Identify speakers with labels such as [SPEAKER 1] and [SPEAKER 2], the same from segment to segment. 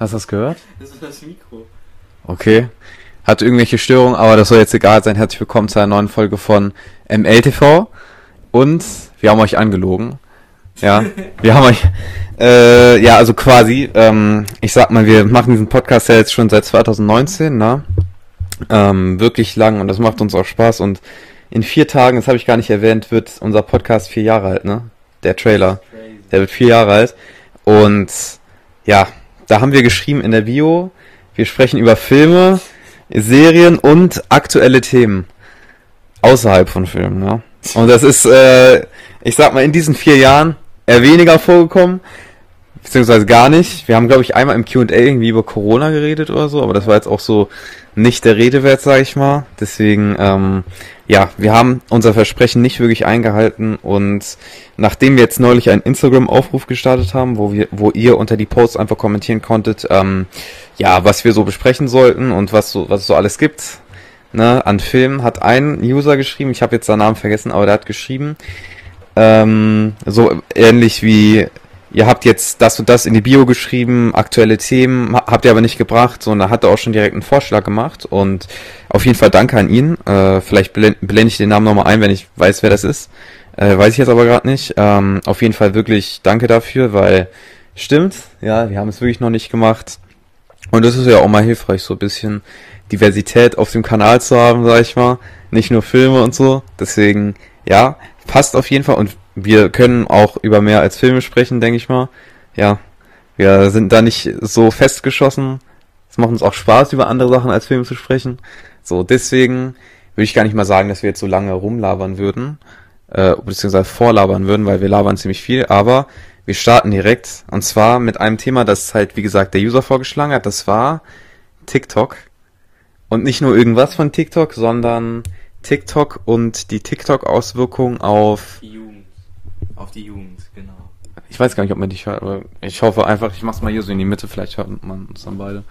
[SPEAKER 1] Hast du das gehört?
[SPEAKER 2] Das ist das Mikro.
[SPEAKER 1] Okay. Hat irgendwelche Störungen, aber das soll jetzt egal sein. Herzlich willkommen zu einer neuen Folge von MLTV. Und wir haben euch angelogen. Ja, wir haben euch, äh, ja, also quasi, ähm, ich sag mal, wir machen diesen Podcast ja jetzt schon seit 2019, ne? Ähm, wirklich lang und das macht uns auch Spaß und in vier Tagen, das habe ich gar nicht erwähnt, wird unser Podcast vier Jahre alt, ne? Der Trailer. Der wird vier Jahre alt. Und ja, da haben wir geschrieben in der Bio, wir sprechen über Filme, Serien und aktuelle Themen. Außerhalb von Filmen, ja. Und das ist, äh, ich sag mal, in diesen vier Jahren eher weniger vorgekommen. Beziehungsweise gar nicht. Wir haben, glaube ich, einmal im QA irgendwie über Corona geredet oder so, aber das war jetzt auch so nicht der Rede wert, sag ich mal. Deswegen, ähm, ja, wir haben unser Versprechen nicht wirklich eingehalten und nachdem wir jetzt neulich einen Instagram-Aufruf gestartet haben, wo wir, wo ihr unter die Posts einfach kommentieren konntet, ähm, ja, was wir so besprechen sollten und was so, was es so alles gibt, ne, an Filmen, hat ein User geschrieben, ich habe jetzt seinen Namen vergessen, aber der hat geschrieben, ähm, so ähnlich wie ihr habt jetzt das und das in die Bio geschrieben, aktuelle Themen, ha- habt ihr aber nicht gebracht, so, und da hat er auch schon direkt einen Vorschlag gemacht und auf jeden Fall danke an ihn. Äh, vielleicht blend, blende ich den Namen nochmal ein, wenn ich weiß, wer das ist. Äh, weiß ich jetzt aber gerade nicht. Ähm, auf jeden Fall wirklich danke dafür, weil stimmt, ja, wir haben es wirklich noch nicht gemacht. Und das ist ja auch mal hilfreich, so ein bisschen Diversität auf dem Kanal zu haben, sag ich mal. Nicht nur Filme und so. Deswegen, ja, passt auf jeden Fall. Und wir können auch über mehr als Filme sprechen, denke ich mal. Ja, wir sind da nicht so festgeschossen. Es macht uns auch Spaß, über andere Sachen als Filme zu sprechen. So, deswegen würde ich gar nicht mal sagen, dass wir jetzt so lange rumlabern würden, äh, beziehungsweise vorlabern würden, weil wir labern ziemlich viel, aber wir starten direkt und zwar mit einem Thema, das halt, wie gesagt, der User vorgeschlagen hat, das war TikTok. Und nicht nur irgendwas von TikTok, sondern TikTok und die TikTok-Auswirkung auf
[SPEAKER 2] Jugend. Auf die Jugend, genau.
[SPEAKER 1] ich weiß gar nicht, ob man dich hört, aber ich hoffe einfach, ich mach's mal hier so in die Mitte, vielleicht hört man uns dann beide.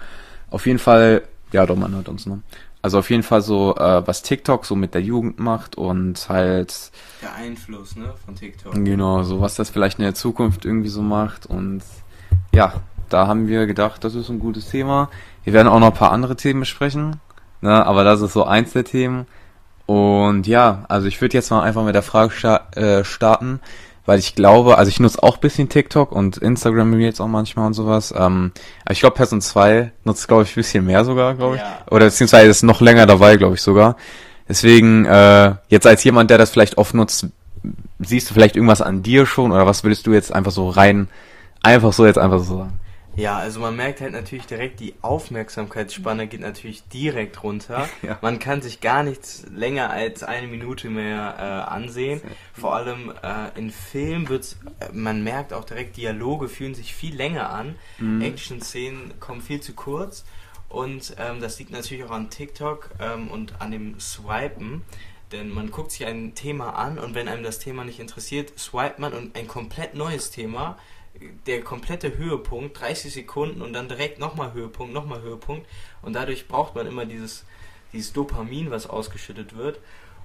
[SPEAKER 1] Auf jeden Fall, ja doch, man hört uns, ne? Also auf jeden Fall so, äh, was TikTok so mit der Jugend macht und halt,
[SPEAKER 2] Der Einfluss, ne, von TikTok.
[SPEAKER 1] genau, so was das vielleicht in der Zukunft irgendwie so macht und ja, da haben wir gedacht, das ist ein gutes Thema. Wir werden auch noch ein paar andere Themen besprechen, ne? Aber das ist so eins der Themen. Und ja, also ich würde jetzt mal einfach mit der Frage sta äh, starten, weil ich glaube, also ich nutze auch ein bisschen TikTok und Instagram jetzt auch manchmal und sowas. Ähm, aber ich glaube, Person 2 nutzt, glaube ich, ein bisschen mehr sogar, glaube ich.
[SPEAKER 2] Ja.
[SPEAKER 1] Oder beziehungsweise ist noch länger dabei, glaube ich sogar. Deswegen, äh, jetzt als jemand, der das vielleicht oft nutzt, siehst du vielleicht irgendwas an dir schon oder was würdest du jetzt einfach so rein, einfach so jetzt einfach so sagen?
[SPEAKER 2] Ja, also man merkt halt natürlich direkt, die Aufmerksamkeitsspanne geht natürlich direkt runter.
[SPEAKER 1] Ja.
[SPEAKER 2] Man kann sich gar nichts länger als eine Minute mehr äh, ansehen. Vor allem äh, in Filmen wird's, äh, man merkt auch direkt, Dialoge fühlen sich viel länger an.
[SPEAKER 1] Mhm.
[SPEAKER 2] Action-Szenen kommen viel zu kurz. Und ähm, das liegt natürlich auch an TikTok ähm, und an dem Swipen. Denn man guckt sich ein Thema an und wenn einem das Thema nicht interessiert, swipet man und ein komplett neues Thema, der komplette Höhepunkt, 30 Sekunden und dann direkt nochmal Höhepunkt, nochmal Höhepunkt. Und dadurch braucht man immer dieses, dieses Dopamin, was ausgeschüttet wird.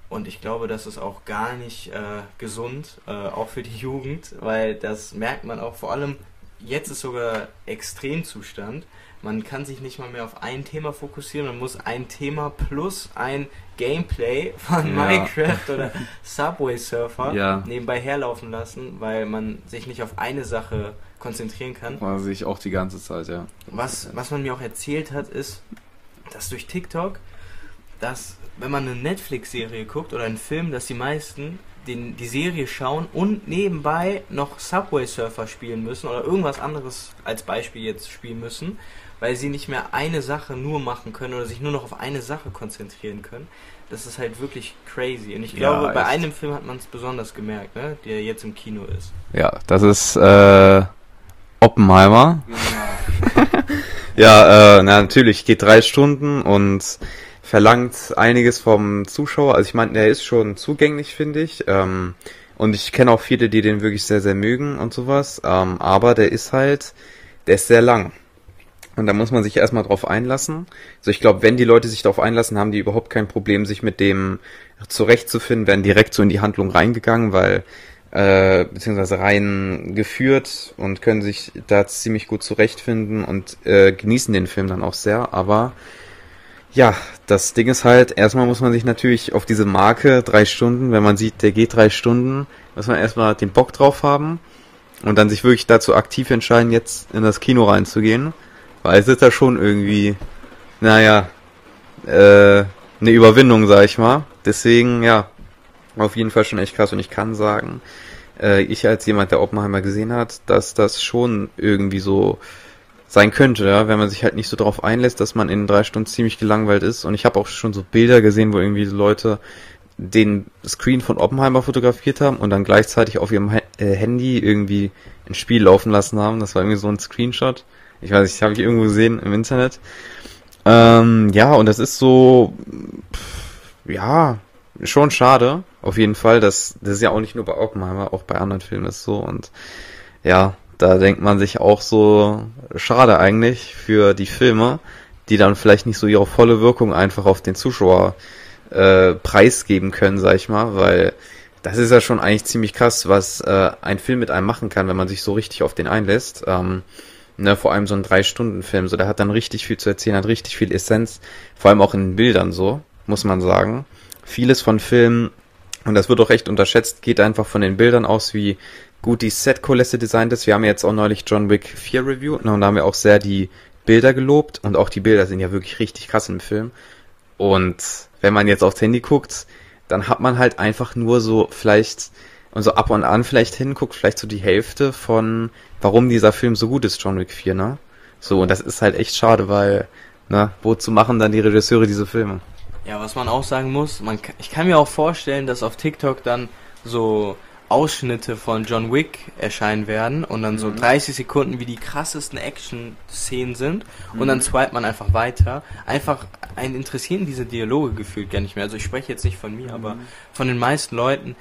[SPEAKER 2] Und ich glaube, das ist auch gar nicht äh, gesund, äh, auch für die Jugend, weil das merkt man auch vor allem, jetzt ist sogar Extremzustand. Man kann sich nicht mal mehr auf ein Thema fokussieren, man muss ein Thema plus ein Gameplay von
[SPEAKER 1] Ja.
[SPEAKER 2] Minecraft oder Subway Surfer
[SPEAKER 1] Ja.
[SPEAKER 2] nebenbei herlaufen lassen, weil man sich nicht auf eine Sache konzentrieren kann.
[SPEAKER 1] Das sehe ich auch die ganze Zeit, ja.
[SPEAKER 2] Was, was man mir auch erzählt hat, ist, dass durch TikTok, dass wenn man eine Netflix-Serie guckt oder einen Film, dass die meisten den, die Serie schauen und nebenbei noch Subway Surfer spielen müssen oder irgendwas anderes als Beispiel jetzt spielen müssen, weil sie nicht mehr eine Sache nur machen können oder sich nur noch auf eine Sache konzentrieren können. Das ist halt wirklich crazy. Und ich
[SPEAKER 1] Ja,
[SPEAKER 2] glaube, bei
[SPEAKER 1] echt.
[SPEAKER 2] einem Film hat man es besonders gemerkt, ne? der jetzt im Kino ist.
[SPEAKER 1] Ja, das ist äh, Oppenheimer.
[SPEAKER 2] Genau.
[SPEAKER 1] Ja, äh, na, natürlich, geht drei Stunden und verlangt einiges vom Zuschauer. Also ich meine, der ist schon zugänglich, finde ich. Ähm, und ich kenne auch viele, die den wirklich sehr, sehr mögen und sowas. Ähm, aber der ist halt, der ist sehr lang. Und da muss man sich erstmal drauf einlassen. Also ich glaube, wenn die Leute sich darauf einlassen, haben die überhaupt kein Problem, sich mit dem zurechtzufinden, werden direkt so in die Handlung reingegangen, weil äh, beziehungsweise rein geführt und können sich da ziemlich gut zurechtfinden und äh, genießen den Film dann auch sehr. Aber ja, das Ding ist halt, erstmal muss man sich natürlich auf diese Marke drei Stunden, wenn man sieht, der geht drei Stunden, muss man erstmal den Bock drauf haben und dann sich wirklich dazu aktiv entscheiden, jetzt in das Kino reinzugehen, weil es ist da schon irgendwie, naja, äh, eine Überwindung, sag ich mal. Deswegen, ja, auf jeden Fall schon echt krass und ich kann sagen, äh, ich als jemand, der Oppenheimer gesehen hat, dass das schon irgendwie so sein könnte, ja, wenn man sich halt nicht so darauf einlässt, dass man in drei Stunden ziemlich gelangweilt ist. Und ich habe auch schon so Bilder gesehen, wo irgendwie Leute den Screen von Oppenheimer fotografiert haben und dann gleichzeitig auf ihrem äh, Handy irgendwie ein Spiel laufen lassen haben. Das war irgendwie so ein Screenshot. Ich weiß nicht, habe ich irgendwo gesehen im Internet. Ähm, ja, und das ist so, pff, ja, schon schade, auf jeden Fall. Das, das ist ja auch nicht nur bei Oppenheimer, auch bei anderen Filmen ist so. Und ja, da denkt man sich auch so, schade eigentlich für die Filme, die dann vielleicht nicht so ihre volle Wirkung einfach auf den Zuschauer äh, preisgeben können, sag ich mal, weil das ist ja schon eigentlich ziemlich krass, was äh, ein Film mit einem machen kann, wenn man sich so richtig auf den einlässt. Ähm, ne, vor allem so ein Drei-Stunden-Film, so der hat dann richtig viel zu erzählen, hat richtig viel Essenz, vor allem auch in Bildern so, muss man sagen. Vieles von Filmen, und das wird auch echt unterschätzt, geht einfach von den Bildern aus, wie gut die Set-Kulisse designt ist. Wir haben jetzt auch neulich John Wick 4 Review, und da haben wir auch sehr die Bilder gelobt, und auch die Bilder sind ja wirklich richtig krass im Film. Und wenn man jetzt aufs Handy guckt, dann hat man halt einfach nur so vielleicht und so ab und an vielleicht hinguckt, vielleicht so die Hälfte von warum dieser Film so gut ist, John Wick 4, ne? So, und das ist halt echt schade, weil, ne, wozu machen dann die Regisseure diese Filme?
[SPEAKER 2] Ja, was man auch sagen muss, man, ich kann mir auch vorstellen, dass auf TikTok dann so Ausschnitte von John Wick erscheinen werden und dann so 30 mhm. Sekunden wie die krassesten Action-Szenen sind und mhm. dann swipet man einfach weiter. Einfach einen interessieren diese Dialoge gefühlt gar nicht mehr. Also ich spreche jetzt nicht von mir, mhm. aber von den meisten Leuten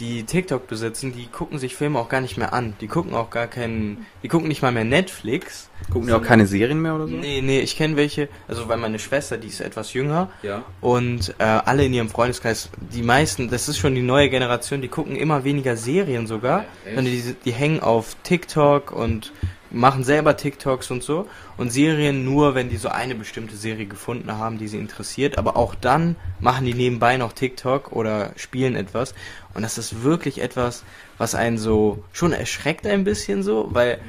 [SPEAKER 2] die TikTok besitzen, die gucken sich Filme auch gar nicht mehr an. Die gucken auch gar keinen, die gucken nicht mal mehr Netflix.
[SPEAKER 1] Gucken die auch keine Serien mehr oder so?
[SPEAKER 2] Nee, nee, ich kenne welche, also weil meine Schwester, die ist etwas jünger.
[SPEAKER 1] Ja.
[SPEAKER 2] Und äh, alle in ihrem Freundeskreis, die meisten, das ist schon die neue Generation, die gucken immer weniger Serien sogar, ja, sondern die, die hängen auf TikTok und machen selber TikToks und so und Serien nur, wenn die so eine bestimmte Serie gefunden haben, die sie interessiert. Aber auch dann machen die nebenbei noch TikTok oder spielen etwas. Und das ist wirklich etwas, was einen so schon erschreckt ein bisschen so, weil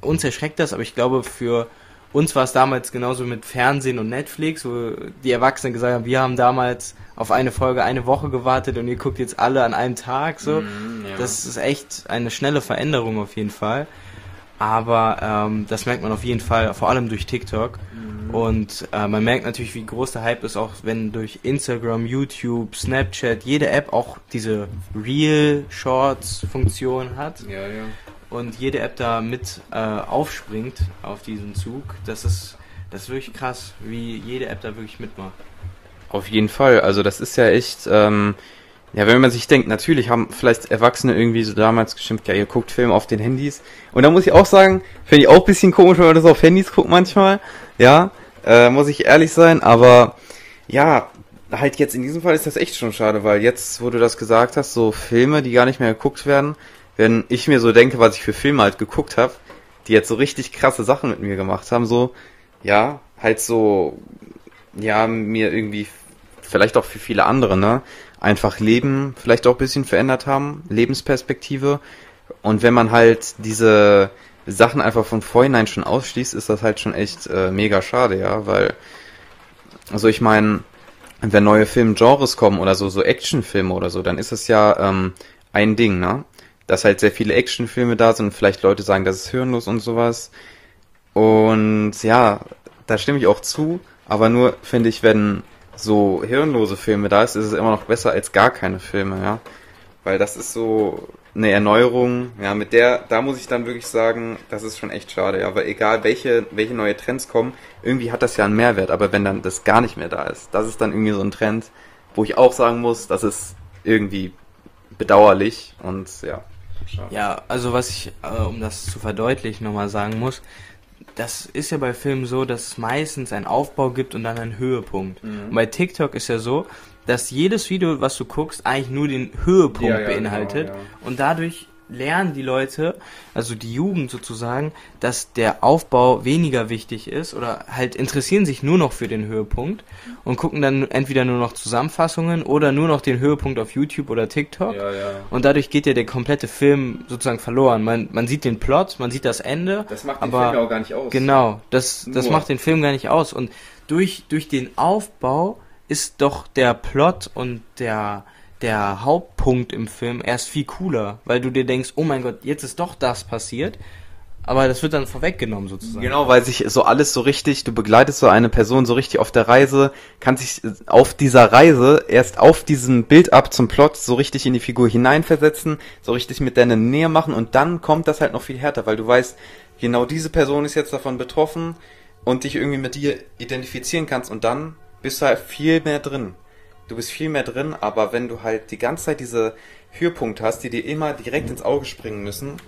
[SPEAKER 2] uns erschreckt das, aber ich glaube für uns war es damals genauso mit Fernsehen und Netflix, wo die Erwachsenen gesagt haben, wir haben damals auf eine Folge eine Woche gewartet und ihr guckt jetzt alle an einem Tag so. Mm, ja. Das ist echt eine schnelle Veränderung auf jeden Fall. Aber ähm, das merkt man auf jeden Fall, vor allem durch TikTok. Mhm. Und äh, man merkt natürlich, wie groß der Hype ist, auch wenn durch Instagram, YouTube, Snapchat, jede App auch diese Real Shorts Funktion hat.
[SPEAKER 1] Ja, ja.
[SPEAKER 2] Und jede App da mit äh, aufspringt auf diesen Zug. Das ist, das ist wirklich krass, wie jede App da wirklich mitmacht.
[SPEAKER 1] Auf jeden Fall. Also das ist ja echt. Ähm ja, wenn man sich denkt, natürlich haben vielleicht Erwachsene irgendwie so damals geschimpft, ja, ihr guckt Filme auf den Handys. Und da muss ich auch sagen, finde ich auch bisschen komisch, wenn man das auf Handys guckt manchmal. Ja, äh, muss ich ehrlich sein, aber ja, halt jetzt in diesem Fall ist das echt schon schade, weil jetzt, wo du das gesagt hast, so Filme, die gar nicht mehr geguckt werden, wenn ich mir so denke, was ich für Filme halt geguckt habe, die jetzt so richtig krasse Sachen mit mir gemacht haben, so, ja, halt so, ja, mir irgendwie, vielleicht auch für viele andere, ne, einfach Leben vielleicht auch ein bisschen verändert haben, Lebensperspektive. Und wenn man halt diese Sachen einfach von vornherein schon ausschließt, ist das halt schon echt äh, mega schade, ja, weil, also ich meine, wenn neue Filmgenres kommen oder so, so Actionfilme oder so, dann ist es ja ähm, ein Ding, ne? Dass halt sehr viele Actionfilme da sind vielleicht Leute sagen, das ist hirnlos und sowas. Und ja, da stimme ich auch zu, aber nur finde ich, wenn so hirnlose Filme da ist, ist es immer noch besser als gar keine Filme, ja. Weil das ist so eine Erneuerung, ja, mit der, da muss ich dann wirklich sagen, das ist schon echt schade, ja, weil egal welche, welche neue Trends kommen, irgendwie hat das ja einen Mehrwert, aber wenn dann das gar nicht mehr da ist, das ist dann irgendwie so ein Trend, wo ich auch sagen muss, das ist irgendwie bedauerlich und ja.
[SPEAKER 2] Schade. Ja, also was ich, äh, um das zu verdeutlichen, nochmal sagen muss, das ist ja bei Filmen so, dass es meistens einen Aufbau gibt und dann einen Höhepunkt. Mhm. Und bei TikTok ist ja so, dass jedes Video, was du guckst, eigentlich nur den Höhepunkt
[SPEAKER 1] Ja, ja,
[SPEAKER 2] beinhaltet.
[SPEAKER 1] genau, ja.
[SPEAKER 2] Und dadurch lernen die Leute, also die Jugend sozusagen, dass der Aufbau weniger wichtig ist oder halt interessieren sich nur noch für den Höhepunkt und gucken dann entweder nur noch Zusammenfassungen oder nur noch den Höhepunkt auf YouTube oder TikTok.
[SPEAKER 1] Ja, ja.
[SPEAKER 2] Und dadurch geht ja der komplette Film sozusagen verloren. Man, man sieht den Plot, man sieht das Ende.
[SPEAKER 1] Das macht den
[SPEAKER 2] aber
[SPEAKER 1] Film auch gar nicht aus.
[SPEAKER 2] Genau, das, das
[SPEAKER 1] Nur.
[SPEAKER 2] macht den Film gar nicht aus. Und durch, durch den Aufbau ist doch der Plot und der, der Hauptpunkt im Film erst viel cooler, weil du dir denkst, oh mein Gott, jetzt ist doch das passiert. Aber das wird dann vorweggenommen sozusagen.
[SPEAKER 1] Genau, weil sich so alles so richtig, du begleitest so eine Person so richtig auf der Reise, kannst dich auf dieser Reise erst auf diesem Bild ab zum Plot so richtig in die Figur hineinversetzen, so richtig mit der eine Nähe machen und dann kommt das halt noch viel härter, weil du weißt, genau diese Person ist jetzt davon betroffen und dich irgendwie mit dir identifizieren kannst und dann bist du halt viel mehr drin. Du bist viel mehr drin, aber wenn du halt die ganze Zeit diese Höhepunkte hast, die dir immer direkt ins Auge springen müssen,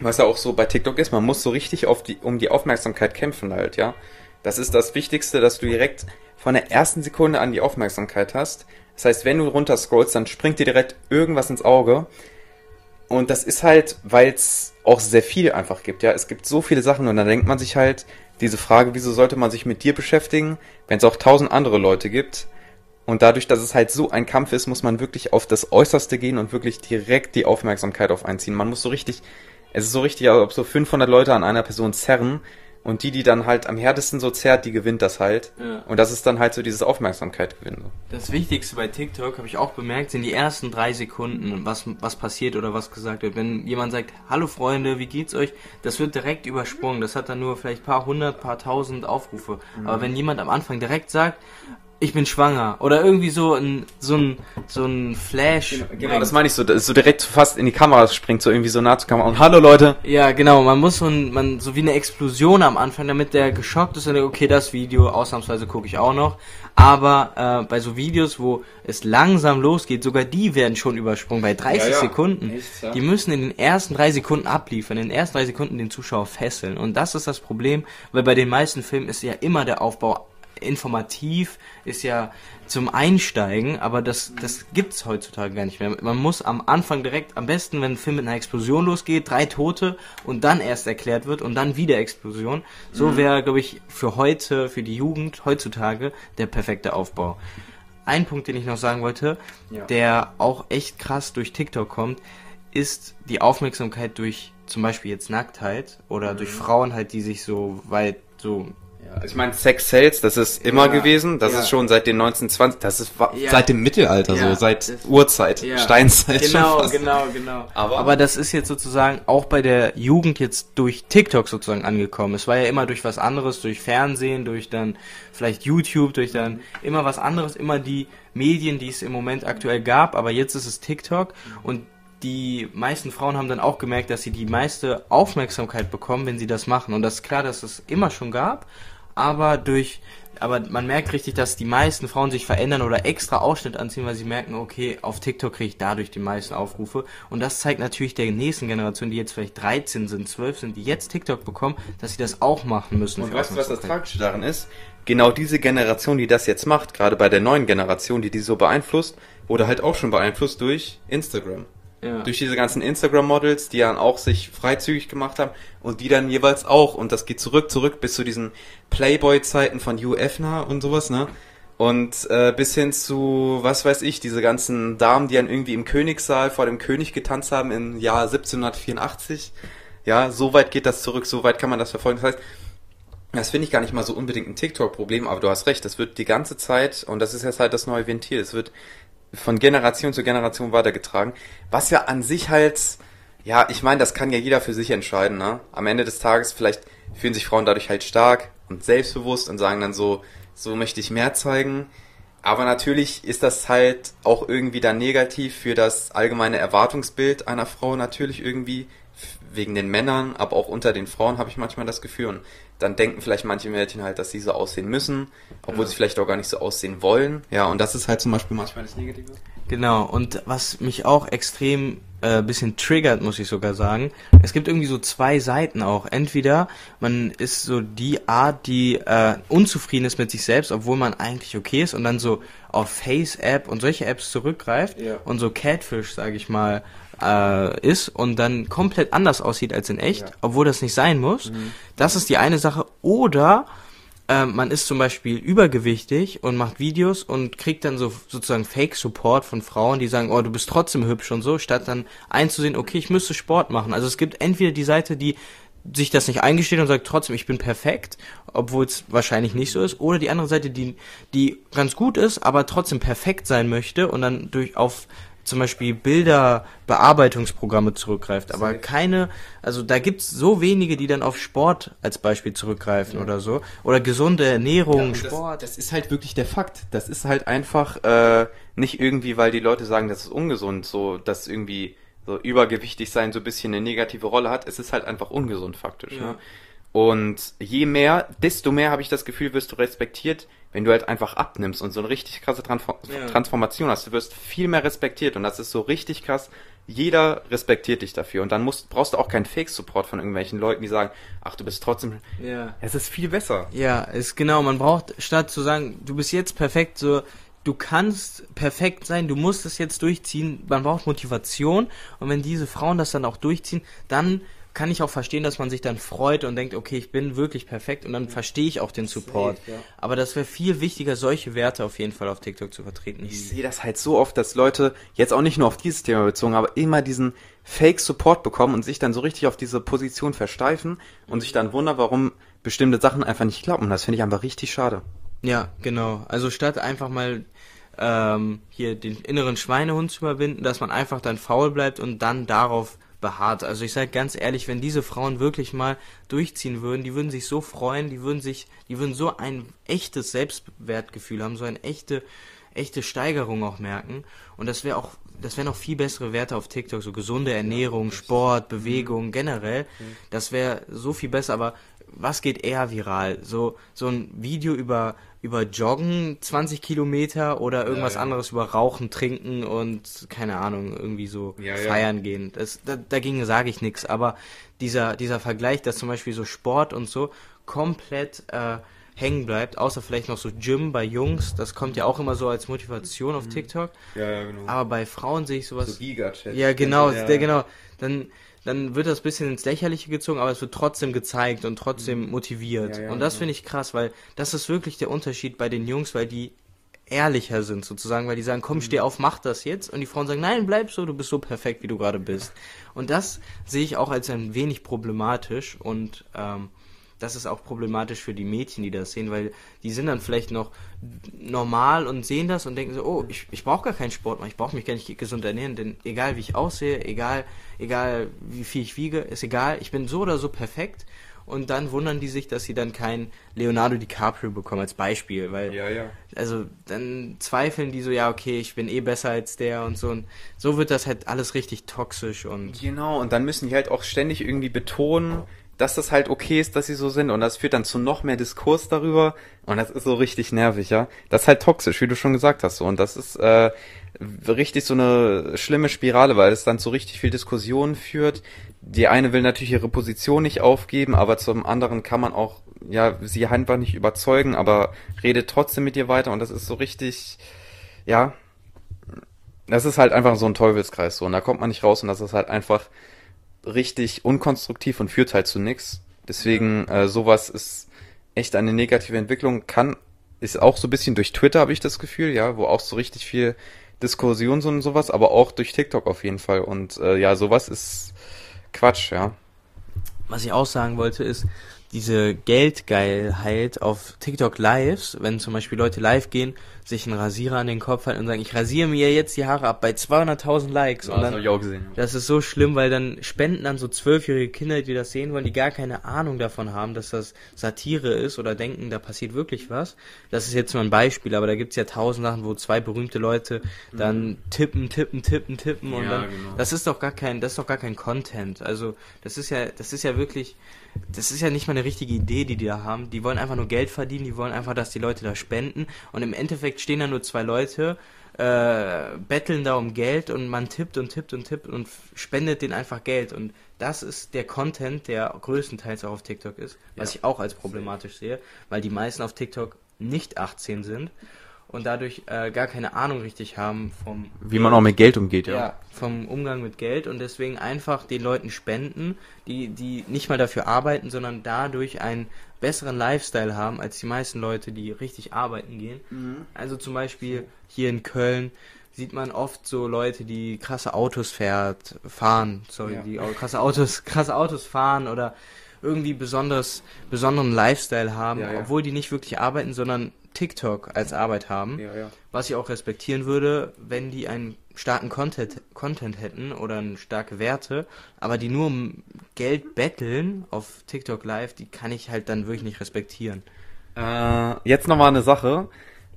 [SPEAKER 1] was ja auch so bei TikTok ist, man muss so richtig auf die, um die Aufmerksamkeit kämpfen halt, ja. Das ist das Wichtigste, dass du direkt von der ersten Sekunde an die Aufmerksamkeit hast. Das heißt, wenn du runter scrollst, dann springt dir direkt irgendwas ins Auge. Und das ist halt, weil es auch sehr viel einfach gibt, ja. Es gibt so viele Sachen und dann denkt man sich halt, diese Frage, wieso sollte man sich mit dir beschäftigen, wenn es auch tausend andere Leute gibt. Und dadurch, dass es halt so ein Kampf ist, muss man wirklich auf das Äußerste gehen und wirklich direkt die Aufmerksamkeit auf einziehen. Man muss so richtig, es ist so richtig, als ob so 500 Leute an einer Person zerren und die, die dann halt am härtesten so zerrt, die gewinnt das halt.
[SPEAKER 2] Ja.
[SPEAKER 1] Und das ist dann halt so dieses Aufmerksamkeit gewinnen. So.
[SPEAKER 2] Das Wichtigste bei TikTok, habe ich auch bemerkt, sind die ersten drei Sekunden, was, was passiert oder was gesagt wird. Wenn jemand sagt, hallo Freunde, wie geht's euch? Das wird direkt übersprungen. Das hat dann nur vielleicht paar hundert, paar tausend Aufrufe. Aber wenn jemand am Anfang direkt sagt, ich bin schwanger oder irgendwie so ein, so ein, so ein Flash.
[SPEAKER 1] Genau, das meine ich so, so direkt fast in die Kamera springt, so irgendwie so nah zur Kamera und hallo Leute.
[SPEAKER 2] Ja, genau, man muss so, ein, man, so wie eine Explosion am Anfang, damit der geschockt ist und denkt, okay, das Video, ausnahmsweise gucke ich auch noch. Aber äh, bei so Videos, wo es langsam losgeht, sogar die werden schon übersprungen, bei 30
[SPEAKER 1] Ja, ja.
[SPEAKER 2] Sekunden.
[SPEAKER 1] Echt, ja.
[SPEAKER 2] Die müssen in den ersten drei Sekunden abliefern, in den ersten drei Sekunden den Zuschauer fesseln. Und das ist das Problem, weil bei den meisten Filmen ist ja immer der Aufbau informativ, ist ja zum Einsteigen, aber das, das gibt's heutzutage gar nicht mehr. Man muss am Anfang direkt, am besten, wenn ein Film mit einer Explosion losgeht, drei Tote und dann erst erklärt wird und dann wieder Explosion. So wäre, glaube ich, für heute, für die Jugend heutzutage der perfekte Aufbau. Ein Punkt, den ich noch sagen wollte,
[SPEAKER 1] Ja.
[SPEAKER 2] der auch echt krass durch TikTok kommt, ist die Aufmerksamkeit durch zum Beispiel jetzt Nacktheit oder durch Frauen halt, die sich so weit so
[SPEAKER 1] Ja, also ich meine, Sex Sales, das ist immer
[SPEAKER 2] Ja,
[SPEAKER 1] gewesen, das
[SPEAKER 2] ja.
[SPEAKER 1] ist schon seit den 1920, das ist seit dem Mittelalter
[SPEAKER 2] Ja,
[SPEAKER 1] so, seit Urzeit,
[SPEAKER 2] Ja.
[SPEAKER 1] Steinzeit
[SPEAKER 2] Genau,
[SPEAKER 1] schon fast.
[SPEAKER 2] genau, genau.
[SPEAKER 1] Aber-
[SPEAKER 2] Aber, das ist jetzt sozusagen auch bei der Jugend jetzt durch TikTok sozusagen angekommen. Es war ja immer durch was anderes, durch Fernsehen, durch dann vielleicht YouTube, durch dann immer was anderes, immer die Medien, die es im Moment aktuell gab, aber jetzt ist es TikTok und die meisten Frauen haben dann auch gemerkt, dass sie die meiste Aufmerksamkeit bekommen, wenn sie das machen. Und das ist klar, dass es immer schon gab, aber durch, aber man merkt richtig, dass die meisten Frauen sich verändern oder extra Ausschnitt anziehen, weil sie merken, okay, auf TikTok kriege ich dadurch die meisten Aufrufe. Und das zeigt natürlich der nächsten Generation, die jetzt vielleicht 13 sind, 12 sind, die jetzt TikTok bekommen, dass sie das auch machen müssen.
[SPEAKER 1] Und weißt du, was das. Tragische daran ist? Genau diese Generation, die das jetzt macht, gerade bei der neuen Generation, die die so beeinflusst, wurde halt auch schon beeinflusst durch Instagram.
[SPEAKER 2] Ja.
[SPEAKER 1] Durch diese ganzen Instagram-Models, die dann auch sich freizügig gemacht haben und die dann jeweils auch, und das geht zurück, zurück bis zu diesen Playboy-Zeiten von Hugh Hefner und sowas, ne? Und äh, bis hin zu, was weiß ich, diese ganzen Damen, die dann irgendwie im Königssaal vor dem König getanzt haben im Jahr 1784. Ja, so weit geht das zurück, so weit kann man das verfolgen. Das heißt, das finde ich gar nicht mal so unbedingt ein TikTok-Problem, aber du hast recht, das wird die ganze Zeit, und das ist jetzt halt das neue Ventil, es wird von Generation zu Generation weitergetragen, was ja an sich halt, ja, ich meine, das kann ja jeder für sich entscheiden, ne? Am Ende des Tages, vielleicht fühlen sich Frauen dadurch halt stark und selbstbewusst und sagen dann so, so möchte ich mehr zeigen. Aber natürlich ist das halt auch irgendwie dann negativ für das allgemeine Erwartungsbild einer Frau natürlich irgendwie wegen den Männern, aber auch unter den Frauen habe ich manchmal das Gefühl und dann denken vielleicht manche Mädchen halt, dass sie so aussehen müssen, obwohl sie vielleicht auch gar nicht so aussehen wollen. Ja, und das ist halt zum Beispiel manchmal das Negative.
[SPEAKER 2] Genau, und was mich auch extrem äh, bisschen triggert, muss ich sogar sagen. Es gibt irgendwie so zwei Seiten auch. Entweder man ist so die Art, die äh, unzufrieden ist mit sich selbst, obwohl man eigentlich okay ist und dann so auf Face-App und solche Apps zurückgreift
[SPEAKER 1] Ja.
[SPEAKER 2] und so Catfish, sage ich mal, äh, ist und dann komplett anders aussieht als in echt,
[SPEAKER 1] Ja.
[SPEAKER 2] obwohl das nicht sein muss. Das ist die eine Sache. Oder ähm, man ist zum Beispiel übergewichtig und macht Videos und kriegt dann so sozusagen Fake-Support von Frauen, die sagen, oh, du bist trotzdem hübsch und so, statt dann einzusehen, okay, ich müsste Sport machen. Also es gibt entweder die Seite, die sich das nicht eingesteht und sagt trotzdem, ich bin perfekt, obwohl es wahrscheinlich nicht so ist, oder die andere Seite, die, die ganz gut ist, aber trotzdem perfekt sein möchte und dann durch auf zum Beispiel Bilderbearbeitungsprogramme zurückgreift, aber keine, also da gibt's so wenige, die dann auf Sport als Beispiel zurückgreifen oder so, oder gesunde Ernährung,
[SPEAKER 1] und
[SPEAKER 2] Sport.
[SPEAKER 1] Das, das ist halt wirklich der Fakt. Das ist halt einfach äh, nicht irgendwie, weil die Leute sagen, das ist ungesund, so dass irgendwie so übergewichtig sein so ein bisschen eine negative Rolle hat. Es ist halt einfach ungesund faktisch.
[SPEAKER 2] Ja.
[SPEAKER 1] Ne? Und je mehr, desto mehr habe ich das Gefühl, wirst du respektiert, wenn du halt einfach abnimmst und so eine richtig krasse Transform
[SPEAKER 2] Ja.
[SPEAKER 1] Transformation hast. Du wirst viel mehr respektiert und das ist so richtig krass. Jeder respektiert dich dafür und dann musst, brauchst du auch keinen Fake-Support von irgendwelchen Leuten, die sagen, ach, du bist trotzdem,
[SPEAKER 2] ja.
[SPEAKER 1] es ist viel besser.
[SPEAKER 2] Ja, ist genau, man braucht, statt zu sagen, du bist jetzt perfekt, so, du kannst perfekt sein, du musst es jetzt durchziehen, man braucht Motivation und wenn diese Frauen das dann auch durchziehen, dann kann ich auch verstehen, dass man sich dann freut und denkt, okay, ich bin wirklich perfekt und dann verstehe ich auch den Support.
[SPEAKER 1] Safe, ja.
[SPEAKER 2] Aber das wäre viel wichtiger, solche Werte auf jeden Fall auf TikTok zu vertreten.
[SPEAKER 1] Ich sehe das halt so oft, dass Leute, jetzt auch nicht nur auf dieses Thema bezogen, aber immer diesen Fake-Support bekommen und sich dann so richtig auf diese Position versteifen und sich dann wundern, warum bestimmte Sachen einfach nicht klappen. Das finde ich einfach richtig schade.
[SPEAKER 2] Ja, genau. Also statt einfach mal ähm, hier den inneren Schweinehund zu überwinden, dass man einfach dann faul bleibt und dann darauf beharrt. Also ich sage ganz ehrlich, wenn diese Frauen wirklich mal durchziehen würden, die würden sich so freuen, die würden sich, die würden so ein echtes Selbstwertgefühl haben, so eine echte, echte Steigerung auch merken. Und das wäre auch, das wären auch viel bessere Werte auf TikTok, so gesunde Ernährung, Sport, Bewegung, generell. Das wäre so viel besser, aber was geht eher viral? So, so ein Video über, über Joggen 20 Kilometer oder irgendwas
[SPEAKER 1] ja.
[SPEAKER 2] anderes über Rauchen, Trinken und keine Ahnung, irgendwie so
[SPEAKER 1] Ja, ja.
[SPEAKER 2] feiern gehen. Das, da, dagegen sage ich nichts, aber dieser, dieser Vergleich, dass zum Beispiel so Sport und so komplett äh, hängen bleibt, außer vielleicht noch so Gym bei Jungs, das kommt ja auch immer so als Motivation auf TikTok,
[SPEAKER 1] Ja, ja, genau.
[SPEAKER 2] aber bei Frauen sehe ich sowas
[SPEAKER 1] Giga-Chat.
[SPEAKER 2] ja, genau,
[SPEAKER 1] Ja.
[SPEAKER 2] genau. Dann, dann wird das bisschen ins Lächerliche gezogen, aber es wird trotzdem gezeigt und trotzdem motiviert.
[SPEAKER 1] Ja, ja,
[SPEAKER 2] und das
[SPEAKER 1] genau.
[SPEAKER 2] finde ich krass, weil das ist wirklich der Unterschied bei den Jungs, weil die ehrlicher sind sozusagen, weil die sagen, komm, steh auf, mach das jetzt. Und die Frauen sagen, nein, bleib so, du bist so perfekt, wie du gerade bist. Und das sehe ich auch als ein wenig problematisch und ähm, das ist auch problematisch für die Mädchen, die das sehen, weil die sind dann vielleicht noch normal und sehen das und denken so, oh, ich, ich brauche gar keinen Sport mehr, ich brauche mich gar nicht gesund ernähren, denn egal wie ich aussehe, egal, egal wie viel ich wiege, ist egal, ich bin so oder so perfekt. Und dann wundern die sich, dass sie dann kein Leonardo DiCaprio bekommen als Beispiel, weil
[SPEAKER 1] Ja, ja.
[SPEAKER 2] also dann zweifeln die so, ja, okay, ich bin eh besser als der und so. Und so wird das halt alles richtig toxisch und
[SPEAKER 1] Genau, und dann müssen die halt auch ständig irgendwie betonen, dass das halt okay ist, dass sie so sind. Und das führt dann zu noch mehr Diskurs darüber. Und das ist so richtig nervig, ja. Das ist halt toxisch, wie du schon gesagt hast. So. Und das ist äh, richtig so eine schlimme Spirale, weil es dann zu richtig viel Diskussion führt. Die eine will natürlich ihre Position nicht aufgeben, aber zum anderen kann man auch, ja, sie einfach nicht überzeugen, aber redet trotzdem mit ihr weiter. Und das ist so richtig, ja, das ist halt einfach so ein Teufelskreis so und da kommt man nicht raus und das ist halt einfach richtig unkonstruktiv und führt halt zu nichts. Deswegen äh, sowas ist echt eine negative Entwicklung. Kann ist auch so ein bisschen durch Twitter habe ich das Gefühl, ja, wo auch so richtig viel Diskussion so und sowas, aber auch durch TikTok auf jeden Fall und äh, ja, sowas ist Quatsch, ja.
[SPEAKER 2] Was ich auch sagen wollte, ist, diese Geldgeilheit auf TikTok Lives, wenn zum Beispiel Leute live gehen, sich einen Rasierer an den Kopf halten und sagen, ich rasiere mir jetzt die Haare ab bei 200.000 Likes. und dann,
[SPEAKER 1] ich auch gesehen.
[SPEAKER 2] das ist so schlimm, weil dann spenden dann so zwölfjährige Kinder, die das sehen wollen, die gar keine Ahnung davon haben, dass das Satire ist oder denken, da passiert wirklich was. Das ist jetzt nur ein Beispiel, aber da gibt's ja tausend Sachen, wo zwei berühmte Leute dann tippen, tippen, tippen, tippen und
[SPEAKER 1] Ja,
[SPEAKER 2] dann,
[SPEAKER 1] genau.
[SPEAKER 2] das ist doch gar kein, das ist doch gar kein Content. Also, das ist ja, das ist ja wirklich, das ist ja nicht mal eine richtige Idee, die die da haben. Die wollen einfach nur Geld verdienen, die wollen einfach, dass die Leute da spenden und im Endeffekt stehen da nur zwei Leute, äh, betteln da um Geld und man tippt und tippt und tippt und spendet denen einfach Geld. Und das ist der Content, der größtenteils auch auf TikTok ist, was
[SPEAKER 1] Ja.
[SPEAKER 2] ich auch als problematisch sehe, weil die meisten auf TikTok nicht 18 sind und dadurch äh, gar keine Ahnung richtig haben vom
[SPEAKER 1] Wie man auch mit Geld umgeht, ja.
[SPEAKER 2] ja, vom Umgang mit Geld und deswegen einfach den Leuten spenden, die, die nicht mal dafür arbeiten, sondern dadurch einen besseren Lifestyle haben als die meisten Leute, die richtig arbeiten gehen. Also zum Beispiel hier in Köln sieht man oft so Leute, die krasse Autos fährt, fahren, sorry,
[SPEAKER 1] Ja.
[SPEAKER 2] die krasse Autos, krasse Autos fahren oder irgendwie besonders, besonderen Lifestyle haben,
[SPEAKER 1] Ja, ja.
[SPEAKER 2] obwohl die nicht wirklich arbeiten, sondern TikTok als Arbeit haben.
[SPEAKER 1] Ja, ja.
[SPEAKER 2] Was ich auch respektieren würde, wenn die einen starken Content, Content hätten oder eine starke Werte, aber die nur um Geld betteln auf TikTok Live, die kann ich halt dann wirklich nicht respektieren.
[SPEAKER 1] Äh, jetzt nochmal eine Sache.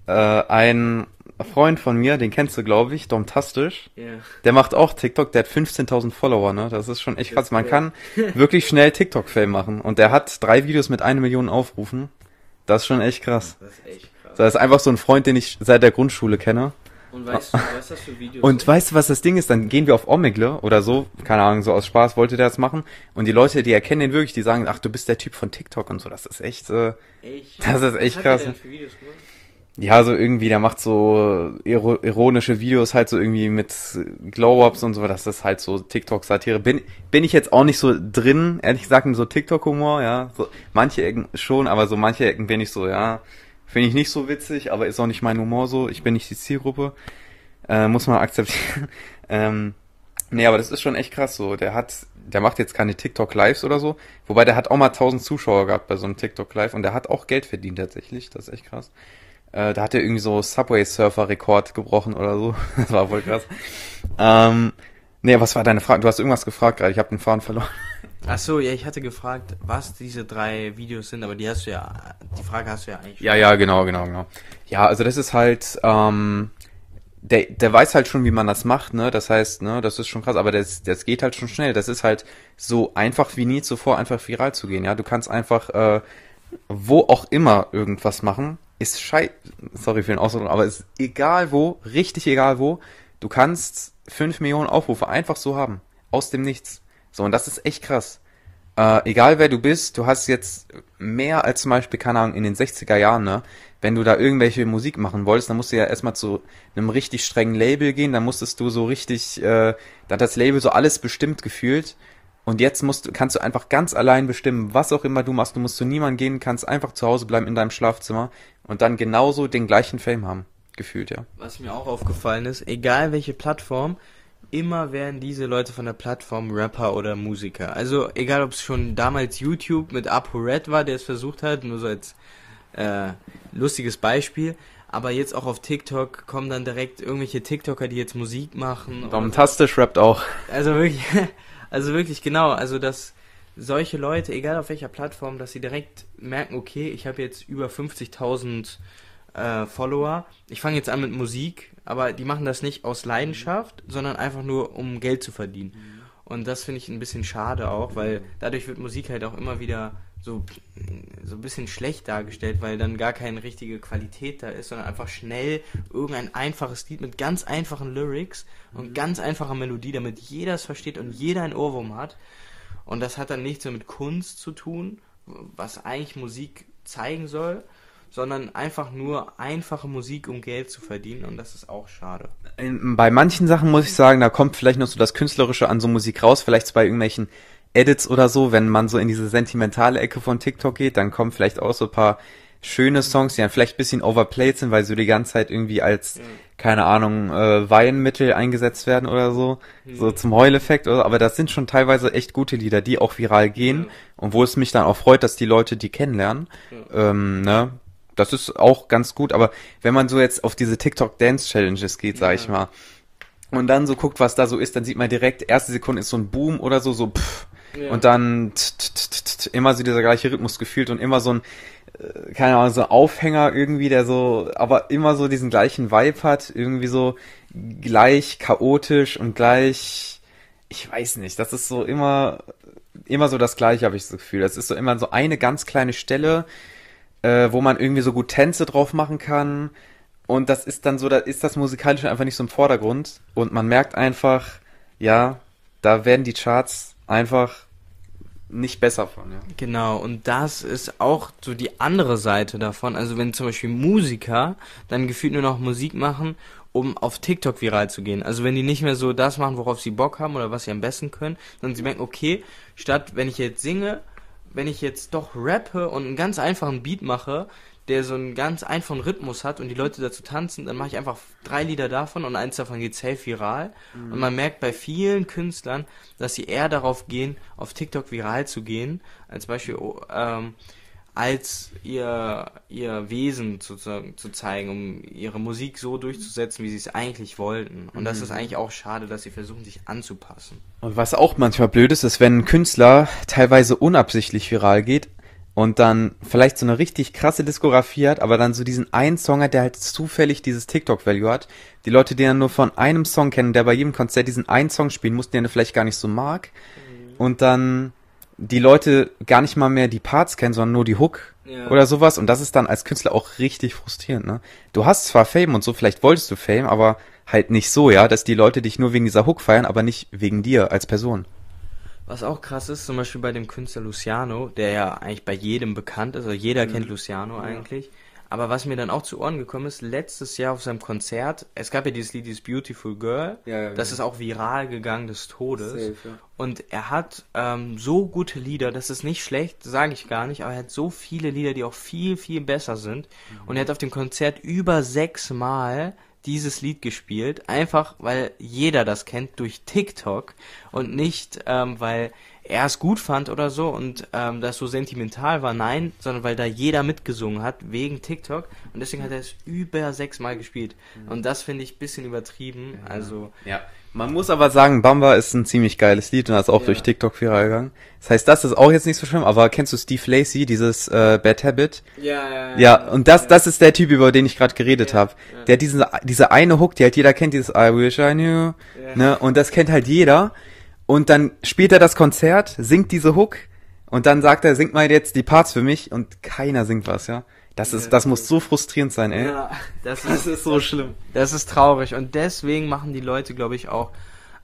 [SPEAKER 1] Äh, ein Freund von mir, den kennst du, glaube ich, Domtastisch.
[SPEAKER 2] Ja.
[SPEAKER 1] Der macht auch TikTok, der hat 15.000 Follower, ne? Das ist schon echt krass. Man kann wirklich schnell TikTok-Fame machen. Und der hat drei Videos mit einer Million Aufrufen. Das ist schon echt krass.
[SPEAKER 2] Das ist echt krass.
[SPEAKER 1] Das ist einfach so ein Freund, den ich seit der Grundschule kenne.
[SPEAKER 2] Und weißt du, was das für Videos
[SPEAKER 1] Und
[SPEAKER 2] sind?
[SPEAKER 1] weißt du, was das Ding ist? Dann gehen wir auf Omegle oder so, keine Ahnung, so aus Spaß wollte der das machen. Und die Leute, die erkennen den wirklich, die sagen, ach, du bist der Typ von TikTok und so. Das ist echt, äh,
[SPEAKER 2] Echt?
[SPEAKER 1] das ist echt
[SPEAKER 2] Was hat
[SPEAKER 1] krass.
[SPEAKER 2] der denn für Videos gemacht?
[SPEAKER 1] Ja, so irgendwie, der macht so iro ironische Videos halt so irgendwie mit Glow-Ups und so. Das ist halt so TikTok-Satire. Bin, bin ich jetzt auch nicht so drin, ehrlich gesagt, in so TikTok-Humor, ja. So, manche Ecken schon, aber so manche Ecken bin ich so, ja. Finde ich nicht so witzig, aber ist auch nicht mein Humor so. Ich bin nicht die Zielgruppe. Äh, muss man akzeptieren. ähm, nee, aber das ist schon echt krass so. Der hat, der macht jetzt keine TikTok-Lives oder so. Wobei der hat auch mal 1000 Zuschauer gehabt bei so einem TikTok-Live und der hat auch Geld verdient tatsächlich. Das ist echt krass. Äh, da hat er irgendwie so Subway-Surfer-Rekord gebrochen oder so. das war voll krass. ähm, nee, was war deine Frage? Du hast irgendwas gefragt gerade. Ich habe den Faden verloren.
[SPEAKER 2] Ach so, ja, ich hatte gefragt, was diese drei Videos sind, aber die hast du ja, die Frage hast du ja eigentlich.
[SPEAKER 1] Ja, ja, genau, genau, genau. Ja, also das ist halt, ähm, der, der weiß halt schon, wie man das macht, ne? Das heißt, ne, das ist schon krass, aber das, das geht halt schon schnell. Das ist halt so einfach wie nie zuvor, einfach viral zu gehen, ja. Du kannst einfach, äh, wo auch immer irgendwas machen. Ist schei, sorry für den Ausdruck, aber ist egal wo, richtig egal wo. Du kannst fünf Millionen Aufrufe einfach so haben. Aus dem Nichts. So, und das ist echt krass. Äh, egal wer du bist, du hast jetzt mehr als zum Beispiel, keine Ahnung, in den 60er Jahren, ne? Wenn du da irgendwelche Musik machen wolltest, dann musst du ja erstmal zu einem richtig strengen Label gehen, dann musstest du so richtig, äh, da hat das Label so alles bestimmt gefühlt. Und jetzt musst du, kannst du einfach ganz allein bestimmen, was auch immer du machst. Du musst zu niemandem gehen, kannst einfach zu Hause bleiben in deinem Schlafzimmer und dann genauso den gleichen Fame haben. Gefühlt, ja.
[SPEAKER 2] Was mir auch aufgefallen ist, egal welche Plattform, immer werden diese Leute von der Plattform Rapper oder Musiker. Also egal, ob es schon damals YouTube mit ApoRed war, der es versucht hat, nur so als äh, lustiges Beispiel. Aber jetzt auch auf TikTok kommen dann direkt irgendwelche TikToker, die jetzt Musik machen. oder so.
[SPEAKER 1] Domtastisch rappt auch.
[SPEAKER 2] Also wirklich, also wirklich genau, also dass solche Leute, egal auf welcher Plattform, dass sie direkt merken, okay, ich habe jetzt über 50.000 äh, Follower, ich fange jetzt an mit Musik, aber die machen das nicht aus Leidenschaft, sondern einfach nur, um Geld zu verdienen. Und das finde ich ein bisschen schade auch, weil dadurch wird Musik halt auch immer wieder so, so ein bisschen schlecht dargestellt, weil dann gar keine richtige Qualität da ist, sondern einfach schnell irgendein einfaches Lied mit ganz einfachen Lyrics und ganz einfacher Melodie, damit jeder es versteht und jeder ein Ohrwurm hat. Und das hat dann nichts mehr mit Kunst zu tun, was eigentlich Musik zeigen soll, sondern einfach nur einfache Musik, um Geld zu verdienen. Und das ist auch schade.
[SPEAKER 1] Bei manchen Sachen muss ich sagen, da kommt vielleicht noch so das Künstlerische an so Musik raus, vielleicht bei irgendwelchen Edits oder so, wenn man so in diese sentimentale Ecke von TikTok geht, dann kommen vielleicht auch so ein paar schöne Songs, die dann vielleicht ein bisschen overplayed sind, weil so die ganze Zeit irgendwie als, keine Ahnung, äh, Weinmittel eingesetzt werden oder so, so zum Heuleffekt oder so. aber das sind schon teilweise echt gute Lieder, die auch viral gehen
[SPEAKER 2] Ja.
[SPEAKER 1] und wo es mich dann auch freut, dass die Leute die kennenlernen, ähm, ne, das ist auch ganz gut, aber wenn man so jetzt auf diese TikTok Dance Challenges geht, sag ich
[SPEAKER 2] Ja.
[SPEAKER 1] mal, und dann so guckt, was da so ist, dann sieht man direkt, erste Sekunde ist so ein Boom oder so, so pff,
[SPEAKER 2] Ja.
[SPEAKER 1] und dann t- t- t- immer so dieser gleiche Rhythmus gefühlt und immer so ein, keine Ahnung, so ein Aufhänger irgendwie, der so, aber immer so diesen gleichen Vibe hat, irgendwie so gleich chaotisch und gleich, ich weiß nicht, das ist so immer, immer so das gleiche, habe ich das Gefühl. Das ist so immer so eine ganz kleine Stelle, äh, wo man irgendwie so gut Tänze drauf machen kann Und das ist dann so, da ist das musikalische einfach nicht so im Vordergrund. Und man merkt einfach, ja, da werden die Charts einfach nicht besser von, ja.
[SPEAKER 2] Genau, und das ist auch so die andere Seite davon. Also wenn zum Beispiel Musiker dann gefühlt nur noch Musik machen, um auf TikTok viral zu gehen. Also wenn die nicht mehr so das machen, worauf sie Bock haben oder was sie am besten können, sondern sie merken, okay, statt wenn ich jetzt singe, wenn ich jetzt doch rappe und einen ganz einfachen Beat mache, der so einen ganz einfachen Rhythmus hat und die Leute dazu tanzen, dann mache ich einfach drei Lieder davon und eins davon geht safe viral. Mhm. Und man merkt bei vielen Künstlern, dass sie eher darauf gehen, auf TikTok viral zu gehen, als Beispiel oh, ähm, als ihr, ihr Wesen zu, zu zeigen, um ihre Musik so durchzusetzen, wie sie es eigentlich wollten. Und mhm. das ist eigentlich auch schade, dass sie versuchen, sich anzupassen.
[SPEAKER 1] Und was auch manchmal blöd ist, ist, wenn ein Künstler teilweise unabsichtlich viral geht und dann vielleicht so eine richtig krasse Diskografie hat, aber dann so diesen einen Song hat, der halt zufällig dieses TikTok-Value hat. Die Leute, die dann nur von einem Song kennen, der bei jedem Konzert diesen einen Song spielen muss, den er vielleicht gar nicht so mag. Mhm. Und dann die Leute gar nicht mal mehr die Parts kennen, sondern nur die Hook ja. oder sowas. Und das ist dann als Künstler auch richtig frustrierend, ne? Du hast zwar Fame und so, vielleicht wolltest du Fame, aber halt nicht so, ja, dass die Leute dich nur wegen dieser Hook feiern, aber nicht wegen dir als Person.
[SPEAKER 2] Was auch krass ist, zum Beispiel bei dem Künstler Luciano, der ja eigentlich bei jedem bekannt ist, also jeder mhm. kennt Luciano eigentlich. Aber was mir dann auch zu Ohren gekommen ist, letztes Jahr auf seinem Konzert, es gab ja dieses Lied, dieses Beautiful Girl, ja, ja, das ja. ist auch viral gegangen des Todes. Safe, Und er hat ähm, so gute Lieder, das ist nicht schlecht, sage ich gar nicht, aber er hat so viele Lieder, die auch viel, viel besser sind. Mhm. Und er hat auf dem Konzert über sechs Mal dieses Lied gespielt, einfach weil jeder das kennt durch TikTok und nicht ähm, weil er es gut fand oder so und ähm, das so sentimental war, nein, sondern weil da jeder mitgesungen hat wegen TikTok und deswegen hat er es über sechs Mal gespielt mhm. und das finde ich ein bisschen übertrieben, ja. also
[SPEAKER 1] ja. Man muss aber sagen, Bamba ist ein ziemlich geiles Lied und das ist auch ja. durch TikTok viral gegangen. Das heißt, das ist auch jetzt nicht so schlimm, aber kennst du Steve Lacey, dieses äh, Bad Habit? Ja, ja, ja. Ja, und das, das ist der Typ, über den ich gerade geredet ja, habe. Ja. Der diesen, diese eine Hook, die halt jeder kennt, dieses I wish I knew, ne? Und das kennt halt jeder. Und dann spielt er das Konzert, singt diese Hook und dann sagt er, singt mal jetzt die Parts für mich und keiner singt was, ja. Das ist, das muss so frustrierend sein, ey. Ja,
[SPEAKER 2] das, das ist, so schlimm. Das ist traurig und deswegen machen die Leute, glaube ich, auch,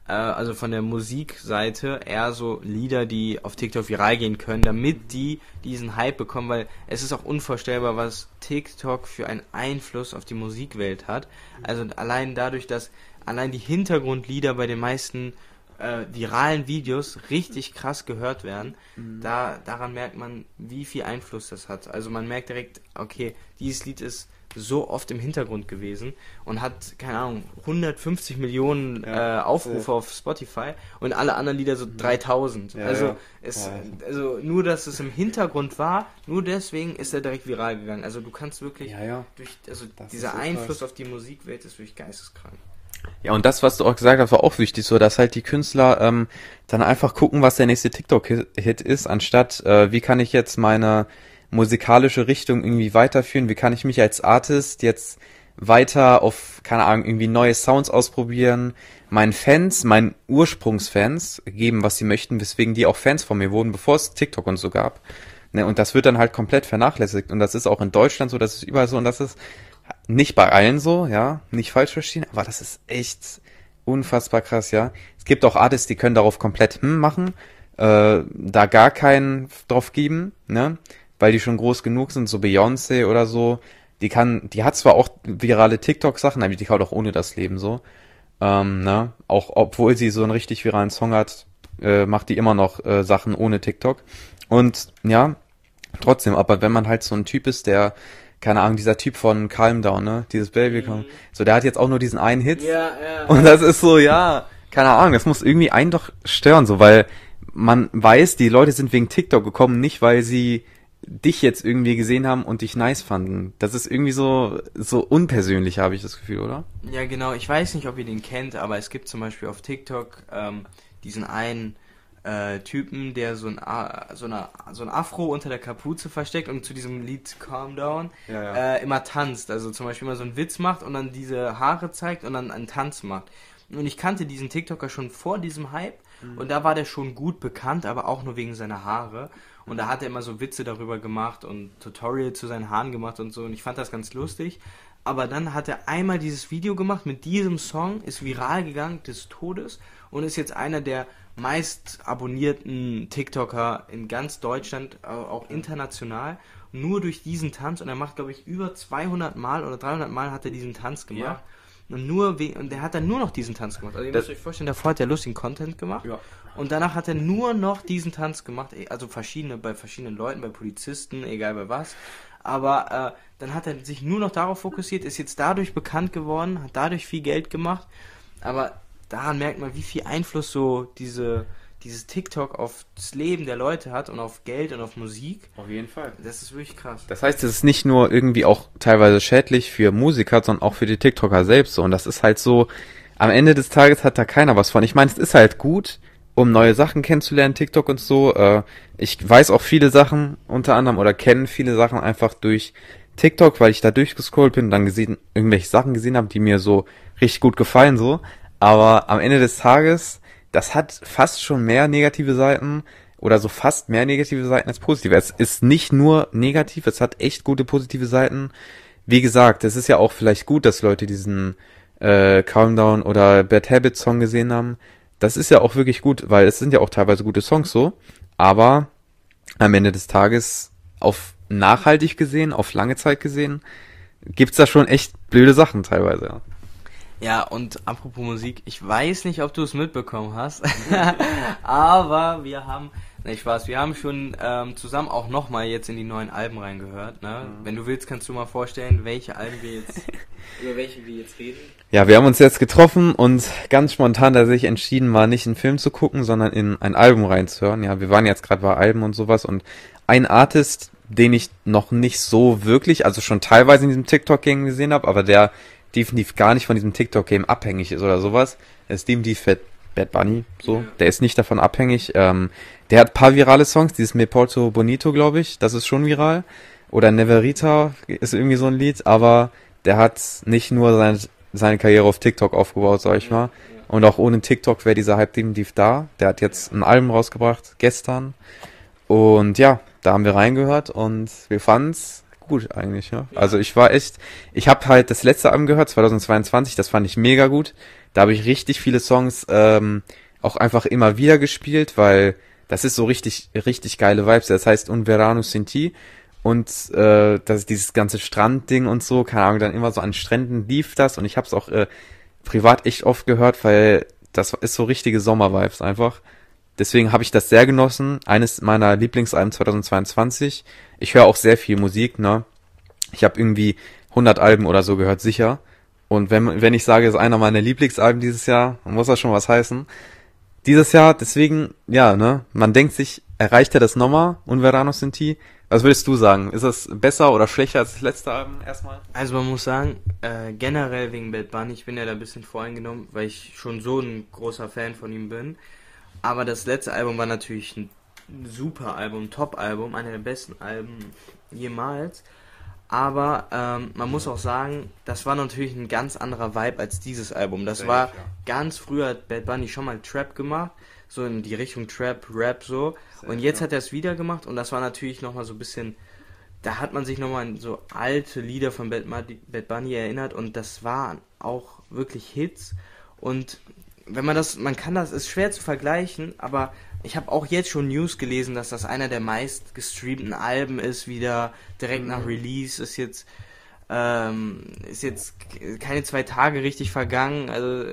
[SPEAKER 2] äh, also von der Musikseite eher so Lieder, die auf TikTok viral gehen können, damit die diesen Hype bekommen, weil es ist auch unvorstellbar, was TikTok für einen Einfluss auf die Musikwelt hat. Also allein dadurch, dass allein die Hintergrundlieder bei den meisten äh, viralen Videos richtig krass gehört werden, mhm. da daran merkt man, wie viel Einfluss das hat. Also man merkt direkt, okay, dieses Lied ist so oft im Hintergrund gewesen und hat, keine Ahnung, 150 Millionen ja, äh, Aufrufe ja. auf Spotify und alle anderen Lieder so 3000. Mhm. Ja, also, Es, also nur, dass es im Hintergrund war, nur deswegen ist er direkt viral gegangen. Also du kannst wirklich durch, also das dieser Einfluss auf die Musikwelt ist wirklich geisteskrank.
[SPEAKER 1] Ja, und das, was du auch gesagt hast, war auch wichtig, so dass halt die Künstler ähm, dann einfach gucken, was der nächste TikTok-Hit ist, anstatt äh, wie kann ich jetzt meine musikalische Richtung irgendwie weiterführen, wie kann ich mich als Artist jetzt weiter auf, keine Ahnung, irgendwie neue Sounds ausprobieren, meinen Fans, meinen Ursprungsfans geben, was sie möchten, weswegen die auch Fans von mir wurden, bevor es TikTok und so gab. Ne, und das wird dann halt komplett vernachlässigt. Und das ist auch in Deutschland so, das ist überall so und das ist nicht bei allen so, ja, nicht falsch verstehen, aber das ist echt unfassbar krass, ja. Es gibt auch Artists, die können darauf komplett hm machen, äh, da gar keinen drauf geben, ne, weil die schon groß genug sind, so Beyoncé oder so, die kann, die hat zwar auch virale TikTok-Sachen, aber die kann auch ohne das Leben so, ähm, ne, auch obwohl sie so einen richtig viralen Song hat, äh, macht die immer noch äh, Sachen ohne TikTok. Und ja, trotzdem, aber wenn man halt so ein Typ ist, der keine Ahnung, dieser Typ von Calm Down, ne? Dieses Baby mhm. So, der hat jetzt auch nur diesen einen Hit. Ja, ja. Und das ist so, ja, keine Ahnung, das muss irgendwie einen doch stören, so, weil man weiß, die Leute sind wegen TikTok gekommen, nicht weil sie dich jetzt irgendwie gesehen haben und dich nice fanden. Das ist irgendwie so, so unpersönlich, habe ich das Gefühl, oder?
[SPEAKER 2] Ja, genau. Ich weiß nicht, ob ihr den kennt, aber es gibt zum Beispiel auf TikTok ähm, diesen einen äh, Typen, der so ein, so, eine, so ein Afro unter der Kapuze versteckt und zu diesem Lied Calm Down ja, ja. Äh, immer tanzt. Also zum Beispiel immer so einen Witz macht und dann diese Haare zeigt und dann einen Tanz macht. Und ich kannte diesen TikToker schon vor diesem Hype mhm. und da war der schon gut bekannt, aber auch nur wegen seiner Haare. Und da hat er immer so Witze darüber gemacht und Tutorial zu seinen Haaren gemacht und so. Und ich fand das ganz lustig. Aber dann hat er einmal dieses Video gemacht mit diesem Song, ist viral gegangen des Todes und ist jetzt einer der meist abonnierten TikToker in ganz Deutschland, auch international. Nur durch diesen Tanz und er macht, glaube ich, über 200 Mal oder 300 Mal hat er diesen Tanz gemacht. Ja. Und nur und der hat dann nur noch diesen Tanz gemacht. Also ihr müsst euch vorstellen, davor hat er lustigen Content gemacht. Ja. Und danach hat er nur noch diesen Tanz gemacht. Also verschiedene, bei verschiedenen Leuten, bei Polizisten, egal bei was. Aber äh, dann hat er sich nur noch darauf fokussiert, ist jetzt dadurch bekannt geworden, hat dadurch viel Geld gemacht. Aber daran merkt man, wie viel Einfluss so diese dieses TikTok auf das Leben der Leute hat und auf Geld und auf Musik.
[SPEAKER 1] Auf jeden Fall.
[SPEAKER 2] Das ist wirklich krass.
[SPEAKER 1] Das heißt, es ist nicht nur irgendwie auch teilweise schädlich für Musiker, sondern auch für die TikToker selbst so. Und das ist halt so, am Ende des Tages hat da keiner was von. Ich meine, es ist halt gut, um neue Sachen kennenzulernen, TikTok und so. Äh, ich weiß auch viele Sachen unter anderem oder kenne viele Sachen einfach durch TikTok, weil ich da durchgescrollt bin und dann gesehen, irgendwelche Sachen gesehen habe, die mir so richtig gut gefallen so. Aber am Ende des Tages das hat fast schon mehr negative Seiten oder so fast mehr negative Seiten als positive. Es ist nicht nur negativ, es hat echt gute positive Seiten. Wie gesagt, es ist ja auch vielleicht gut, dass Leute diesen äh, Calm Down oder Bad Habit Song gesehen haben. Das ist ja auch wirklich gut, weil es sind ja auch teilweise gute Songs so. Aber am Ende des Tages auf nachhaltig gesehen, auf lange Zeit gesehen, gibt's da schon echt blöde Sachen teilweise. Ja.
[SPEAKER 2] Ja, und apropos Musik, ich weiß nicht, ob du es mitbekommen hast, aber wir haben, ne Spaß, wir haben schon ähm, zusammen auch nochmal jetzt in die neuen Alben reingehört. Ne? Mhm. Wenn du willst, kannst du mal vorstellen, welche Alben wir jetzt, über welche wir jetzt reden.
[SPEAKER 1] Ja, wir haben uns jetzt getroffen und ganz spontan da sich entschieden, mal nicht einen Film zu gucken, sondern in ein Album reinzuhören. Ja, wir waren jetzt gerade bei Alben und sowas und ein Artist, den ich noch nicht so wirklich, also schon teilweise in diesem TikTok-Gang gesehen habe, aber der definitiv gar nicht von diesem TikTok-Game abhängig ist oder sowas. Er ist definitiv Bad, Bad Bunny, so. Ja. Der ist nicht davon abhängig. Ähm, der hat paar virale Songs, dieses Me Porto Bonito, glaube ich, das ist schon viral. Oder Neverita ist irgendwie so ein Lied, aber der hat nicht nur seine, seine Karriere auf TikTok aufgebaut, sag ich ja, mal. Ja. Und auch ohne TikTok wäre dieser Hype definitiv da. Der hat jetzt ein Album rausgebracht, gestern. Und ja, da haben wir reingehört und wir fanden's gut eigentlich, ja. ja. Also ich war echt, ich habe halt das letzte Album gehört, 2022, das fand ich mega gut. Da habe ich richtig viele Songs ähm, auch einfach immer wieder gespielt, weil das ist so richtig, richtig geile Vibes. Das heißt Un Verano Sinti und äh, das dieses ganze Strandding und so, keine Ahnung, dann immer so an Stränden lief das und ich habe es auch äh, privat echt oft gehört, weil das ist so richtige Sommervibes einfach. Deswegen habe ich das sehr genossen. Eines meiner Lieblingsalben 2022. Ich höre auch sehr viel Musik, ne? Ich habe irgendwie 100 Alben oder so gehört, sicher. Und wenn, wenn ich sage, es ist einer meiner Lieblingsalben dieses Jahr, dann muss das schon was heißen. Dieses Jahr, deswegen, ja, ne? Man denkt sich, erreicht er das nochmal? Un Verano Sinti? Was würdest du sagen? Ist das besser oder schlechter als das letzte Album erstmal?
[SPEAKER 2] Also man muss sagen, äh, generell wegen Bad Bunny, ich bin ja da ein bisschen voreingenommen, weil ich schon so ein großer Fan von ihm bin. Aber das letzte Album war natürlich ein super Album, Top-Album, einer der besten Alben jemals. Aber ähm, man muss auch sagen, das war natürlich ein ganz anderer Vibe als dieses Album. Das war ja. ganz früher hat Bad Bunny schon mal Trap gemacht, so in die Richtung Trap, Rap so. Sehr und jetzt hat er es wieder gemacht und das war natürlich nochmal so ein bisschen, da hat man sich nochmal an so alte Lieder von Bad Bunny erinnert und das waren auch wirklich Hits. Und wenn man das, man kann das, ist schwer zu vergleichen, aber ich habe auch jetzt schon News gelesen, dass das einer der meist gestreamten Alben ist, wieder direkt mhm. nach Release, ist jetzt, ähm, ist jetzt keine zwei Tage richtig vergangen, also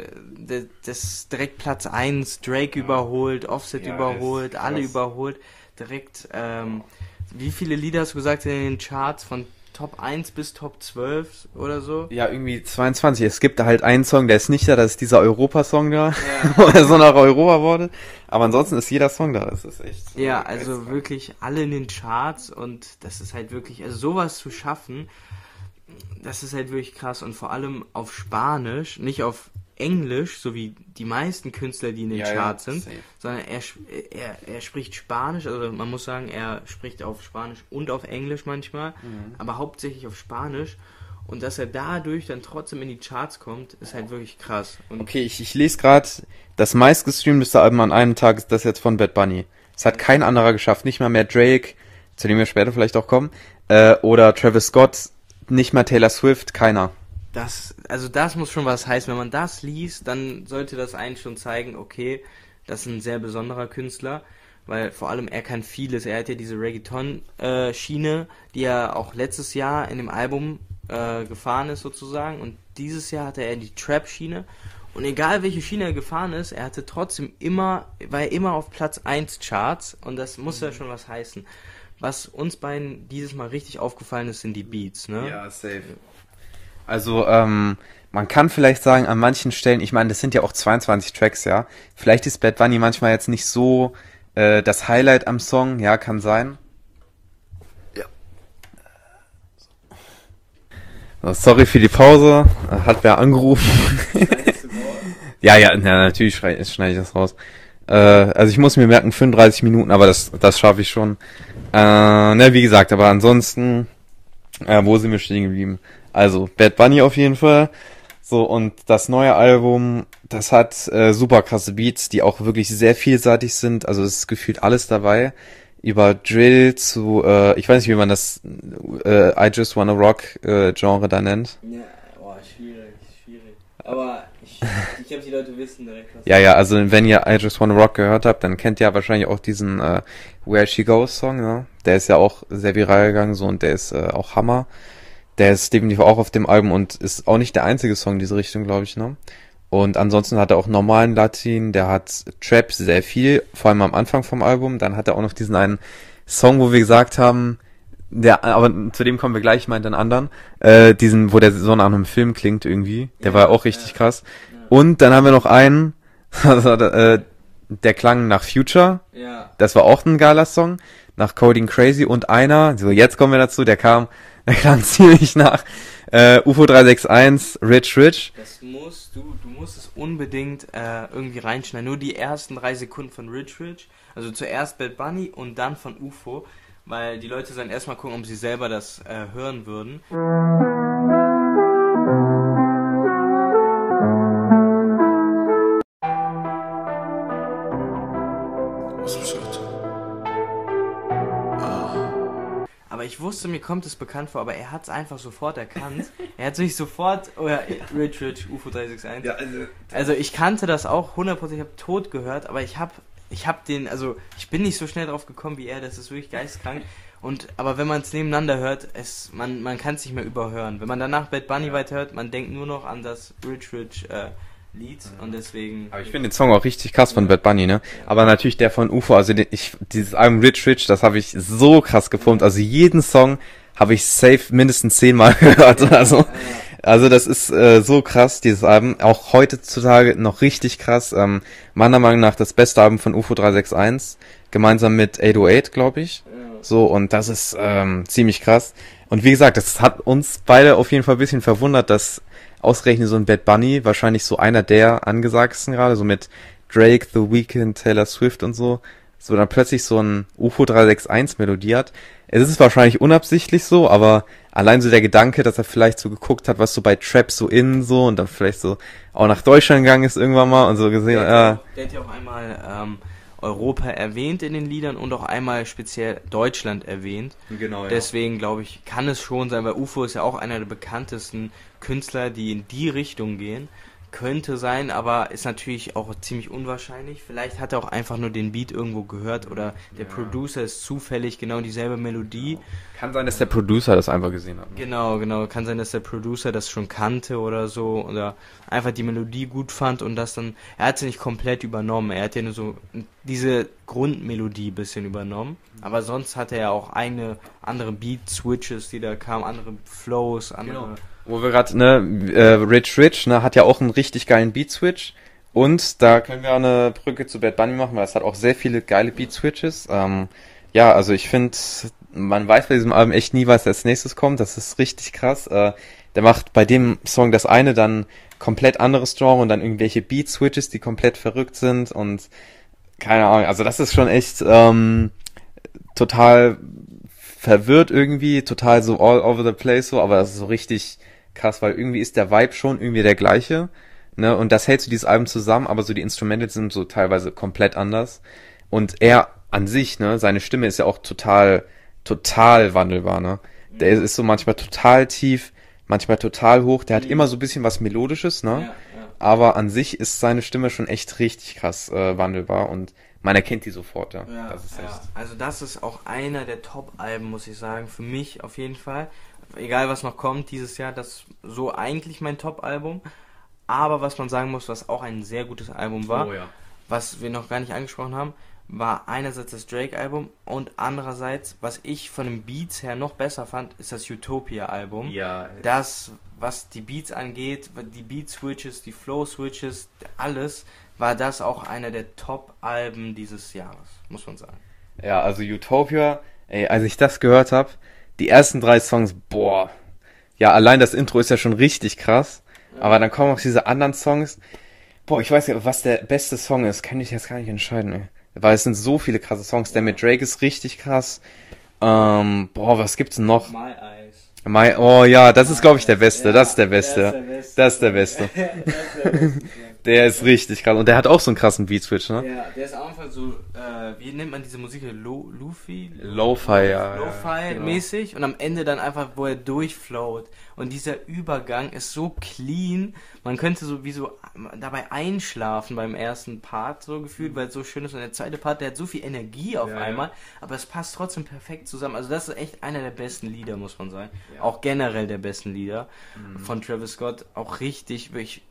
[SPEAKER 2] das direkt Platz 1, Drake ja. überholt, Offset ja, überholt, alle überholt, direkt, ähm, wie viele Lieder hast du gesagt in den Charts von Top 1 bis Top 12 oder so.
[SPEAKER 1] Ja, irgendwie 22. Es gibt da halt einen Song, der ist nicht da, das ist dieser Europa-Song da, ja. wo er so nach Europa wurde. Aber ansonsten ist jeder Song da, das ist echt.
[SPEAKER 2] So ja, also wirklich alle in den Charts und das ist halt wirklich, also sowas zu schaffen, das ist halt wirklich krass und vor allem auf Spanisch, nicht auf Englisch, so wie die meisten Künstler, die in den ja, Charts ja, sind, safe. sondern er, er, er spricht Spanisch, also man muss sagen, er spricht auf Spanisch und auf Englisch manchmal, mhm. aber hauptsächlich auf Spanisch. Und dass er dadurch dann trotzdem in die Charts kommt, ist halt wirklich krass. Und
[SPEAKER 1] okay, ich, ich lese gerade, das meistgestreamteste Album an einem Tag ist das jetzt von Bad Bunny. Das hat kein anderer geschafft, nicht mal mehr Drake, zu dem wir später vielleicht auch kommen, äh, oder Travis Scott, nicht mal Taylor Swift, keiner.
[SPEAKER 2] Das, also das muss schon was heißen. Wenn man das liest, dann sollte das eigentlich schon zeigen, okay, das ist ein sehr besonderer Künstler, weil vor allem er kann vieles. Er hat ja diese Reggaeton-Schiene, die er auch letztes Jahr in dem Album äh, gefahren ist sozusagen und dieses Jahr hatte er die Trap-Schiene und egal welche Schiene er gefahren ist, er hatte trotzdem immer, war er immer auf Platz 1 Charts und das muss ja schon was heißen. Was uns beiden dieses Mal richtig aufgefallen ist, sind die Beats, ne?
[SPEAKER 1] Ja, safe. Also, ähm, man kann vielleicht sagen, an manchen Stellen, ich meine, das sind ja auch 22 Tracks, ja. Vielleicht ist Bad Bunny manchmal jetzt nicht so äh, das Highlight am Song, ja, kann sein. Ja. So, sorry für die Pause, hat wer angerufen. ja, ja, ja, natürlich schneide ich das raus. Äh, also ich muss mir merken, 35 Minuten, aber das, das schaffe ich schon. Äh, ne, wie gesagt, aber ansonsten, äh, wo sind wir stehen geblieben? Also, Bad Bunny auf jeden Fall. So, und das neue Album, das hat äh, super krasse Beats, die auch wirklich sehr vielseitig sind. Also es ist gefühlt alles dabei. Über Drill zu, äh, ich weiß nicht, wie man das äh, I Just Wanna Rock äh, Genre da nennt.
[SPEAKER 2] Ja, boah, schwierig, schwierig. Aber ich, ich glaube, die Leute wissen direkt,
[SPEAKER 1] was. ja, ja, also wenn ihr I Just Wanna Rock gehört habt, dann kennt ihr ja wahrscheinlich auch diesen äh, Where She Goes Song, ne? Der ist ja auch sehr viral gegangen, so, und der ist äh, auch Hammer. Der ist definitiv auch auf dem Album und ist auch nicht der einzige Song in diese Richtung, glaube ich, ne? Und ansonsten hat er auch normalen Latin, der hat Trap sehr viel, vor allem am Anfang vom Album. Dann hat er auch noch diesen einen Song, wo wir gesagt haben, der, aber zu dem kommen wir gleich, ich meinte einen anderen, äh, diesen, wo der so nach einem Film klingt irgendwie. Der ja, war auch richtig ja, krass. Ja. Und dann haben wir noch einen, also, äh, der klang nach Future. Ja. Das war auch ein geiler Song. Nach Coding Crazy und einer, so jetzt kommen wir dazu, der kam der klang ziemlich nach äh, UFO 361, Rich Rich.
[SPEAKER 2] Das musst du, du musst es unbedingt äh, irgendwie reinschneiden. Nur die ersten drei Sekunden von Rich Rich. Also zuerst Bad Bunny und dann von UFO. Weil die Leute dann erstmal gucken, ob sie selber das äh, hören würden. Ich wusste, mir kommt es bekannt vor, aber er hat es einfach sofort erkannt. er hat sich sofort, oh ja, Rich Rich, UFO 361. Ja, also, also ich kannte das auch 100%, ich habe tot gehört, aber ich habe ich habe den, also ich bin nicht so schnell drauf gekommen wie er, das ist wirklich geistkrank. Und aber wenn man es nebeneinander hört, es man man kann es nicht mehr überhören. Wenn man danach Bad Bunny ja. weiterhört, man denkt nur noch an das Rich Rich äh, Lied und deswegen.
[SPEAKER 1] Aber ich finde den Song auch richtig krass von Bad Bunny, ne? Aber natürlich der von UFO, also den, ich, dieses Album Rich Rich, das habe ich so krass gefunden. Also jeden Song habe ich safe mindestens zehnmal gehört. Also, also das ist äh, so krass, dieses Album. Auch heutzutage noch richtig krass. Ähm, meiner Meinung nach das beste Album von UFO 361. Gemeinsam mit 808, glaube ich. So, und das ist ähm, ziemlich krass. Und wie gesagt, das hat uns beide auf jeden Fall ein bisschen verwundert, dass ausgerechnet so ein Bad Bunny, wahrscheinlich so einer der angesagtesten gerade, so mit Drake, The Weeknd, Taylor Swift und so, so dann plötzlich so ein UFO 361 Melodie hat. Es ist wahrscheinlich unabsichtlich so, aber allein so der Gedanke, dass er vielleicht so geguckt hat, was so bei Trap so in so und dann vielleicht so auch nach Deutschland gegangen ist irgendwann mal und so gesehen,
[SPEAKER 2] der ja. Hat, der hat ja auch einmal ähm, Europa erwähnt in den Liedern und auch einmal speziell Deutschland erwähnt. Genau. Ja. Deswegen glaube ich, kann es schon sein, weil UFO ist ja auch einer der bekanntesten Künstler, die in die Richtung gehen. Könnte sein, aber ist natürlich auch ziemlich unwahrscheinlich. Vielleicht hat er auch einfach nur den Beat irgendwo gehört oder der ja. Producer ist zufällig genau dieselbe Melodie. Genau.
[SPEAKER 1] Kann sein, dass der Producer das einfach gesehen hat.
[SPEAKER 2] Ne? Genau, genau. Kann sein, dass der Producer das schon kannte oder so oder einfach die Melodie gut fand und das dann. Er hat sie nicht komplett übernommen. Er hat ja nur so diese Grundmelodie ein bisschen übernommen. Aber sonst hatte er auch eine andere Beat-Switches, die da kamen, andere Flows, andere. Genau
[SPEAKER 1] wo wir gerade, ne, äh, Rich Rich, ne, hat ja auch einen richtig geilen Beat-Switch. Und da können wir eine Brücke zu Bad Bunny machen, weil es hat auch sehr viele geile Beat-Switches. Ähm, ja, also ich finde, man weiß bei diesem Album echt nie, was als nächstes kommt. Das ist richtig krass. Äh, der macht bei dem Song das eine, dann komplett anderes Genre und dann irgendwelche Beat-Switches, die komplett verrückt sind und keine Ahnung. Also das ist schon echt ähm, total verwirrt irgendwie, total so all over the place so, aber das ist so richtig krass, weil irgendwie ist der Vibe schon irgendwie der gleiche. Ne? Und das hält so dieses Album zusammen, aber so die Instrumente sind so teilweise komplett anders. Und er an sich, ne, seine Stimme ist ja auch total, total wandelbar, ne. Der ist so manchmal total tief, manchmal total hoch. Der hat
[SPEAKER 2] Mhm.
[SPEAKER 1] immer so ein bisschen was Melodisches, ne?
[SPEAKER 2] Ja, ja.
[SPEAKER 1] Aber an sich ist seine Stimme schon echt richtig krass äh, wandelbar und man erkennt die sofort, ja.
[SPEAKER 2] Ja,
[SPEAKER 1] das ist echt.
[SPEAKER 2] Also das ist auch einer der Top-Alben, muss ich sagen, für mich auf jeden Fall. Egal was noch kommt dieses Jahr, das ist so eigentlich mein Top-Album. Aber was man sagen muss, was auch ein sehr gutes Album war,
[SPEAKER 1] Oh ja.
[SPEAKER 2] was wir noch gar nicht angesprochen haben, war einerseits das Drake-Album und andererseits, was ich von den Beats her noch besser fand, ist das Utopia-Album.
[SPEAKER 1] Ja,
[SPEAKER 2] Das, was die Beats angeht, die Beat-Switches, die Flow-Switches, alles, war das auch einer der Top-Alben dieses Jahres, muss man sagen.
[SPEAKER 1] ja, also Utopia, ey, als ich das gehört habe, die ersten drei Songs, boah. Ja, allein das Intro ist ja schon richtig krass. Aber dann kommen auch diese anderen Songs. Boah, ich weiß ja, was der beste Song ist, kann ich jetzt gar nicht entscheiden, ey. Weil es sind so viele krasse Songs. Der mit Drake ist richtig krass. Ähm, boah, was gibt's noch?
[SPEAKER 2] My Eyes.
[SPEAKER 1] My, oh ja, das ist glaube ich der beste.
[SPEAKER 2] Ja,
[SPEAKER 1] das ist der beste. Das ist der beste.
[SPEAKER 2] Das ist der beste.
[SPEAKER 1] Der ist richtig krass. Und der hat auch so einen krassen Beat Switch, ne?
[SPEAKER 2] Ja, der ist am Anfang so, äh, wie nennt man diese Musik? Lo Luffy?
[SPEAKER 1] Lo-Fi, ja, ja,
[SPEAKER 2] Lo-Fi-mäßig und am Ende dann einfach, wo er durchflowt. Und dieser Übergang ist so clean, man könnte so wie so dabei einschlafen beim ersten Part, so gefühlt, weil es so schön ist. Und der zweite Part, der hat so viel Energie auf
[SPEAKER 1] Ja, ja.
[SPEAKER 2] einmal, aber es passt trotzdem perfekt zusammen. Also das ist echt einer der besten Lieder, muss man sagen.
[SPEAKER 1] Ja.
[SPEAKER 2] Auch generell der besten Lieder
[SPEAKER 1] Mhm.
[SPEAKER 2] von Travis Scott. Auch richtig, wirklich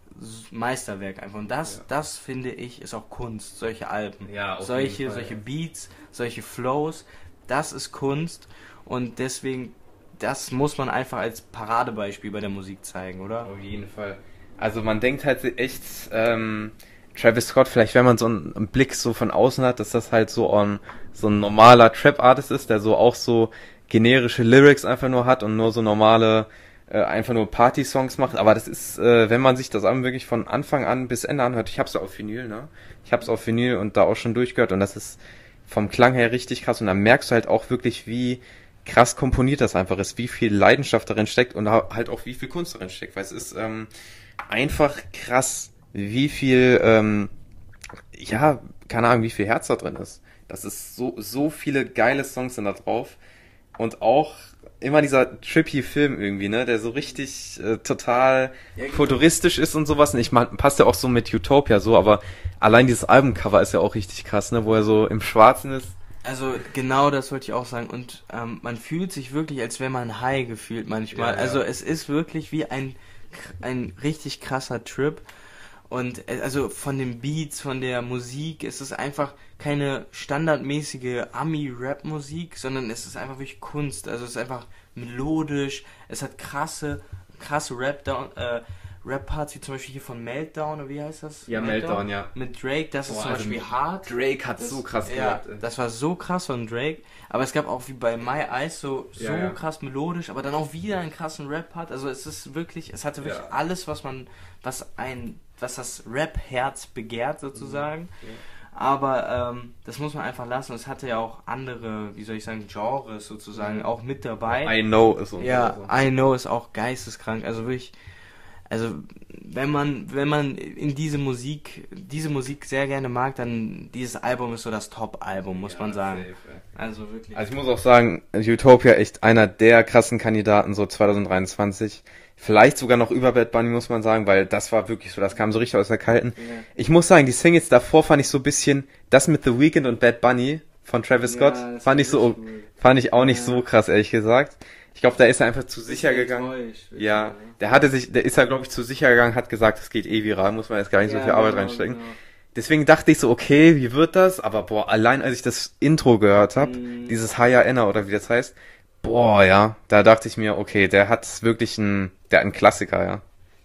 [SPEAKER 2] Meisterwerk einfach. Und das,
[SPEAKER 1] Ja.
[SPEAKER 2] das finde ich, ist auch Kunst, solche Alben.
[SPEAKER 1] Ja,
[SPEAKER 2] solche,
[SPEAKER 1] Fall,
[SPEAKER 2] solche. Beats, solche Flows, das ist Kunst und deswegen, das muss man einfach als Paradebeispiel bei der Musik zeigen, oder?
[SPEAKER 1] Auf jeden Fall. Also man denkt halt echt, ähm, Travis Scott, vielleicht wenn man so einen, einen Blick so von außen hat, dass das halt so ein, so ein normaler Trap-Artist ist, der so auch so generische Lyrics einfach nur hat und nur so normale, äh, einfach nur Party-Songs macht. Aber das ist, äh, wenn man sich das Album wirklich von Anfang an bis Ende anhört, ich hab's auf Vinyl, ne? Ich hab's auf Vinyl und da auch schon durchgehört und das ist vom Klang her richtig krass und dann merkst du halt auch wirklich, wie krass komponiert das einfach ist, wie viel Leidenschaft darin steckt und ha- halt auch wie viel Kunst darin steckt, weil es ist ähm, einfach krass, wie viel, ähm, ja, keine Ahnung, wie viel Herz da drin ist. Das ist so, so viele geile Songs sind da drauf und auch immer dieser trippy Film irgendwie, ne, der so richtig äh, total
[SPEAKER 2] Ja, genau.
[SPEAKER 1] futuristisch ist und sowas. Und ich meine, passt ja auch so mit Utopia so, aber allein dieses Albumcover ist ja auch richtig krass, ne, wo er so im Schwarzen ist.
[SPEAKER 2] Also genau das wollte ich auch sagen und ähm, man fühlt sich wirklich, als wäre man high gefühlt manchmal.
[SPEAKER 1] Ja, ja.
[SPEAKER 2] Also es ist wirklich wie ein, ein richtig krasser Trip. Und äh, also von den Beats, von der Musik, es ist einfach keine standardmäßige Ami-Rap-Musik, sondern es ist einfach wirklich Kunst. Also es ist einfach melodisch, es hat krasse, krasse Rap-Down, äh, Rap-Parts, wie zum Beispiel hier von Meltdown, oder wie heißt das?
[SPEAKER 1] Ja, Meltdown, ja.
[SPEAKER 2] Mit Drake, das ist
[SPEAKER 1] Boah,
[SPEAKER 2] zum
[SPEAKER 1] also
[SPEAKER 2] Beispiel hart.
[SPEAKER 1] Drake hat
[SPEAKER 2] Das-
[SPEAKER 1] so krass
[SPEAKER 2] ja,
[SPEAKER 1] ey.
[SPEAKER 2] das war so krass von Drake. Aber es gab auch wie bei My Eyes so, so
[SPEAKER 1] Ja, ja.
[SPEAKER 2] krass melodisch, aber dann auch wieder einen krassen Rap-Part. Also es ist wirklich, es hatte wirklich
[SPEAKER 1] Ja.
[SPEAKER 2] alles, was man, was ein, was das Rap-Herz begehrt sozusagen.
[SPEAKER 1] Mhm.
[SPEAKER 2] Aber ähm, das muss man einfach lassen. Es hatte ja auch andere, wie soll ich sagen, Genres sozusagen auch mit dabei.
[SPEAKER 1] I know ist so.
[SPEAKER 2] Ja,
[SPEAKER 1] so.
[SPEAKER 2] I know ist auch geisteskrank. Also wirklich, also wenn man, wenn man in diese Musik, diese Musik sehr gerne mag, dann dieses Album ist so das Top-Album, muss
[SPEAKER 1] Ja,
[SPEAKER 2] man sagen.
[SPEAKER 1] safe.
[SPEAKER 2] Also wirklich.
[SPEAKER 1] Also ich muss auch sagen, Utopia echt einer der krassen Kandidaten so 2023. Vielleicht sogar noch über Bad Bunny, muss man sagen, weil das war wirklich so, das kam so richtig aus der Kalten.
[SPEAKER 2] Ja.
[SPEAKER 1] Ich muss sagen, die Singles davor fand ich so ein bisschen, das mit The Weeknd und Bad Bunny von Travis
[SPEAKER 2] Ja,
[SPEAKER 1] Scott,
[SPEAKER 2] das
[SPEAKER 1] fand ich so,
[SPEAKER 2] gut.
[SPEAKER 1] fand ich auch nicht
[SPEAKER 2] Ja.
[SPEAKER 1] so krass, ehrlich gesagt. Ich glaube, da ist er einfach zu sicher gegangen. Ja,
[SPEAKER 2] ne?
[SPEAKER 1] der hatte sich, der ist ja, glaube ich, zu sicher gegangen, hat gesagt, es geht eh viral, muss man jetzt gar nicht so
[SPEAKER 2] Ja,
[SPEAKER 1] viel Arbeit
[SPEAKER 2] genau,
[SPEAKER 1] reinstecken.
[SPEAKER 2] genau.
[SPEAKER 1] Deswegen dachte ich so, okay, wie wird das? Aber boah, allein als ich das Intro gehört habe,
[SPEAKER 2] Mhm.
[SPEAKER 1] dieses Haya Enna oder wie das heißt, boah, ja, da dachte ich mir, okay, der hat wirklich einen, der hat einen Klassiker, ja.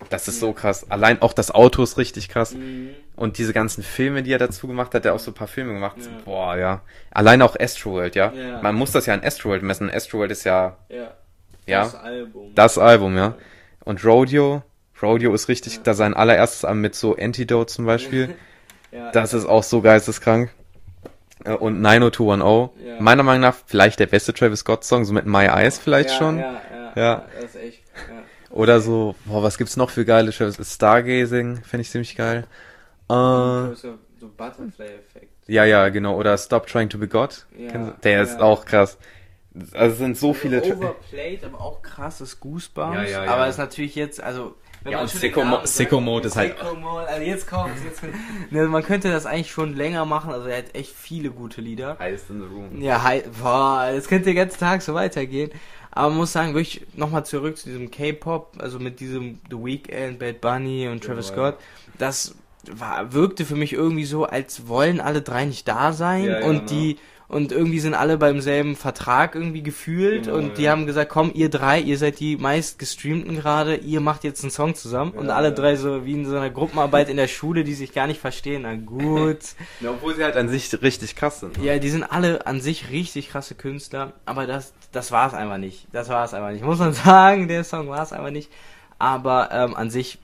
[SPEAKER 1] Das ist so krass. Allein auch das Auto ist richtig krass.
[SPEAKER 2] Mhm.
[SPEAKER 1] Und diese ganzen Filme, die er dazu gemacht hat, der auch so ein paar Filme gemacht.
[SPEAKER 2] Ja.
[SPEAKER 1] Boah, ja. Allein auch Astroworld, ja.
[SPEAKER 2] Ja.
[SPEAKER 1] Man muss das ja an Astroworld messen. Astroworld ist ja,
[SPEAKER 2] Ja.
[SPEAKER 1] ja,
[SPEAKER 2] Das Album.
[SPEAKER 1] das Album, ja. Und Rodeo, Rodeo ist richtig, da sein allererstes Album mit so Antidote zum Beispiel. Das ist auch so geisteskrank. Äh, Und 90210.
[SPEAKER 2] Ja.
[SPEAKER 1] Meiner Meinung nach vielleicht der beste Travis Scott Song, so mit My Eyes vielleicht
[SPEAKER 2] ja,
[SPEAKER 1] schon.
[SPEAKER 2] Ja, ja,
[SPEAKER 1] Ja.
[SPEAKER 2] Das ist echt. Ja.
[SPEAKER 1] Oder so, boah, was gibt's noch für geile Travis? Stargazing, finde ich ziemlich geil. Äh,
[SPEAKER 2] So, so Butterfly-Effekt.
[SPEAKER 1] Ja, ja, genau. Oder Stop Trying to Be God.
[SPEAKER 2] Ja,
[SPEAKER 1] der ist auch krass. Also es sind so viele. Tra-
[SPEAKER 2] Overplayed, aber auch krasses Goosebumps.
[SPEAKER 1] Ja, ja, ja.
[SPEAKER 2] Aber ist natürlich jetzt, also. Wenn
[SPEAKER 1] Ja, und Sicko Mo- Mode ist halt-
[SPEAKER 2] Sicko Mode, also jetzt kommt's. Jetzt, ne, man könnte das eigentlich schon länger machen, also er hat echt viele gute Lieder.
[SPEAKER 1] Highest in the room.
[SPEAKER 2] Ja, hi, boah, das könnte den ganzen Tag so weitergehen. Aber man muss sagen, wirklich nochmal zurück zu diesem K-Pop, also mit diesem The Weeknd, Bad Bunny und Travis
[SPEAKER 1] Ja,
[SPEAKER 2] Scott. Das war, wirkte für mich irgendwie so, als wollen alle drei nicht da sein
[SPEAKER 1] Ja, ja,
[SPEAKER 2] und
[SPEAKER 1] genau.
[SPEAKER 2] die und irgendwie sind alle beim selben Vertrag irgendwie gefühlt
[SPEAKER 1] Genau,
[SPEAKER 2] und die
[SPEAKER 1] ja.
[SPEAKER 2] haben gesagt, komm, ihr drei, ihr seid die meist gestreamten gerade, ihr macht jetzt einen Song zusammen und
[SPEAKER 1] Ja,
[SPEAKER 2] alle
[SPEAKER 1] ja.
[SPEAKER 2] drei so wie in so einer Gruppenarbeit in der Schule, die sich gar nicht verstehen. Na gut.
[SPEAKER 1] Ja, obwohl sie halt an sich richtig krass sind.
[SPEAKER 2] Ja, die sind alle an sich richtig krasse Künstler, aber das, das war es einfach nicht. Das war es einfach nicht. Muss man sagen, der Song war es einfach nicht. Aber ähm, an sich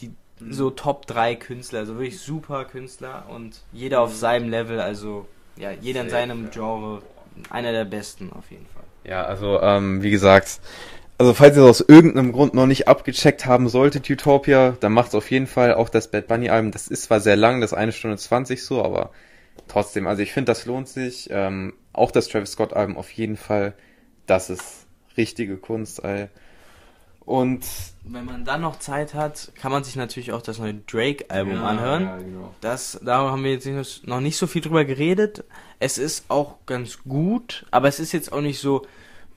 [SPEAKER 2] die so Top 3 Künstler, also wirklich super Künstler und jeder auf seinem Level, also ja, jeder in seinem. Genre, einer der besten auf jeden Fall.
[SPEAKER 1] Ja, also ähm, wie gesagt, also falls ihr es aus irgendeinem Grund noch nicht abgecheckt haben solltet, Utopia, dann macht auf jeden Fall auch das Bad Bunny Album. Das ist zwar sehr lang, das ist eine Stunde 20 so, aber trotzdem, also ich finde, das lohnt sich. Ähm, auch das Travis Scott Album auf jeden Fall. Das ist richtige Kunst, ey. Und
[SPEAKER 2] Wenn man dann noch Zeit hat, kann man sich natürlich auch das neue Drake-Album anhören.
[SPEAKER 1] genau.
[SPEAKER 2] Das, da haben wir jetzt noch nicht so viel drüber geredet. Es ist auch ganz gut, aber es ist jetzt auch nicht so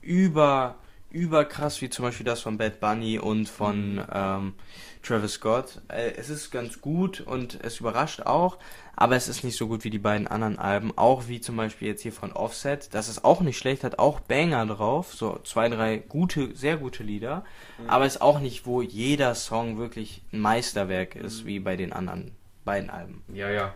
[SPEAKER 2] über, über krass wie zum Beispiel das von Bad Bunny und von ähm, Travis Scott. Äh, es ist ganz gut und es überrascht auch, aber es ist nicht so gut wie die beiden anderen Alben. Auch wie zum Beispiel jetzt hier von Offset. Das ist auch nicht schlecht, hat auch Banger drauf. So zwei, drei gute, sehr gute Lieder. Aber ist auch nicht, wo jeder Song wirklich ein Meisterwerk ist, wie bei den anderen beiden Alben.
[SPEAKER 1] Ja, ja.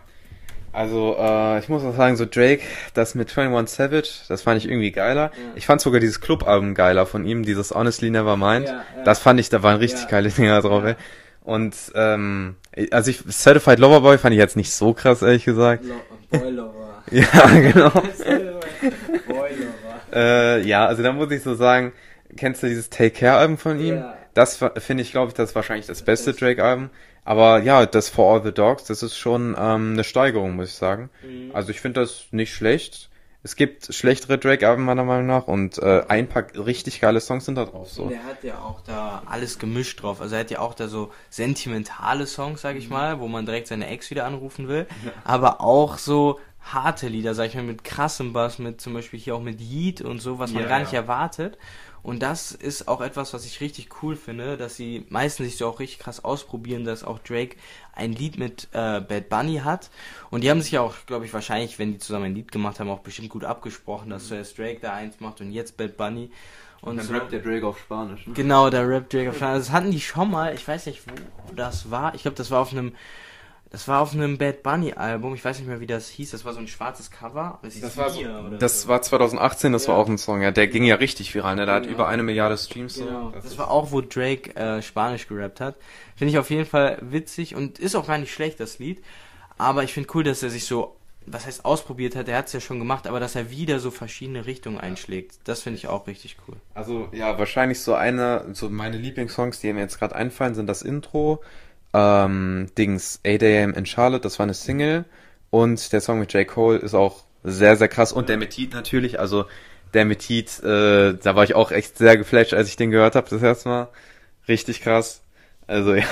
[SPEAKER 1] Also, äh, ich muss auch sagen, so Drake, das mit 21 Savage, das fand ich irgendwie geiler.
[SPEAKER 2] Ja.
[SPEAKER 1] Ich fand sogar dieses Club-Album geiler von ihm, dieses Honestly Nevermind.
[SPEAKER 2] Ja, ja.
[SPEAKER 1] Das fand ich, da waren richtig geile Dinger drauf, ey. Und, ähm, also ich, Certified Loverboy fand ich jetzt nicht so krass, ehrlich gesagt.
[SPEAKER 2] Boilover.
[SPEAKER 1] Ja, genau.
[SPEAKER 2] Boilover.
[SPEAKER 1] äh, ja, also da muss ich so sagen, kennst du dieses Take Care-Album von ihm?
[SPEAKER 2] Ja.
[SPEAKER 1] Das finde ich, glaube ich, das ist wahrscheinlich das beste
[SPEAKER 2] Beste.
[SPEAKER 1] Drake-Album. Aber ja, das For All the Dogs, das ist schon ähm, eine Steigerung, muss ich sagen.
[SPEAKER 2] Mhm.
[SPEAKER 1] Also ich finde das nicht schlecht. Es gibt schlechtere Drake-Alben meiner Meinung nach und äh, ein paar richtig geile Songs sind da drauf. So.
[SPEAKER 2] Und er hat ja auch da alles gemischt drauf. Also er hat ja auch da so sentimentale Songs, sag ich mal, wo man direkt seine Ex wieder anrufen will. Aber auch so harte Lieder, sag ich mal, mit krassem Bass, mit zum Beispiel hier auch mit Yeet und so, was man
[SPEAKER 1] Ja,
[SPEAKER 2] gar nicht
[SPEAKER 1] ja.
[SPEAKER 2] erwartet. Und das ist auch etwas, was ich richtig cool finde, dass sie meistens sich so auch richtig krass ausprobieren, dass auch Drake ein Lied mit äh, Bad Bunny hat. Und die haben sich ja auch, glaube ich, wahrscheinlich, wenn die zusammen ein Lied gemacht haben, auch bestimmt gut abgesprochen, dass zuerst Drake da eins macht und jetzt Bad Bunny. Und, so.
[SPEAKER 1] der Drake auf Spanisch. Ne?
[SPEAKER 2] Genau, der Rap Drake of China. Das hatten die schon mal, ich weiß nicht, wo das war. Ich glaube, das war auf einem das war auf einem Bad Bunny Album. Ich weiß nicht mehr, wie das hieß. Das war so ein schwarzes Cover. Das,
[SPEAKER 1] Das war, so, das
[SPEAKER 2] so.
[SPEAKER 1] war 2018, das war
[SPEAKER 2] Ja.
[SPEAKER 1] auch ein Song, ja. Der ging ja richtig viral, ne? Der hat
[SPEAKER 2] Genau.
[SPEAKER 1] über eine Milliarde Streams. so.
[SPEAKER 2] Genau. Das
[SPEAKER 1] ist-
[SPEAKER 2] war auch, wo Drake äh, Spanisch gerappt hat. Finde ich auf jeden Fall witzig und ist auch gar nicht schlecht, das Lied. Aber ich finde cool, dass er sich so, was heißt ausprobiert hat, er hat es ja schon gemacht, aber dass er wieder so verschiedene Richtungen einschlägt. Das finde ich auch richtig cool.
[SPEAKER 1] Also ja, wahrscheinlich so eine, so meine Lieblingssongs, die mir jetzt gerade einfallen, sind das Intro, ähm, Dings 8am in Charlotte, das war eine Single und der Song mit J. Cole ist auch sehr, sehr krass und der mit Heat natürlich, also der mit Heat, äh, da war ich auch echt sehr geflasht, als ich den gehört habe das erste Mal. Richtig krass. Also ja,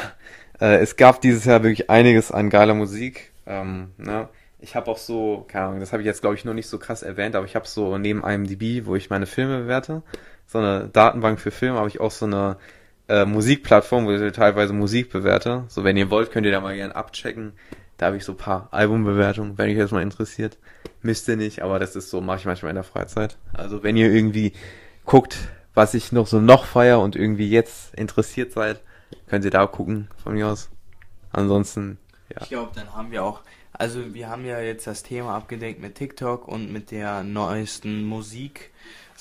[SPEAKER 1] äh, es gab dieses Jahr wirklich einiges an geiler Musik. Ähm, ne? Ich habe auch so, keine Ahnung, das habe ich jetzt glaube ich noch nicht so krass erwähnt, aber ich habe so neben IMDb, wo ich meine Filme bewerte, so eine Datenbank für Filme, habe ich auch so eine äh, Musikplattform, wo ich teilweise Musik bewerte. So wenn ihr wollt, könnt ihr da mal gerne abchecken. Da habe ich so paar Albumbewertungen, wenn euch das mal interessiert. Müsst ihr nicht, aber das ist so, mache ich manchmal in der Freizeit. Also wenn ihr irgendwie guckt, was ich noch so noch feier und irgendwie jetzt interessiert seid, könnt ihr da gucken von mir aus. Ansonsten, ja.
[SPEAKER 2] Ich glaube, dann haben wir auch, also wir haben ja jetzt das Thema abgedeckt mit TikTok und mit der neuesten Musik,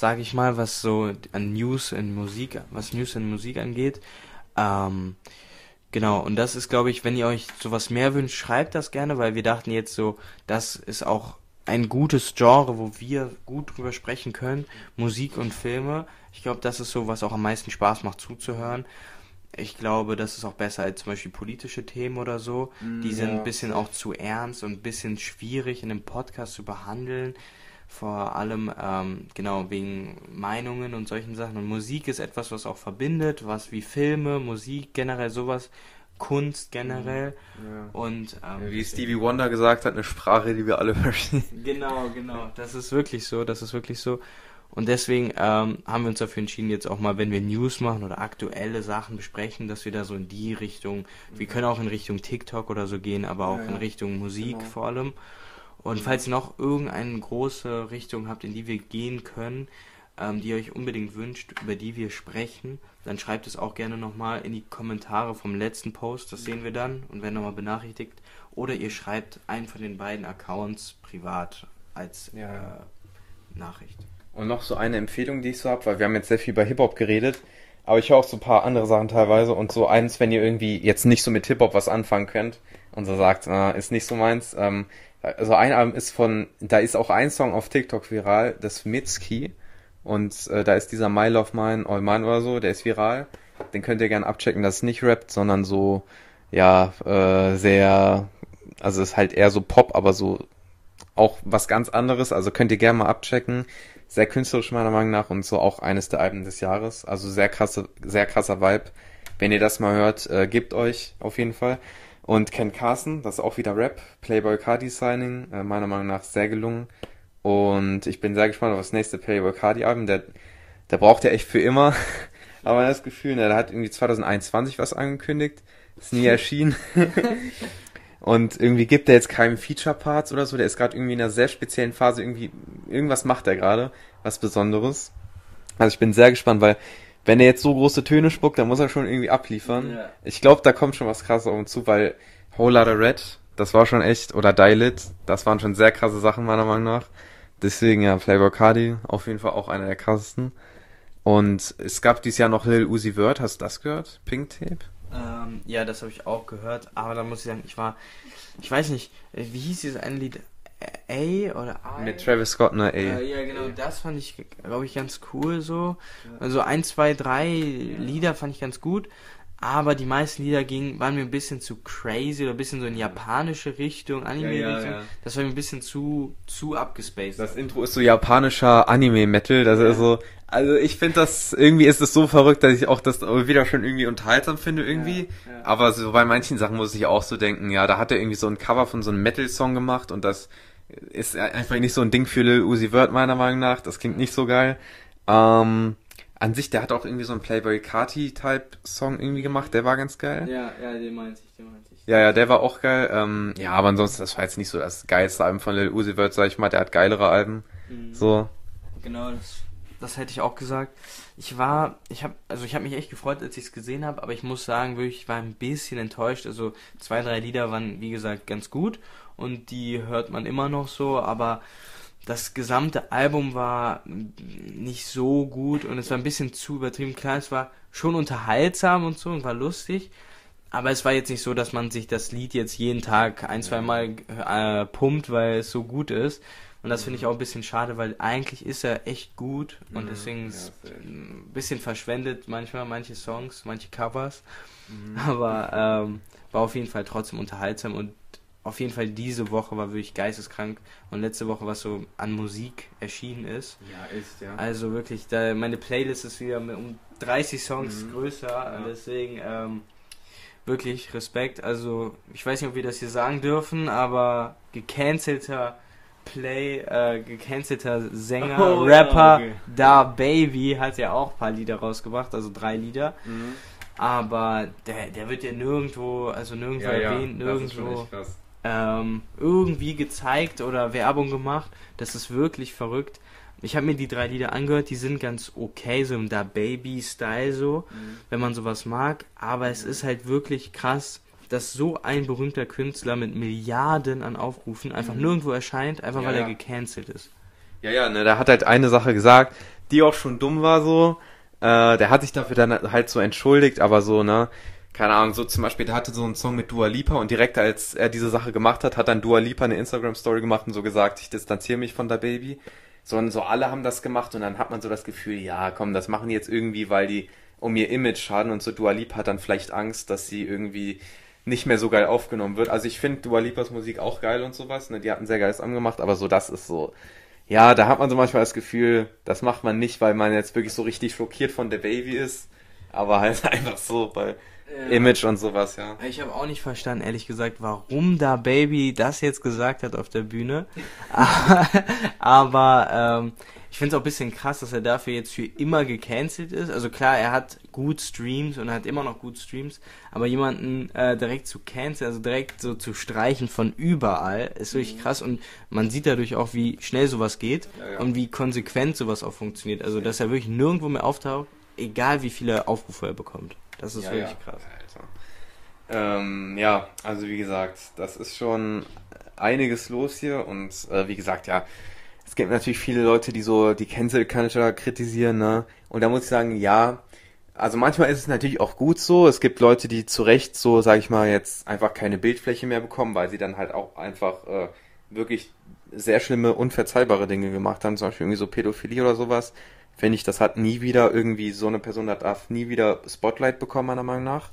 [SPEAKER 2] sage ich mal, was so an News in Musik, was News in Musik angeht. Ähm, genau, und das ist, glaube ich, wenn ihr euch sowas mehr wünscht, schreibt das gerne, weil wir dachten jetzt so, das ist auch ein gutes Genre, wo wir gut drüber sprechen können, Musik und Filme. Ich glaube, das ist so, was auch am meisten Spaß macht zuzuhören. ich glaube, das ist auch besser als zum Beispiel politische Themen oder so.
[SPEAKER 1] Mm,
[SPEAKER 2] die sind
[SPEAKER 1] ja.
[SPEAKER 2] ein bisschen auch zu ernst und ein bisschen schwierig in einem Podcast zu behandeln. Vor allem, ähm, genau, wegen Meinungen und solchen Sachen. Und Musik ist etwas, was auch verbindet, was wie Filme, Musik, generell sowas, Kunst generell. Und ähm,
[SPEAKER 1] Wie Stevie Wonder gesagt hat, eine Sprache, die wir alle verstehen.
[SPEAKER 2] Genau, genau. Das ist wirklich so, das ist wirklich so. Und deswegen ähm, haben wir uns dafür entschieden, jetzt auch mal, wenn wir News machen oder aktuelle Sachen besprechen, dass wir da so in die Richtung, wir können auch in Richtung TikTok oder so gehen, aber auch
[SPEAKER 1] Ja, ja.
[SPEAKER 2] in Richtung Musik
[SPEAKER 1] Genau.
[SPEAKER 2] vor allem. Und falls ihr noch irgendeine große Richtung habt, in die wir gehen können, ähm, die ihr euch unbedingt wünscht, über die wir sprechen, dann schreibt es auch gerne nochmal in die Kommentare vom letzten Post, das sehen wir dann und werden nochmal benachrichtigt. Oder ihr schreibt einen von den beiden Accounts privat als
[SPEAKER 1] Ja, ja.
[SPEAKER 2] Äh, Nachricht.
[SPEAKER 1] Und noch so eine Empfehlung, die ich so habe, weil wir haben jetzt sehr viel über Hip-Hop geredet, aber ich höre auch so ein paar andere Sachen teilweise und so eins, wenn ihr irgendwie jetzt nicht so mit Hip-Hop was anfangen könnt und so sagt, ah, ist nicht so meins, ähm, also ein Album ist von, da ist auch ein Song auf TikTok viral, das Mitski und äh, da ist dieser My Love Mine, All Mine oder so, der ist viral, den könnt ihr gerne abchecken, das ist nicht rappt, sondern so, ja, äh, sehr, also ist halt eher so Pop, aber so auch was ganz anderes, also könnt ihr gerne mal abchecken. Sehr künstlerisch meiner Meinung nach und so auch eines der Alben des Jahres. Also sehr krasse, sehr krasser Vibe. Wenn ihr das mal hört, äh, gebt euch auf jeden Fall. Und Ken Carson, das ist auch wieder Rap. Playboy Cardi Signing, äh, meiner Meinung nach sehr gelungen. Und ich bin sehr gespannt auf das nächste Playboy Cardi Album. Der, der braucht ja echt für immer. Aber man hat das Gefühl, ne, der hat irgendwie 2021 was angekündigt. Ist nie erschienen. Und irgendwie gibt er jetzt keinen Feature-Parts oder so. Der ist gerade irgendwie in einer sehr speziellen Phase. Irgendwie, irgendwas macht er gerade. Was Besonderes. Also ich bin sehr gespannt, weil wenn er jetzt so große Töne spuckt, dann muss er schon irgendwie abliefern.
[SPEAKER 2] Ja.
[SPEAKER 1] Ich glaube, da kommt schon was krasses auf uns zu, weil Whole Lotta Red, das war schon echt, oder Dilit, das waren schon sehr krasse Sachen meiner Meinung nach. Deswegen ja, Playboy Cardi, auf jeden Fall auch einer der krassesten. Und es gab dieses Jahr noch Lil Uzi Vert, hast du das gehört? Pink Tape?
[SPEAKER 2] Ähm, ja, das habe ich auch gehört, aber da muss ich sagen, ich war, ich weiß nicht, äh, wie hieß dieses eine Lied? A oder A?
[SPEAKER 1] Mit Travis Scott, ne, ey.
[SPEAKER 2] Äh, ja, genau, das fand ich, glaube ich, ganz cool so. Also ein, zwei, drei Lieder fand ich ganz gut, aber die meisten Lieder gingen, waren mir ein bisschen zu crazy oder ein bisschen so in japanische Richtung, Anime-Richtung.
[SPEAKER 1] Ja, ja.
[SPEAKER 2] Das war mir ein bisschen zu, zu abgespaced.
[SPEAKER 1] Das Intro ist so japanischer Anime-Metal, das ist so, also ich finde das, irgendwie ist es so verrückt, dass ich auch das wieder schon irgendwie unterhaltsam finde irgendwie, aber so bei manchen Sachen muss ich auch so denken, ja, da hat er irgendwie so ein Cover von so einem Metal-Song gemacht und das ist einfach nicht so ein Ding für Lil Uzi Vert meiner Meinung nach, das klingt nicht so geil. Ähm, an sich, der hat auch irgendwie so einen Playboy Carti-Type-Song irgendwie gemacht, der war ganz geil.
[SPEAKER 2] ja, ja, den meinte ich, den meinte ich.
[SPEAKER 1] Ja, ja, der war auch geil. Ähm, ja, aber ansonsten, das war jetzt nicht so das geilste Album von Lil Uzi Vert, sag ich mal. Der hat geilere Alben.
[SPEAKER 2] Mhm.
[SPEAKER 1] So.
[SPEAKER 2] Genau, das, das hätte ich auch gesagt. Ich war, ich habe, also ich habe mich echt gefreut, als ich es gesehen habe, aber ich muss sagen, wirklich, ich war ein bisschen enttäuscht. Also zwei, drei Lieder waren, wie gesagt, ganz gut und die hört man immer noch so, aber das gesamte Album war nicht so gut und es war ein bisschen zu übertrieben. Klar, es war schon unterhaltsam und so und war lustig, aber es war jetzt nicht so, dass man sich das Lied jetzt jeden Tag ein, zwei Mal äh, pumpt, weil es so gut ist. Und das finde ich auch ein bisschen schade, weil eigentlich ist er echt gut und
[SPEAKER 1] Mhm,
[SPEAKER 2] deswegen
[SPEAKER 1] ja,
[SPEAKER 2] ist
[SPEAKER 1] safe.
[SPEAKER 2] ein bisschen verschwendet manchmal manche Songs, manche Covers.
[SPEAKER 1] Mhm.
[SPEAKER 2] Aber ähm, war auf jeden Fall trotzdem unterhaltsam und auf jeden Fall diese Woche war wirklich geisteskrank und letzte Woche, was so an Musik erschienen ist.
[SPEAKER 1] Ja, ist, ja.
[SPEAKER 2] Also wirklich, da, meine Playlist ist wieder um 30 Songs
[SPEAKER 1] Mhm.
[SPEAKER 2] größer,
[SPEAKER 1] Ja.
[SPEAKER 2] deswegen ähm, wirklich Respekt. Also ich weiß nicht, ob wir das hier sagen dürfen, aber gecancelter Play, äh, gecancelter Sänger,
[SPEAKER 1] Oh,
[SPEAKER 2] Rapper,
[SPEAKER 1] okay.
[SPEAKER 2] Da Baby hat ja auch ein paar Lieder rausgebracht, also drei Lieder.
[SPEAKER 1] Mhm.
[SPEAKER 2] Aber der, der wird ja nirgendwo, also nirgendwo erwähnt, nirgendwo
[SPEAKER 1] krass.
[SPEAKER 2] Ähm, irgendwie gezeigt oder Werbung gemacht. Das ist wirklich verrückt. Ich habe mir die drei Lieder angehört, die sind ganz okay, so im Da Baby-Style so,
[SPEAKER 1] Mhm.
[SPEAKER 2] wenn man sowas mag. Aber es ist halt wirklich krass, dass so ein berühmter Künstler mit Milliarden an Aufrufen einfach nirgendwo erscheint, einfach
[SPEAKER 1] Mhm. Ja,
[SPEAKER 2] weil er
[SPEAKER 1] ja.
[SPEAKER 2] gecancelt ist.
[SPEAKER 1] Ja, ja, ne, der hat halt eine Sache gesagt, die auch schon dumm war so. Äh, der hat sich dafür dann halt so entschuldigt, aber so, ne, keine Ahnung, so zum Beispiel, der hatte so einen Song mit Dua Lipa und direkt als er diese Sache gemacht hat, hat dann Dua Lipa eine Instagram-Story gemacht und so gesagt, ich distanziere mich von der Baby. So, und so alle haben das gemacht und dann hat man so das Gefühl, ja, komm, das machen die jetzt irgendwie, weil die um ihr Image schaden und so Dua Lipa hat dann vielleicht Angst, dass sie irgendwie nicht mehr so geil aufgenommen wird. Also ich finde Dua Lipas Musik auch geil und sowas, ne? Die hat ein sehr geiles angemacht, aber so das ist so, ja, da hat man so manchmal das Gefühl, das macht man nicht, weil man jetzt wirklich so richtig schockiert von der Baby ist, aber halt einfach so bei ja. Image und sowas, ja.
[SPEAKER 2] Ich habe auch nicht verstanden, ehrlich gesagt, warum da Baby das jetzt gesagt hat auf der Bühne. aber ähm, ich finde es auch ein bisschen krass, dass er dafür jetzt für immer gecancelt ist. Also klar, er hat gut Streams und er hat immer noch gut Streams, aber jemanden äh, direkt zu canceln, also direkt so zu streichen von überall, ist wirklich mhm. krass und man sieht dadurch auch, wie schnell sowas geht ja, ja. und wie konsequent sowas auch funktioniert. Also, dass er wirklich nirgendwo mehr auftaucht, egal wie viele Aufrufe er bekommt. Das ist ja, wirklich krass.
[SPEAKER 1] Ähm, ja, also wie gesagt, das ist schon einiges los hier und äh, wie gesagt, ja, es gibt natürlich viele Leute, die so die Cancel Culture kritisieren, ne? Und da muss ich sagen, ja, also manchmal ist es natürlich auch gut so. Es gibt Leute, die zu Recht so, sag ich mal, jetzt einfach keine Bildfläche mehr bekommen, weil sie dann halt auch einfach äh, wirklich sehr schlimme, unverzeihbare Dinge gemacht haben, zum Beispiel irgendwie so Pädophilie oder sowas. Finde ich, das hat nie wieder irgendwie, so eine Person darf nie wieder Spotlight bekommen, meiner Meinung nach.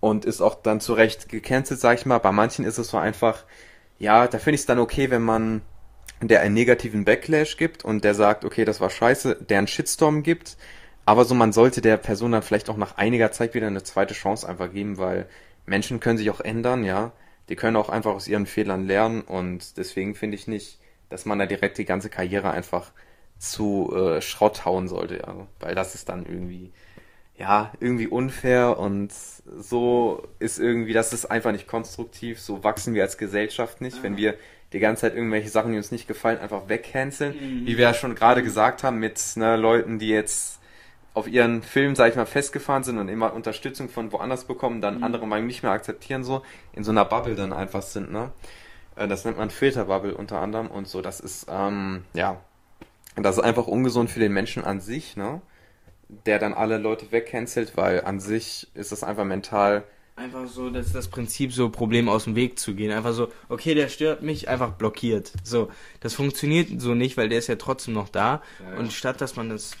[SPEAKER 1] Und ist auch dann zu Recht gecancelt, sag ich mal. Bei manchen ist es so einfach, ja, da finde ich es dann okay, wenn man der einen negativen Backlash gibt und der sagt, okay, das war scheiße, der einen Shitstorm gibt. Aber so, man sollte der Person dann vielleicht auch nach einiger Zeit wieder eine zweite Chance einfach geben, weil Menschen können sich auch ändern, ja. Die können auch einfach aus ihren Fehlern lernen und deswegen finde ich nicht, dass man da direkt die ganze Karriere einfach zu äh, Schrott hauen sollte, ja. Weil das ist dann irgendwie, ja, irgendwie unfair und so ist irgendwie, das ist einfach nicht konstruktiv. So wachsen wir als Gesellschaft nicht, wenn wir die ganze Zeit irgendwelche Sachen, die uns nicht gefallen, einfach wegcanceln. Mhm. Wie wir ja schon gerade gesagt haben, mit ne, Leuten, die jetzt auf ihren Film, sag ich mal, festgefahren sind und immer Unterstützung von woanders bekommen, dann mhm. andere Meinungen nicht mehr akzeptieren, so in so einer Bubble dann einfach sind, ne? Äh, das nennt man Filterbubble unter anderem und so. Das ist, ähm, ja, das ist einfach ungesund für den Menschen an sich, ne? Der dann alle Leute wegcancelt, weil an sich ist das einfach mental
[SPEAKER 2] Einfach so, das ist das Prinzip, so Problem aus dem Weg zu gehen. Einfach so, okay, der stört mich, einfach blockiert. So, das funktioniert so nicht, weil der ist ja trotzdem noch da. Ja, ja. Und statt dass man das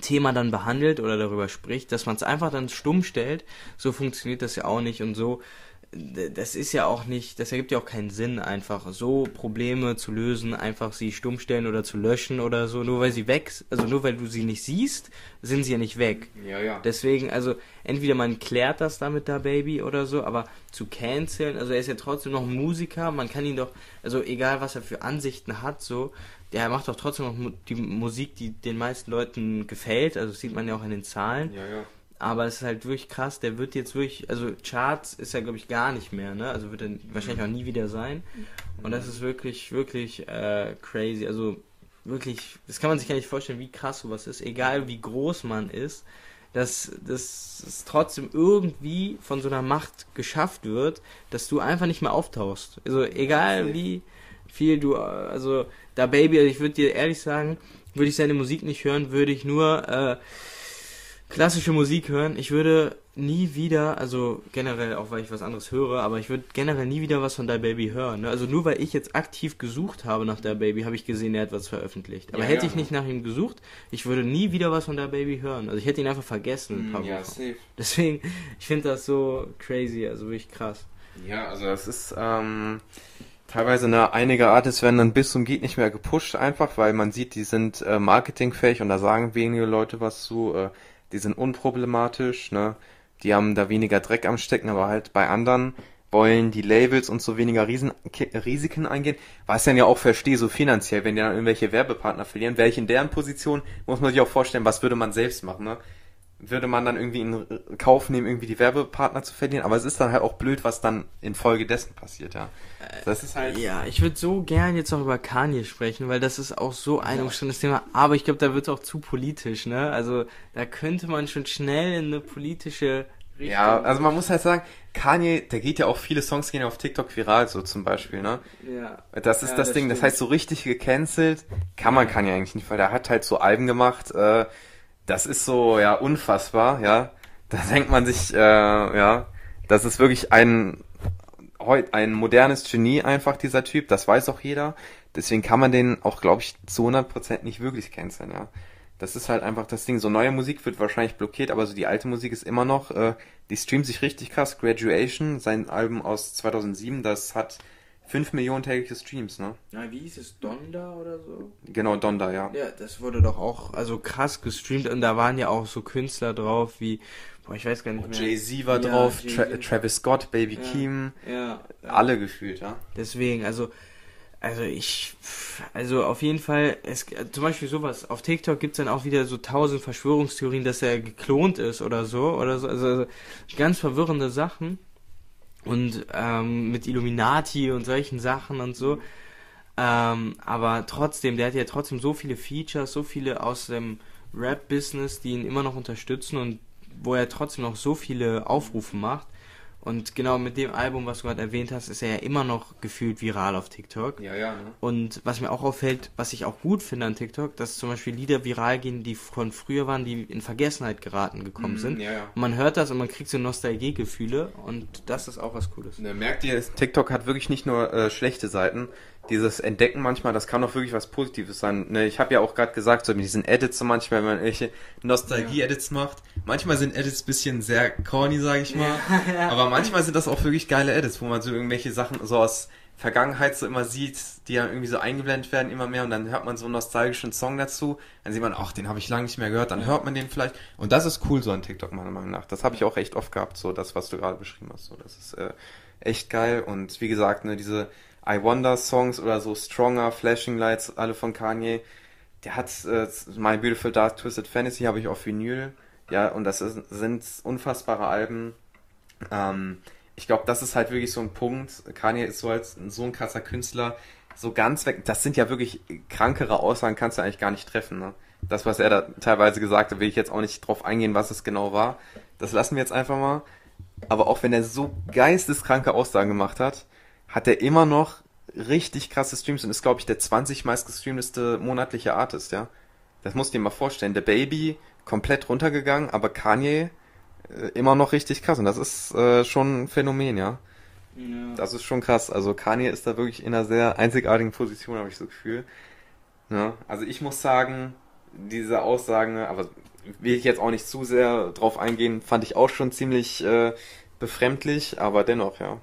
[SPEAKER 2] Thema dann behandelt oder darüber spricht, dass man es einfach dann stumm stellt, so funktioniert das ja auch nicht. Und so das ist ja auch nicht, das ergibt ja auch keinen Sinn, einfach so Probleme zu lösen, einfach sie stumm stellen oder zu löschen oder so, nur weil sie weg, also nur weil du sie nicht siehst, sind sie ja nicht weg.
[SPEAKER 1] Ja, ja.
[SPEAKER 2] Deswegen, also entweder man klärt das damit da Baby oder so, aber zu canceln, also er ist ja trotzdem noch ein Musiker, man kann ihn doch, also egal was er für Ansichten hat, so, der macht doch trotzdem noch die Musik, die den meisten Leuten gefällt, also das sieht man ja auch in den Zahlen.
[SPEAKER 1] Ja, ja
[SPEAKER 2] aber es ist halt wirklich krass, der wird jetzt wirklich, also Charts ist ja glaube ich gar nicht mehr, ne? Also wird er wahrscheinlich auch nie wieder sein. Und das ist wirklich, wirklich äh, crazy. Also wirklich, das kann man sich gar nicht vorstellen, wie krass sowas ist, egal wie groß man ist, dass das es trotzdem irgendwie von so einer Macht geschafft wird, dass du einfach nicht mehr auftauchst. Also egal wie viel du, also da Baby, also ich würde dir ehrlich sagen, würde ich seine Musik nicht hören, würde ich nur äh, klassische Musik hören. Ich würde nie wieder, also generell auch weil ich was anderes höre, aber ich würde generell nie wieder was von Da Baby hören. Ne? Also nur weil ich jetzt aktiv gesucht habe nach Da Baby, habe ich gesehen, er hat was veröffentlicht. Aber ja, hätte ja. ich nicht nach ihm gesucht, ich würde nie wieder was von Da Baby hören. Also ich hätte ihn einfach vergessen.
[SPEAKER 1] Paar ja. Safe.
[SPEAKER 2] Deswegen, ich finde das so crazy, also wirklich krass.
[SPEAKER 1] Ja, also das ist ähm, teilweise ne, einige Artists werden dann bis zum geht nicht mehr gepusht, einfach weil man sieht, die sind äh, marketingfähig und da sagen wenige Leute was zu. Äh, die sind unproblematisch, ne? Die haben da weniger Dreck am Stecken, aber halt bei anderen wollen die Labels und so weniger Riesen Risiken eingehen, was ich dann ja auch verstehe, so finanziell, wenn die dann irgendwelche Werbepartner verlieren, wäre ich in deren Position, muss man sich auch vorstellen, was würde man selbst machen, ne? Würde man dann irgendwie in Kauf nehmen, irgendwie die Werbepartner zu verlieren. Aber es ist dann halt auch blöd, was dann infolgedessen passiert, ja.
[SPEAKER 2] Das ist halt. Ja, ich würde so gern jetzt noch über Kanye sprechen, weil das ist auch so ein ja. umstrittenes Thema. Aber ich glaube, da wird es auch zu politisch, ne? Also da könnte man schon schnell in eine politische
[SPEAKER 1] Richtung. Ja, also man muss halt sagen, Kanye, der geht ja auch viele Songs gehen auf TikTok viral, so zum Beispiel, ne?
[SPEAKER 2] Ja.
[SPEAKER 1] Das ist ja, das, das Ding, das heißt so richtig gecancelt kann man Kanye eigentlich nicht, weil der hat halt so Alben gemacht, äh, das ist so, ja, unfassbar, ja. Da denkt man sich, äh, ja, das ist wirklich ein, ein modernes Genie einfach, dieser Typ, das weiß auch jeder. Deswegen kann man den auch, glaube ich, zu 100% nicht wirklich canceln, ja. Das ist halt einfach das Ding. So neue Musik wird wahrscheinlich blockiert, aber so die alte Musik ist immer noch, äh, die streamt sich richtig krass. Graduation, sein Album aus 2007, das hat 5 Millionen tägliche Streams, ne?
[SPEAKER 2] Ja, wie hieß es? Donda oder so?
[SPEAKER 1] Genau, Donda, ja.
[SPEAKER 2] Ja, das wurde doch auch also krass gestreamt und da waren ja auch so Künstler drauf wie, boah, ich weiß gar nicht mehr.
[SPEAKER 1] Jay-Z war
[SPEAKER 2] Ja,
[SPEAKER 1] drauf,
[SPEAKER 2] Jay-Z.
[SPEAKER 1] Tra Travis Scott, Baby
[SPEAKER 2] Ja.
[SPEAKER 1] Keem,
[SPEAKER 2] Ja,
[SPEAKER 1] alle gefühlt, ja.
[SPEAKER 2] Deswegen, also, also ich, also auf jeden Fall, es, zum Beispiel sowas, auf TikTok gibt's dann auch wieder so tausend Verschwörungstheorien, dass er geklont ist oder so, oder so, also, also ganz verwirrende Sachen. Und ähm, mit Illuminati und solchen Sachen und so. Ähm, aber trotzdem, der hat ja trotzdem so viele Features, so viele aus dem Rap-Business, die ihn immer noch unterstützen und wo er trotzdem noch so viele Aufrufe macht. Und genau mit dem Album, was du gerade erwähnt hast, ist er ja immer noch gefühlt viral auf TikTok.
[SPEAKER 1] Ja, ja, ne?
[SPEAKER 2] Und was mir auch auffällt, was ich auch gut finde an TikTok, dass zum Beispiel Lieder viral gehen, die von früher waren, die in Vergessenheit geraten gekommen
[SPEAKER 1] Mhm,
[SPEAKER 2] sind.
[SPEAKER 1] ja, ja.
[SPEAKER 2] Und man hört das und man kriegt so Nostalgiegefühle und das ist auch was Cooles.
[SPEAKER 1] Ne, merkt ihr, TikTok hat wirklich nicht nur äh, schlechte Seiten. Dieses Entdecken manchmal, das kann auch wirklich was Positives sein. Ne, ich habe ja auch gerade gesagt, so mit diesen Edits so manchmal, wenn man irgendwelche Nostalgie-Edits macht. Manchmal sind Edits bisschen sehr corny, sage ich mal. Aber manchmal sind das auch wirklich geile Edits, wo man so irgendwelche Sachen so aus Vergangenheit so immer sieht, die dann irgendwie so eingeblendet werden immer mehr und dann hört man so einen nostalgischen Song dazu. Dann sieht man, ach, den habe ich lange nicht mehr gehört, dann hört man den vielleicht. Und das ist cool so an TikTok meiner Meinung nach. Das habe ich auch echt oft gehabt, so das, was du gerade beschrieben hast. So, das ist äh, echt geil und wie gesagt, ne, diese I Wonder Songs oder so Stronger, Flashing Lights, alle von Kanye. Der hat äh, My Beautiful Dark Twisted Fantasy habe ich auf Vinyl. Ja, und das ist, sind unfassbare Alben. Ähm, ich glaube, das ist halt wirklich so ein Punkt. Kanye ist so als so ein krasser Künstler, so ganz weg. Das sind ja wirklich krankere Aussagen, kannst du eigentlich gar nicht treffen. Ne? Das, was er da teilweise gesagt hat, will ich jetzt auch nicht drauf eingehen, was es genau war. Das lassen wir jetzt einfach mal. Aber auch wenn er so geisteskranke Aussagen gemacht hat, hat er immer noch richtig krasse Streams und ist, glaube ich, der 20 meistgestreamteste monatliche Artist, ja. Das musst du dir mal vorstellen. Der Baby komplett runtergegangen, aber Kanye äh, immer noch richtig krass. Und das ist äh, schon ein Phänomen, ja. Das ist schon krass. Also Kanye ist da wirklich in einer sehr einzigartigen Position, habe ich so das Gefühl. Ja, also ich muss sagen, diese Aussagen, aber will ich jetzt auch nicht zu sehr drauf eingehen, fand ich auch schon ziemlich äh, befremdlich, aber dennoch, ja.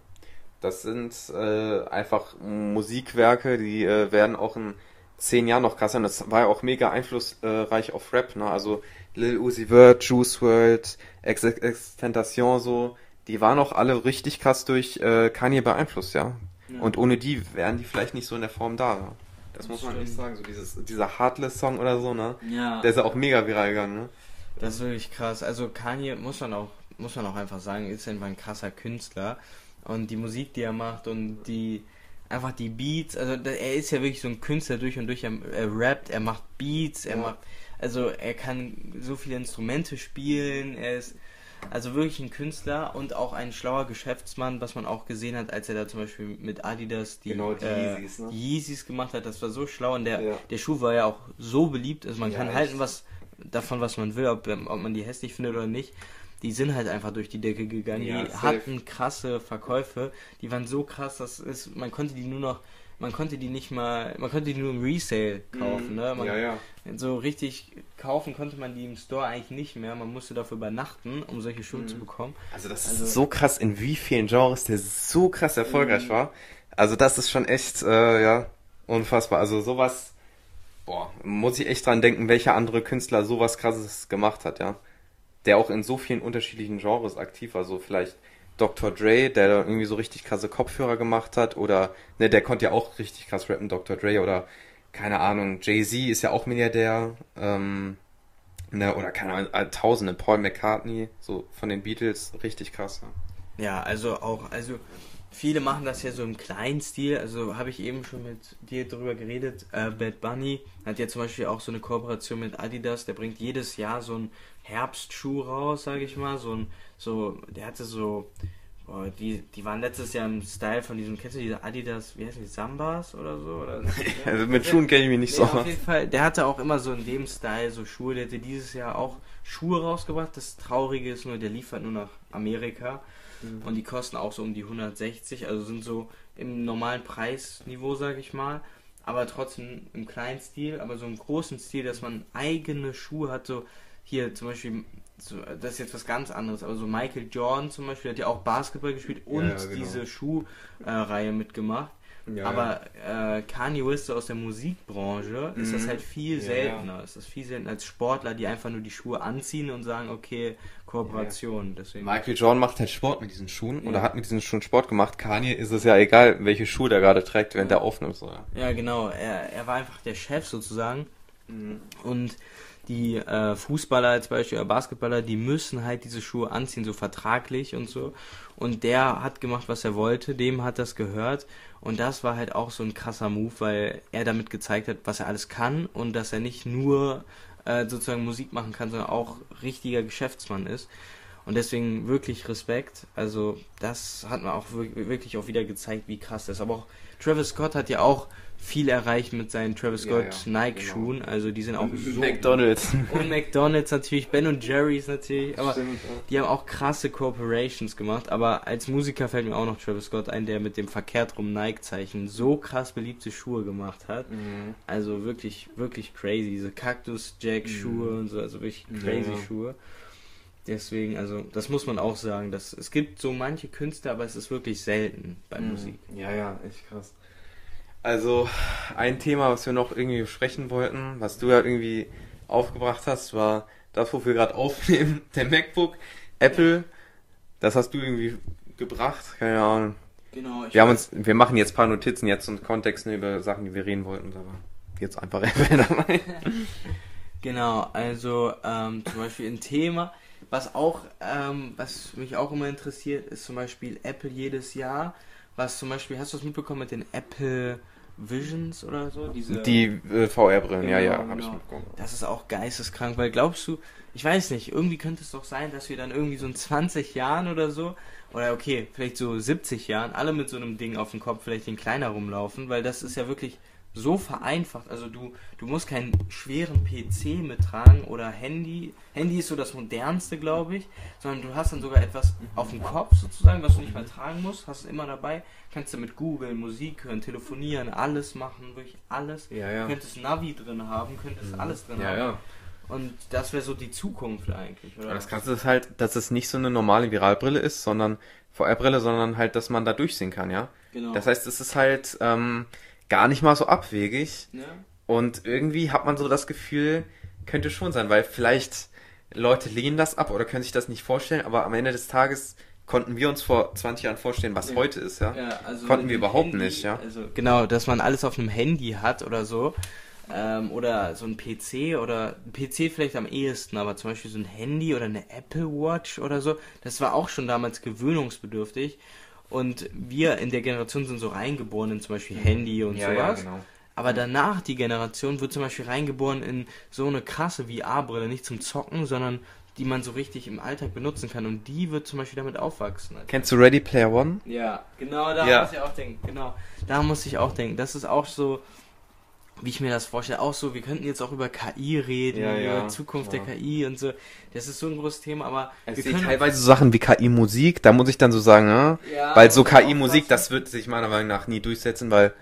[SPEAKER 1] Das sind äh, einfach Musikwerke, die äh, werden auch in zehn Jahren noch krass sein. Das war ja auch mega einflussreich auf Rap, ne? Also Lil Uzi Vert, Juice WRLD, Ex Extentation so, die waren auch alle richtig krass durch äh, Kanye beeinflusst, ja.
[SPEAKER 2] Ja.
[SPEAKER 1] Und ohne die wären die vielleicht nicht so in der Form da. Ja? Das muss man echt sagen. So dieses, dieser Heartless-Song oder so, ne?
[SPEAKER 2] Ja,
[SPEAKER 1] Der ist ja auch mega viral gegangen, ne?
[SPEAKER 2] das ist wirklich krass. Also Kanye muss man auch, muss man auch einfach sagen, ist einfach ein krasser Künstler. Und die Musik, die er macht und die einfach die Beats, also er ist ja wirklich so ein Künstler durch und durch. Er, er rappt, er macht Beats, er
[SPEAKER 1] Ja.
[SPEAKER 2] macht, also er kann so viele Instrumente spielen. Er ist also wirklich ein Künstler und auch ein schlauer Geschäftsmann, was man auch gesehen hat, als er da zum Beispiel mit Adidas die,
[SPEAKER 1] Genau, die
[SPEAKER 2] äh,
[SPEAKER 1] Yeezys, ne?
[SPEAKER 2] Yeezys gemacht hat. Das war so schlau und der,
[SPEAKER 1] Ja.
[SPEAKER 2] der Schuh war ja auch so beliebt, also man
[SPEAKER 1] Ja,
[SPEAKER 2] kann
[SPEAKER 1] echt.
[SPEAKER 2] halten was davon, was man will, ob, ob man die hässlich findet oder nicht. Die sind halt einfach durch die Decke gegangen.
[SPEAKER 1] Ja,
[SPEAKER 2] die
[SPEAKER 1] safe.
[SPEAKER 2] hatten krasse Verkäufe. Die waren so krass, dass es, man konnte die nur noch, man konnte die nicht mal, man konnte die nur im Resale kaufen. Ne? Man,
[SPEAKER 1] Mhm. ja, ja.
[SPEAKER 2] So richtig kaufen konnte man die im Store eigentlich nicht mehr. Man musste dafür übernachten, um solche Schuhe
[SPEAKER 1] Mhm.
[SPEAKER 2] zu bekommen.
[SPEAKER 1] Also das
[SPEAKER 2] Also-
[SPEAKER 1] ist so krass, in wie vielen Genres der so krass erfolgreich war. Also das ist schon echt, äh, ja, unfassbar. Also sowas, boah, muss ich echt dran denken, welcher andere Künstler sowas krasses gemacht hat, ja. Der auch in so vielen unterschiedlichen Genres aktiv war. So vielleicht Dr. Dre, der da irgendwie so richtig krasse Kopfhörer gemacht hat. Oder, ne, der konnte ja auch richtig krass rappen, Dr. Dre. Oder, keine Ahnung, Jay-Z ist ja auch Milliardär. Ähm, ne, oder keine Ahnung, äh, Tausende, Paul McCartney, so von den Beatles, richtig krass. Ja.
[SPEAKER 2] Ja, also auch, also viele machen das ja so im kleinen Stil. Also habe ich eben schon mit dir drüber geredet. Äh, Bad Bunny hat ja zum Beispiel auch so eine Kooperation mit Adidas. Der bringt jedes Jahr so einen Herbstschuh raus, sage ich mal. So ein, so, der hatte so, boah, die, die waren letztes Jahr im Style von diesem, kennst du diese Adidas, wie heißen die, Sambas oder so? Oder,
[SPEAKER 1] Also mit Schuhen kenne ich mich nicht
[SPEAKER 2] ja,
[SPEAKER 1] so
[SPEAKER 2] auf
[SPEAKER 1] aus.
[SPEAKER 2] jeden Fall, der hatte auch immer so in dem Style so Schuhe. Der hatte dieses Jahr auch Schuhe rausgebracht. Das Traurige ist nur, der liefert nur nach Amerika. Und die kosten auch so um die 160, also sind so im normalen Preisniveau, sag ich mal. aber trotzdem im kleinen Stil, aber so im großen Stil, dass man eigene Schuhe hat, so hier zum Beispiel, so, das ist jetzt was ganz anderes, aber so Michael Jordan zum Beispiel hat ja auch Basketball gespielt und
[SPEAKER 1] Ja, genau.
[SPEAKER 2] diese Schuhreihe mitgemacht.
[SPEAKER 1] Ja,
[SPEAKER 2] aber äh, Kanye West aus der Musikbranche ist das
[SPEAKER 1] Mhm.
[SPEAKER 2] halt viel
[SPEAKER 1] Ja,
[SPEAKER 2] seltener. Ist das viel seltener als Sportler, die einfach nur die Schuhe anziehen und sagen, okay, Kooperation. Deswegen.
[SPEAKER 1] Michael Jordan macht halt Sport mit diesen Schuhen
[SPEAKER 2] Ja.
[SPEAKER 1] oder hat mit diesen Schuhen Sport gemacht. Kanye ist es ja egal, welche Schuhe der gerade trägt, während
[SPEAKER 2] Ja.
[SPEAKER 1] der aufnimmt. So, ja.
[SPEAKER 2] Ja, genau. Er, er war einfach der Chef sozusagen. Und die äh, Fußballer als Beispiel oder Basketballer, die müssen halt diese Schuhe anziehen, so vertraglich und so. Und der hat gemacht, was er wollte, dem hat das gehört. Und das war halt auch so ein krasser Move, weil er damit gezeigt hat, was er alles kann und dass er nicht nur äh, sozusagen Musik machen kann, sondern auch richtiger Geschäftsmann ist. Und deswegen wirklich Respekt. Also das hat man auch wir- wirklich auch wieder gezeigt, wie krass das ist. Aber auch Travis Scott hat ja auch viel erreicht mit seinen Travis
[SPEAKER 1] Ja,
[SPEAKER 2] Scott
[SPEAKER 1] ja,
[SPEAKER 2] Nike-Schuhen. Also die sind auch so...
[SPEAKER 1] McDonalds.
[SPEAKER 2] Und McDonalds natürlich, Ben und Jerry's natürlich. Aber die haben auch krasse Corporations gemacht. Aber als Musiker fällt mir auch noch Travis Scott ein, der mit dem verkehrt rum Nike-Zeichen so krass beliebte Schuhe gemacht hat.
[SPEAKER 1] Mhm.
[SPEAKER 2] Also wirklich, wirklich crazy. Diese Cactus-Jack-Schuhe und so, also wirklich
[SPEAKER 1] Ja,
[SPEAKER 2] crazy
[SPEAKER 1] ja.
[SPEAKER 2] Schuhe. Deswegen, also, das muss man auch sagen. Dass, es gibt so manche Künstler, aber es ist wirklich selten bei
[SPEAKER 1] Mhm.
[SPEAKER 2] Musik.
[SPEAKER 1] Ja, ja, echt krass. Also, ein Thema, was wir noch irgendwie besprechen wollten, was du ja irgendwie aufgebracht hast, war das, wofür wir gerade aufnehmen, der MacBook, Apple, das hast du irgendwie gebracht, keine Ahnung.
[SPEAKER 2] Genau, ich
[SPEAKER 1] Wir haben uns, wir machen jetzt ein paar Notizen jetzt und Kontexte über Sachen, die wir reden wollten, aber jetzt einfach Apple dabei.
[SPEAKER 2] Genau, also ähm, zum Beispiel ein Thema, was auch, ähm, was mich auch immer interessiert, ist zum Beispiel Apple jedes Jahr. Was zum Beispiel, hast du es mitbekommen mit den Apple Visions oder so? Diese,
[SPEAKER 1] Die äh, VR-Brillen, ja,
[SPEAKER 2] Genau,
[SPEAKER 1] ja, habe ich
[SPEAKER 2] genau.
[SPEAKER 1] mitbekommen.
[SPEAKER 2] Das ist auch geisteskrank, weil glaubst du, ich weiß nicht, irgendwie könnte es doch sein, dass wir dann irgendwie so in 20 Jahren oder so, oder okay, vielleicht so 70 Jahren, alle mit so einem Ding auf dem Kopf, vielleicht den kleiner rumlaufen, weil das ist ja wirklich so vereinfacht. Also du, du musst keinen schweren PC mittragen oder Handy. Handy ist so das modernste, glaube ich, sondern du hast dann sogar etwas auf dem Kopf sozusagen, was du nicht mehr tragen musst, hast es immer dabei, kannst du mit Google, Musik hören, telefonieren, alles machen, wirklich alles.
[SPEAKER 1] Ja,
[SPEAKER 2] Du
[SPEAKER 1] ja.
[SPEAKER 2] könntest Navi drin haben, könntest alles drin
[SPEAKER 1] Ja,
[SPEAKER 2] haben.
[SPEAKER 1] ja.
[SPEAKER 2] Und das wäre so die Zukunft eigentlich, oder?
[SPEAKER 1] Das Krasse ist halt, dass es nicht so eine normale Viralbrille ist, sondern VR-Brille, sondern halt, dass man da durchsehen kann, ja.
[SPEAKER 2] genau.
[SPEAKER 1] Das heißt, es ist halt ähm, gar nicht mal so abwegig
[SPEAKER 2] ja?
[SPEAKER 1] und irgendwie hat man so das Gefühl, könnte schon sein, weil vielleicht Leute lehnen das ab oder können sich das nicht vorstellen, aber am Ende des Tages konnten wir uns vor 20 Jahren vorstellen, was
[SPEAKER 2] Ja.
[SPEAKER 1] heute ist, ja.
[SPEAKER 2] Ja, also
[SPEAKER 1] Konnten wir überhaupt
[SPEAKER 2] Handy,
[SPEAKER 1] nicht, ja.
[SPEAKER 2] Also genau, dass man alles auf einem Handy hat oder so. Ähm, oder so ein PC oder ein PC vielleicht am ehesten, aber zum Beispiel so ein Handy oder eine Apple Watch oder so, das war auch schon damals gewöhnungsbedürftig. Und wir in der Generation sind so reingeboren in zum Beispiel Handy und sowas.
[SPEAKER 1] genau.
[SPEAKER 2] Aber danach die Generation wird zum Beispiel reingeboren in so eine krasse VR-Brille, nicht zum Zocken, sondern die man so richtig im Alltag benutzen kann. Und die wird zum Beispiel damit aufwachsen.
[SPEAKER 1] Kennst du Ready Player One?
[SPEAKER 2] Ja, genau, da
[SPEAKER 1] Ja.
[SPEAKER 2] muss ich auch denken. Genau, da muss ich auch denken. Das ist auch so, wie ich mir das vorstelle. Auch so, wir könnten jetzt auch über KI reden,
[SPEAKER 1] Ja, ja,
[SPEAKER 2] über Zukunft
[SPEAKER 1] ja.
[SPEAKER 2] der KI und so. Das ist so ein großes Thema, aber
[SPEAKER 1] Ich
[SPEAKER 2] wir können
[SPEAKER 1] teilweise so Sachen wie KI-Musik, da muss ich dann so sagen, Ja, weil so KI-Musik, das wird sich meiner Meinung nach nie durchsetzen, weil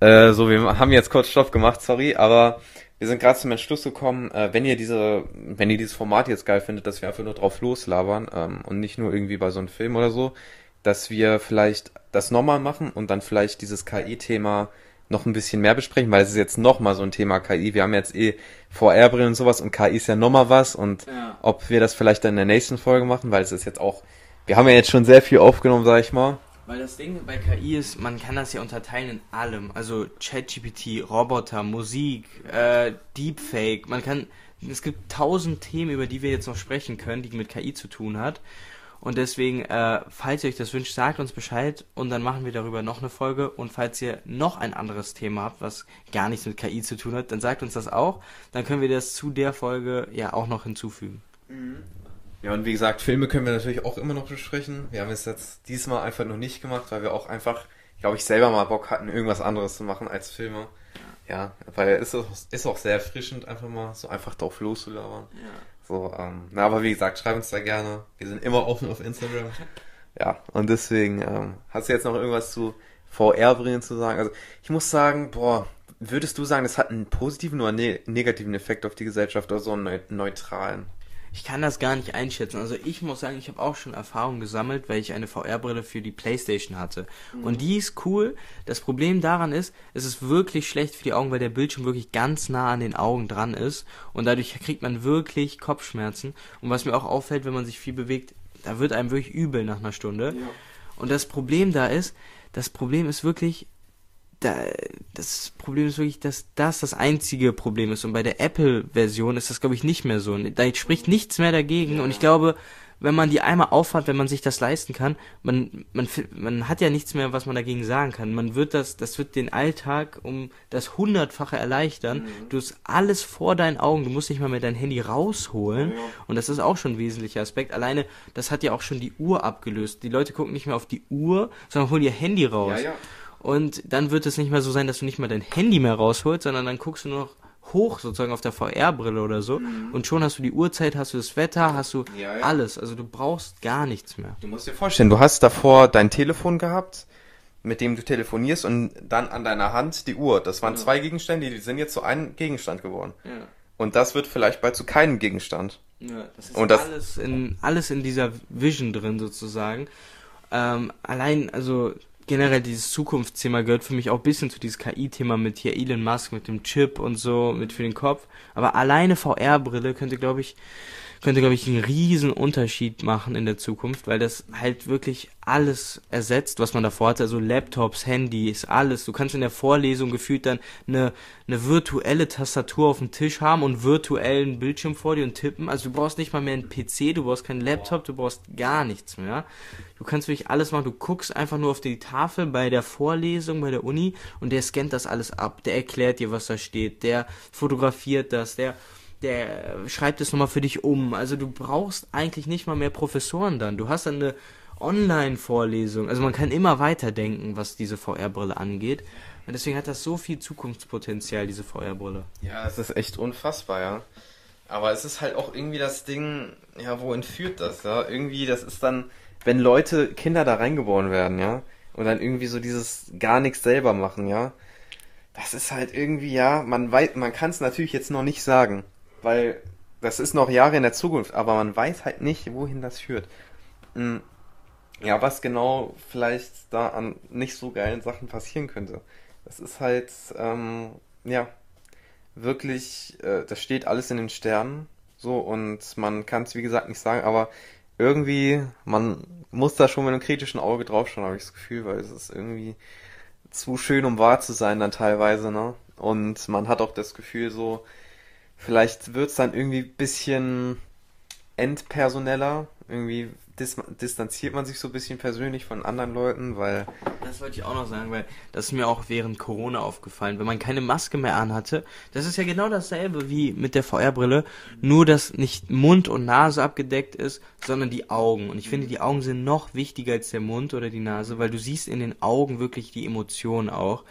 [SPEAKER 1] äh, so, wir haben jetzt kurz Stopp gemacht, sorry, aber wir sind gerade zum Entschluss gekommen, äh, wenn ihr diese, wenn ihr dieses Format jetzt geil findet, dass wir einfach nur drauf loslabern ähm, und nicht nur irgendwie bei so einem Film oder so, dass wir vielleicht das nochmal machen und dann vielleicht dieses KI-Thema noch ein bisschen mehr besprechen, weil es ist jetzt nochmal so ein Thema KI. Wir haben jetzt eh VR-Brillen und sowas und KI ist ja nochmal was und
[SPEAKER 2] Ja.
[SPEAKER 1] ob wir das vielleicht dann in der nächsten Folge machen, weil es ist jetzt auch, wir haben ja jetzt schon sehr viel aufgenommen, sag ich mal.
[SPEAKER 2] Weil das Ding bei KI ist, man kann das ja unterteilen in allem. Also ChatGPT, Roboter, Musik, äh, Deepfake. Man kann, es gibt tausend Themen, über die wir jetzt noch sprechen können, die mit KI zu tun hat. Und deswegen, äh, falls ihr euch das wünscht, sagt uns Bescheid und dann machen wir darüber noch eine Folge. Und falls ihr noch ein anderes Thema habt, was gar nichts mit KI zu tun hat, dann sagt uns das auch. Dann können wir das zu der Folge ja auch noch hinzufügen.
[SPEAKER 1] Ja, und wie gesagt, Filme können wir natürlich auch immer noch besprechen. Wir haben es jetzt diesmal einfach noch nicht gemacht, weil wir auch einfach, glaube ich, selber mal Bock hatten, irgendwas anderes zu machen als Filme. Ja, weil es ist, auch- ist auch sehr erfrischend, einfach mal so einfach drauf loszulabern.
[SPEAKER 2] Ja.
[SPEAKER 1] So, ähm, na, aber wie gesagt, schreibt uns da gerne. Wir sind immer offen auf Instagram. Ja, und deswegen, ähm, hast du jetzt noch irgendwas zu VR-Brillen zu sagen? Also, ich muss sagen, boah, würdest du sagen, das hat einen positiven oder ne negativen Effekt auf die Gesellschaft oder so einen neu neutralen?
[SPEAKER 2] Ich kann das gar nicht einschätzen. Also ich muss sagen, ich habe auch schon Erfahrung gesammelt, weil ich eine VR-Brille für die Playstation hatte. Mhm. Und die ist cool. Das Problem daran ist, es ist wirklich schlecht für die Augen, weil der Bildschirm wirklich ganz nah an den Augen dran ist. Und dadurch kriegt man wirklich Kopfschmerzen. Und was mir auch auffällt, wenn man sich viel bewegt, da wird einem wirklich übel nach einer Stunde. Ja. Und das Problem da ist, das Problem ist wirklich, da, das Problem ist wirklich, dass das das einzige Problem ist. Und bei der Apple-Version ist das, glaube ich, nicht mehr so. Da spricht nichts mehr dagegen. Ja. Und ich glaube, wenn man die einmal aufhat, wenn man sich das leisten kann, man, man, man hat ja nichts mehr, was man dagegen sagen kann. Man wird das, das wird den Alltag um das hundertfache erleichtern. Mhm. Du hast alles vor deinen Augen, du musst nicht mal mehr dein Handy rausholen. Ja. Und das ist auch schon ein wesentlicher Aspekt. Alleine, das hat ja auch schon die Uhr abgelöst. Die Leute gucken nicht mehr auf die Uhr, sondern holen ihr Handy raus. Ja, ja. Und dann wird es nicht mehr so sein, dass du nicht mal dein Handy mehr rausholst, sondern dann guckst du nur noch hoch sozusagen auf der VR-Brille oder so mhm. und schon hast du die Uhrzeit, hast du das Wetter, hast du ja, ja. alles. Also du brauchst gar nichts mehr.
[SPEAKER 1] Du musst dir vorstellen, du hast davor dein Telefon gehabt, mit dem du telefonierst und dann an deiner Hand die Uhr. Das waren ja. zwei Gegenstände, die sind jetzt zu einem Gegenstand geworden. Und das wird vielleicht bald zu keinem Gegenstand.
[SPEAKER 2] Ja, das ist und das alles, in, alles in dieser Vision drin sozusagen. Ähm, allein, also generell dieses Zukunftsthema gehört für mich auch ein bisschen zu dieses KI-Thema mit hier Elon Musk, mit dem Chip und so, mit für den Kopf. Aber alleine VR-Brille könnte, glaube ich, könnte, glaube ich, einen riesen Unterschied machen in der Zukunft, weil das halt wirklich alles ersetzt, was man davor hatte. Also Laptops, Handys, alles. Du kannst in der Vorlesung gefühlt dann eine, eine virtuelle Tastatur auf dem Tisch haben und virtuellen Bildschirm vor dir und tippen. Also du brauchst nicht mal mehr einen PC, du brauchst keinen Laptop, du brauchst gar nichts mehr. Du kannst wirklich alles machen. Du guckst einfach nur auf die Tafel bei der Vorlesung, bei der Uni und der scannt das alles ab. Der erklärt dir, was da steht. Der fotografiert das. Der der schreibt es nochmal für dich um. Also du brauchst eigentlich nicht mal mehr Professoren dann. Du hast dann eine Online-Vorlesung. Also man kann immer weiterdenken, was diese VR-Brille angeht. Und deswegen hat das so viel Zukunftspotenzial, diese VR-Brille.
[SPEAKER 1] Ja, es ist echt unfassbar, ja. Aber es ist halt auch irgendwie das Ding, ja, wohin führt das, ja? Irgendwie, das ist dann, wenn Leute, Kinder da reingeboren werden, ja, und dann irgendwie so dieses gar nichts selber machen, ja. Das ist halt irgendwie, ja, man weiß, man kann es natürlich jetzt noch nicht sagen weil das ist noch Jahre in der Zukunft, aber man weiß halt nicht, wohin das führt. Hm. Ja, was genau vielleicht da an nicht so geilen Sachen passieren könnte. Das ist halt, ähm, ja, wirklich, äh, das steht alles in den Sternen, so, und man kann es wie gesagt nicht sagen, aber irgendwie, man muss da schon mit einem kritischen Auge draufschauen, habe ich das Gefühl, weil es ist irgendwie zu schön, um wahr zu sein dann teilweise, ne? Und man hat auch das Gefühl so, Vielleicht wird es dann irgendwie ein bisschen entpersoneller. Irgendwie dis distanziert man sich so ein bisschen persönlich von anderen Leuten, weil.
[SPEAKER 2] Das wollte ich auch noch sagen, weil das ist mir auch während Corona aufgefallen. Wenn man keine Maske mehr anhatte, das ist ja genau dasselbe wie mit der VR-Brille, nur dass nicht Mund und Nase abgedeckt ist, sondern die Augen. Und ich finde, die Augen sind noch wichtiger als der Mund oder die Nase, weil du siehst in den Augen wirklich die Emotionen auch.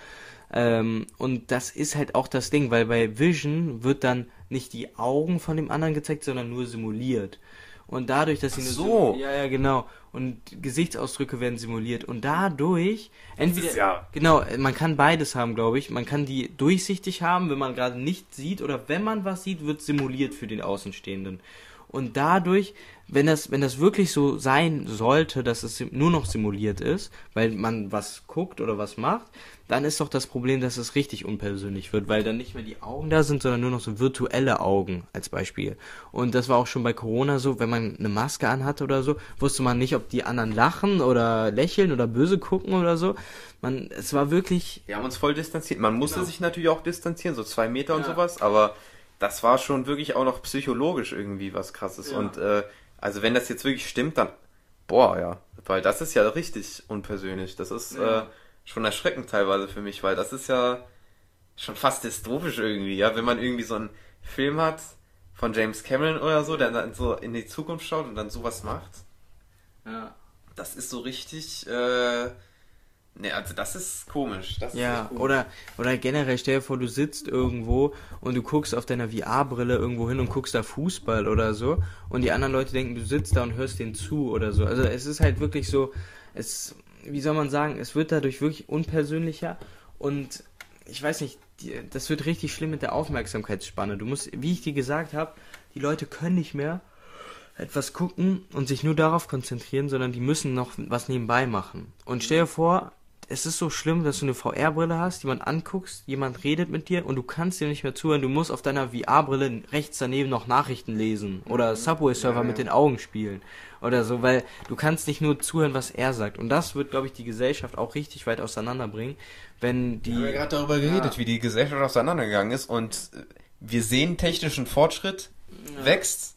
[SPEAKER 2] Ähm, und das ist halt auch das Ding, weil bei Vision wird dann nicht die Augen von dem anderen gezeigt, sondern nur simuliert. Und dadurch, dass sie
[SPEAKER 1] Ach so.
[SPEAKER 2] ja, ja, genau. Und Gesichtsausdrücke werden simuliert. Und dadurch, entweder,
[SPEAKER 1] ja.
[SPEAKER 2] genau, man kann beides haben, glaube ich. Man kann die durchsichtig haben, wenn man gerade nichts sieht, oder wenn man was sieht, wird simuliert für den Außenstehenden. Und dadurch, wenn das, wenn das wirklich so sein sollte, dass es nur noch simuliert ist, weil man was guckt oder was macht, dann ist doch das Problem, dass es richtig unpersönlich wird, weil dann nicht mehr die Augen da sind, sondern nur noch so virtuelle Augen als Beispiel. Und das war auch schon bei Corona so, wenn man eine Maske anhatte oder so, wusste man nicht, ob die anderen lachen oder lächeln oder böse gucken oder so. Man, es war wirklich.
[SPEAKER 1] Wir haben uns voll distanziert. Man musste genau. sich natürlich auch distanzieren, so zwei Meter ja. und sowas, aber das war schon wirklich auch noch psychologisch irgendwie was krasses. Ja. Und äh, also wenn das jetzt wirklich stimmt, dann boah, ja. Weil das ist ja richtig unpersönlich. Das ist ja. äh, schon erschreckend teilweise für mich, weil das ist ja schon fast dystopisch irgendwie, ja, wenn man irgendwie so einen Film hat von James Cameron oder so, der dann so in die Zukunft schaut und dann sowas macht.
[SPEAKER 2] Ja.
[SPEAKER 1] Das ist so richtig, äh, Ne, also das ist komisch. Das
[SPEAKER 2] Ja,
[SPEAKER 1] ist komisch.
[SPEAKER 2] oder, oder generell stell dir vor, du sitzt irgendwo und du guckst auf deiner VR-Brille irgendwo hin und guckst da Fußball oder so und die anderen Leute denken, du sitzt da und hörst denen zu oder so. Also es ist halt wirklich so, es, wie soll man sagen, es wird dadurch wirklich unpersönlicher und ich weiß nicht, das wird richtig schlimm mit der Aufmerksamkeitsspanne. Du musst, wie ich dir gesagt habe, die Leute können nicht mehr etwas gucken und sich nur darauf konzentrieren, sondern die müssen noch was nebenbei machen. Und stell dir vor, es ist so schlimm, dass du eine VR-Brille hast, jemand anguckst, jemand redet mit dir und du kannst dir nicht mehr zuhören. Du musst auf deiner VR-Brille rechts daneben noch Nachrichten lesen oder Subway-Surfer
[SPEAKER 1] Ja, ja.
[SPEAKER 2] mit den Augen spielen oder so, weil du kannst nicht nur zuhören, was er sagt. Und das wird, glaube ich, die Gesellschaft auch richtig weit auseinanderbringen, wenn die...
[SPEAKER 1] Wir haben ja gerade darüber geredet, wie die Gesellschaft auseinandergegangen ist und wir sehen technischen Fortschritt wächst.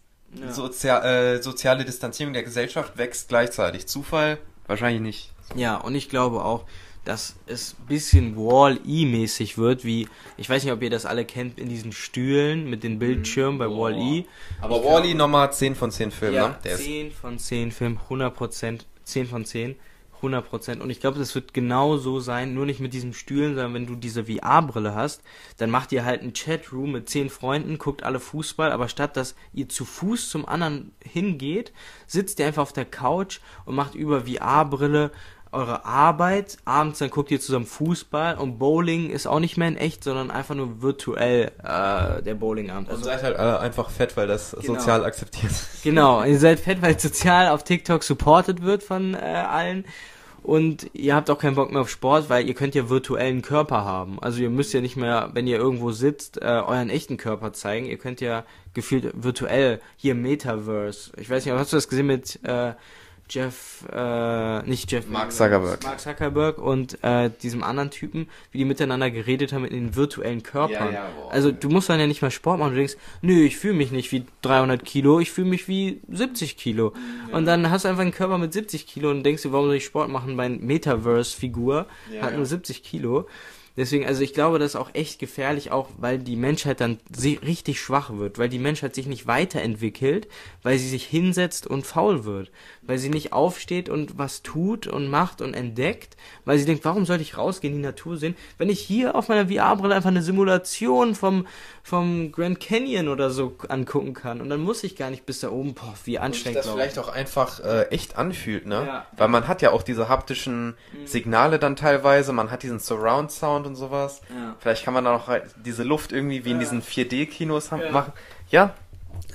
[SPEAKER 1] Sozia äh, soziale Distanzierung der Gesellschaft wächst gleichzeitig. Zufall? Wahrscheinlich nicht.
[SPEAKER 2] Ja, und ich glaube auch, dass es ein bisschen Wall-E-mäßig wird, wie, ich weiß nicht, ob ihr das alle kennt, in diesen Stühlen mit den Bildschirmen bei
[SPEAKER 1] Boah.
[SPEAKER 2] Wall-E.
[SPEAKER 1] Aber
[SPEAKER 2] glaub-
[SPEAKER 1] nochmal 10 von 10 Filmen,
[SPEAKER 2] Ja,
[SPEAKER 1] ne? Der ist
[SPEAKER 2] 10 von 10 Filmen, 100%, 10 von 10, 100%. Und ich glaube, das wird genau so sein, nur nicht mit diesen Stühlen, sondern wenn du diese VR-Brille hast, dann macht ihr halt einen Chatroom mit 10 Freunden, guckt alle Fußball, aber statt dass ihr zu Fuß zum anderen hingeht, sitzt ihr einfach auf der Couch und macht über VR-Brille eure Arbeit. Abends dann guckt ihr zusammen Fußball und Bowling ist auch nicht mehr in echt, sondern einfach nur virtuell äh, der Bowlingabend.
[SPEAKER 1] und
[SPEAKER 2] Also
[SPEAKER 1] seid halt alle einfach fett, weil das
[SPEAKER 2] Genau.
[SPEAKER 1] sozial akzeptiert ist.
[SPEAKER 2] Genau, ihr seid fett, weil sozial auf TikTok supported wird von äh, allen. Und ihr habt auch keinen Bock mehr auf Sport, weil ihr könnt ja virtuellen Körper haben. Also ihr müsst ja nicht mehr, wenn ihr irgendwo sitzt, äh, euren echten Körper zeigen. Ihr könnt ja gefühlt virtuell hier Metaverse. Ich weiß nicht, hast du das gesehen mit äh, Jeff, äh, nicht Jeff
[SPEAKER 1] Mark Zuckerberg.
[SPEAKER 2] Mark Zuckerberg und äh, diesem anderen Typen, wie die miteinander geredet haben in den virtuellen Körpern.
[SPEAKER 1] Ja, ja, boah.
[SPEAKER 2] also du musst dann ja nicht mal Sport machen. Du denkst, nö, ich fühle mich nicht wie 300 Kilo, ich fühle mich wie 70 Kilo. Und dann hast du einfach einen Körper mit 70 Kilo und denkst du, warum soll ich Sport machen? Mein Metaverse-Figur
[SPEAKER 1] Ja,
[SPEAKER 2] hat
[SPEAKER 1] ja.
[SPEAKER 2] nur 70 Kilo. Deswegen, also ich glaube, das ist auch echt gefährlich, auch weil die Menschheit dann richtig schwach wird, weil die Menschheit sich nicht weiterentwickelt, weil sie sich hinsetzt und faul wird, weil sie nicht aufsteht und was tut und macht und entdeckt, weil sie denkt, warum sollte ich rausgehen, die Natur sehen, wenn ich hier auf meiner VR-Brille einfach eine Simulation vom, vom Grand Canyon oder so angucken kann und dann muss ich gar nicht bis da oben, boah, wie
[SPEAKER 1] Und
[SPEAKER 2] anstrengend
[SPEAKER 1] das
[SPEAKER 2] laufen.
[SPEAKER 1] vielleicht auch einfach äh, echt anfühlt, ne?
[SPEAKER 2] Ja.
[SPEAKER 1] Weil man hat ja auch diese haptischen Signale dann teilweise, man hat diesen Surround Sound und sowas.
[SPEAKER 2] Ja.
[SPEAKER 1] Vielleicht kann man dann auch halt diese Luft irgendwie wie in diesen 4D-Kinos
[SPEAKER 2] Ja.
[SPEAKER 1] machen. Ja,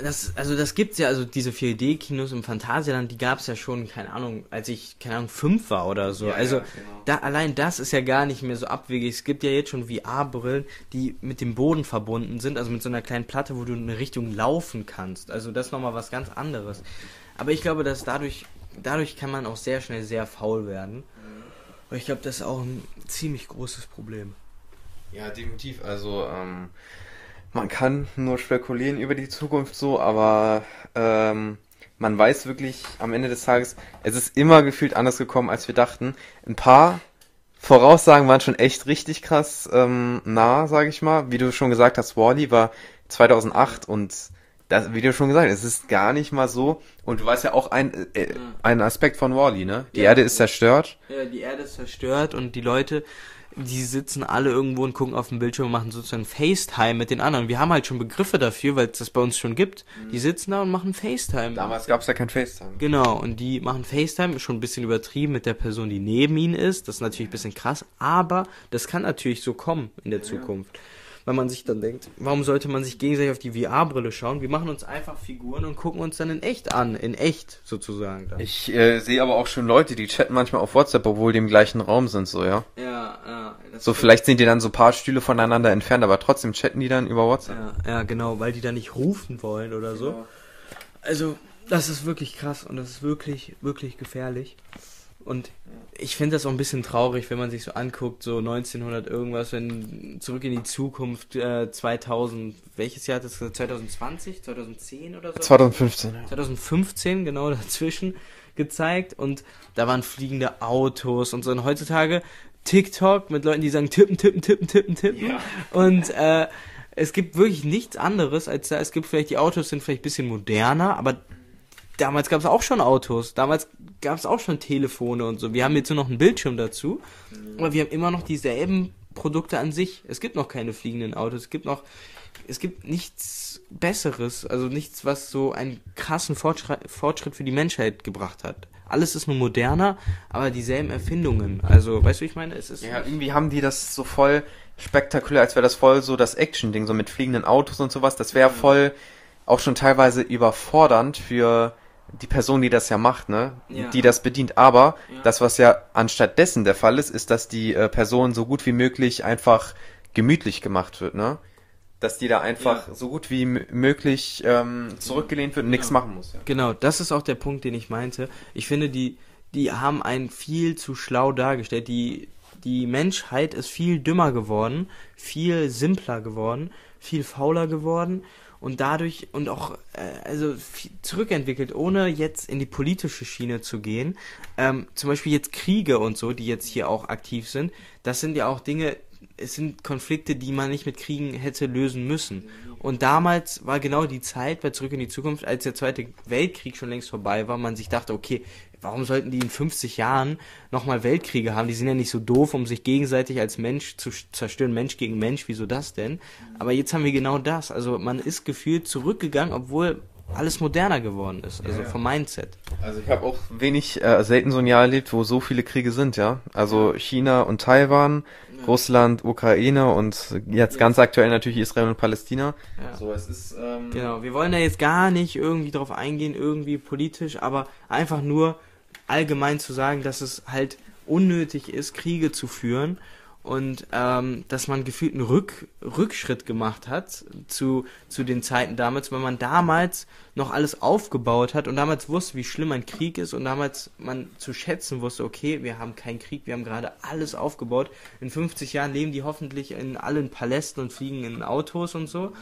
[SPEAKER 2] Das, also das gibt's ja, also diese 4D-Kinos im Phantasialand, die gab's ja schon, keine Ahnung, als ich, keine Ahnung, fünf war oder so.
[SPEAKER 1] Ja,
[SPEAKER 2] also
[SPEAKER 1] ja, genau.
[SPEAKER 2] da allein das ist ja gar nicht mehr so abwegig. Es gibt ja jetzt schon VR-Brillen, die mit dem Boden verbunden sind, also mit so einer kleinen Platte, wo du in eine Richtung laufen kannst. Also das ist nochmal was ganz anderes. Aber ich glaube, dass dadurch, dadurch kann man auch sehr schnell sehr faul werden. Und ich glaube, das ist auch ein ziemlich großes Problem.
[SPEAKER 1] Ja, definitiv. Also, ähm, man kann nur spekulieren über die Zukunft so, aber ähm, man weiß wirklich am Ende des Tages, es ist immer gefühlt anders gekommen, als wir dachten. Ein paar Voraussagen waren schon echt richtig krass ähm, nah, sage ich mal. Wie du schon gesagt hast, Wally war 2008 und das, wie du schon gesagt hast, es ist gar nicht mal so. Und du weißt ja auch ein, äh, ein Aspekt von Wally, ne? Die
[SPEAKER 2] Ja.
[SPEAKER 1] Erde ist zerstört.
[SPEAKER 2] Ja, die Erde ist zerstört und die Leute, die sitzen alle irgendwo und gucken auf den Bildschirm und machen sozusagen FaceTime mit den anderen. Wir haben halt schon Begriffe dafür, weil es das bei uns schon gibt. Die sitzen da und machen FaceTime.
[SPEAKER 1] Damals gab es ja kein FaceTime.
[SPEAKER 2] Genau, und die machen FaceTime, schon ein bisschen übertrieben mit der Person, die neben ihnen ist. Das ist natürlich ein bisschen krass, aber das kann natürlich so kommen in der Zukunft. Weil man sich dann denkt, warum sollte man sich gegenseitig auf die VR-Brille schauen? Wir machen uns einfach Figuren und gucken uns dann in echt an. In echt sozusagen. Dann.
[SPEAKER 1] Ich äh, sehe aber auch schon Leute, die chatten manchmal auf WhatsApp, obwohl die im gleichen Raum sind, so, ja.
[SPEAKER 2] Ja, ja.
[SPEAKER 1] So, vielleicht sind die dann so ein paar Stühle voneinander entfernt, aber trotzdem chatten die dann über WhatsApp.
[SPEAKER 2] Ja, ja, genau, weil die da nicht rufen wollen oder so.
[SPEAKER 1] Genau.
[SPEAKER 2] Also, das ist wirklich krass und das ist wirklich, wirklich gefährlich. Und ich finde das auch ein bisschen traurig, wenn man sich so anguckt, so 1900 irgendwas, wenn zurück in die Zukunft, äh, 2000, welches Jahr hat das gesagt? 2020, 2010 oder so?
[SPEAKER 1] 2015, ja.
[SPEAKER 2] 2015 genau dazwischen gezeigt und da waren fliegende Autos und so. Und heutzutage TikTok mit Leuten, die sagen tippen, tippen, tippen, tippen, tippen.
[SPEAKER 1] Ja.
[SPEAKER 2] Und äh, es gibt wirklich nichts anderes als da. Es gibt vielleicht, die Autos sind vielleicht ein bisschen moderner, aber damals gab es auch schon Autos, damals gab es auch schon Telefone und so. Wir haben jetzt nur noch einen Bildschirm dazu, mhm. aber wir haben immer noch dieselben Produkte an sich. Es gibt noch keine fliegenden Autos, es gibt noch, es gibt nichts Besseres, also nichts, was so einen krassen Fortschritt, Fortschritt für die Menschheit gebracht hat. Alles ist nur moderner, aber dieselben Erfindungen. Also, weißt du, ich meine, es ist.
[SPEAKER 1] Ja, irgendwie haben die das so voll spektakulär, als wäre das voll so das Action-Ding, so mit fliegenden Autos und sowas. Das wäre voll auch schon teilweise überfordernd für die Person, die das ja macht, ne? Ja. Die das bedient. Aber ja. das, was ja anstatt dessen der Fall ist, ist, dass die äh, Person so gut wie möglich einfach gemütlich gemacht wird, ne? Dass die da einfach ja. so gut wie möglich ähm, zurückgelehnt wird und nichts machen muss.
[SPEAKER 2] Ja. Genau, das ist auch der Punkt, den ich meinte. Ich finde, die, die haben einen viel zu schlau dargestellt. Die, die Menschheit ist viel dümmer geworden, viel simpler geworden, viel fauler geworden und dadurch und auch äh, also zurückentwickelt, ohne jetzt in die politische Schiene zu gehen. Ähm, zum Beispiel jetzt Kriege und so, die jetzt hier auch aktiv sind, das sind ja auch Dinge, es sind Konflikte, die man nicht mit Kriegen hätte lösen müssen. Und damals war genau die Zeit bei Zurück in die Zukunft, als der Zweite Weltkrieg schon längst vorbei war, man sich dachte, okay, warum sollten die in 50 Jahren nochmal Weltkriege haben? Die sind ja nicht so doof, um sich gegenseitig als Mensch zu zerstören, Mensch gegen Mensch, wieso das denn? Aber jetzt haben wir genau das. Also man ist gefühlt zurückgegangen, obwohl alles moderner geworden ist, also ja, ja. vom Mindset.
[SPEAKER 1] Also ich habe auch wenig, äh, selten so ein Jahr erlebt, wo so viele Kriege sind, ja. Also China und Taiwan, ja. Russland, Ukraine und jetzt ganz aktuell natürlich Israel und Palästina.
[SPEAKER 2] So, es ist ähm genau. Wir wollen da jetzt gar nicht irgendwie drauf eingehen, irgendwie politisch, aber einfach nur allgemein zu sagen, dass es halt unnötig ist, Kriege zu führen und ähm, dass man gefühlt einen Rück, Rückschritt gemacht hat zu, zu den Zeiten damals, weil man damals noch alles aufgebaut hat und damals wusste, wie schlimm ein Krieg ist und damals man zu schätzen wusste, okay, wir haben keinen Krieg, wir haben gerade alles aufgebaut. In 50 Jahren leben die hoffentlich in allen Palästen und fliegen in Autos und so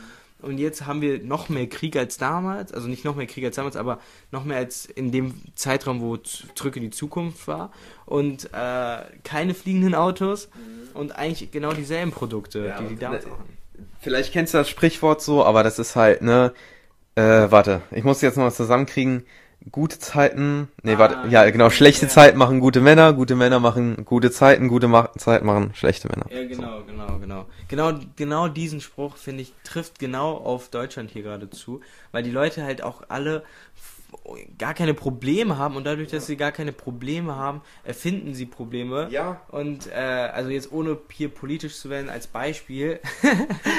[SPEAKER 2] und jetzt haben wir noch mehr Krieg als damals, also nicht noch mehr Krieg als damals, aber noch mehr als in dem Zeitraum, wo Zurück in die Zukunft war und äh, keine fliegenden Autos mhm. und eigentlich genau dieselben Produkte, ja, die die damals auch haben.
[SPEAKER 1] Vielleicht kennst du das Sprichwort so, aber das ist halt, ne, äh, warte, ich muss jetzt noch mal zusammenkriegen, gute Zeiten, nee, ah, warte, ja, genau, schlechte ja. Zeiten machen gute Männer, gute Männer machen gute Zeiten, gute Ma Zeiten machen schlechte Männer.
[SPEAKER 2] Ja, genau, so. genau, genau. Genau, genau diesen Spruch, finde ich, trifft genau auf Deutschland hier gerade zu, weil die Leute halt auch alle gar keine Probleme haben und dadurch, dass sie gar keine Probleme haben, erfinden sie Probleme.
[SPEAKER 1] Ja.
[SPEAKER 2] Und äh, also jetzt ohne hier politisch zu werden als Beispiel,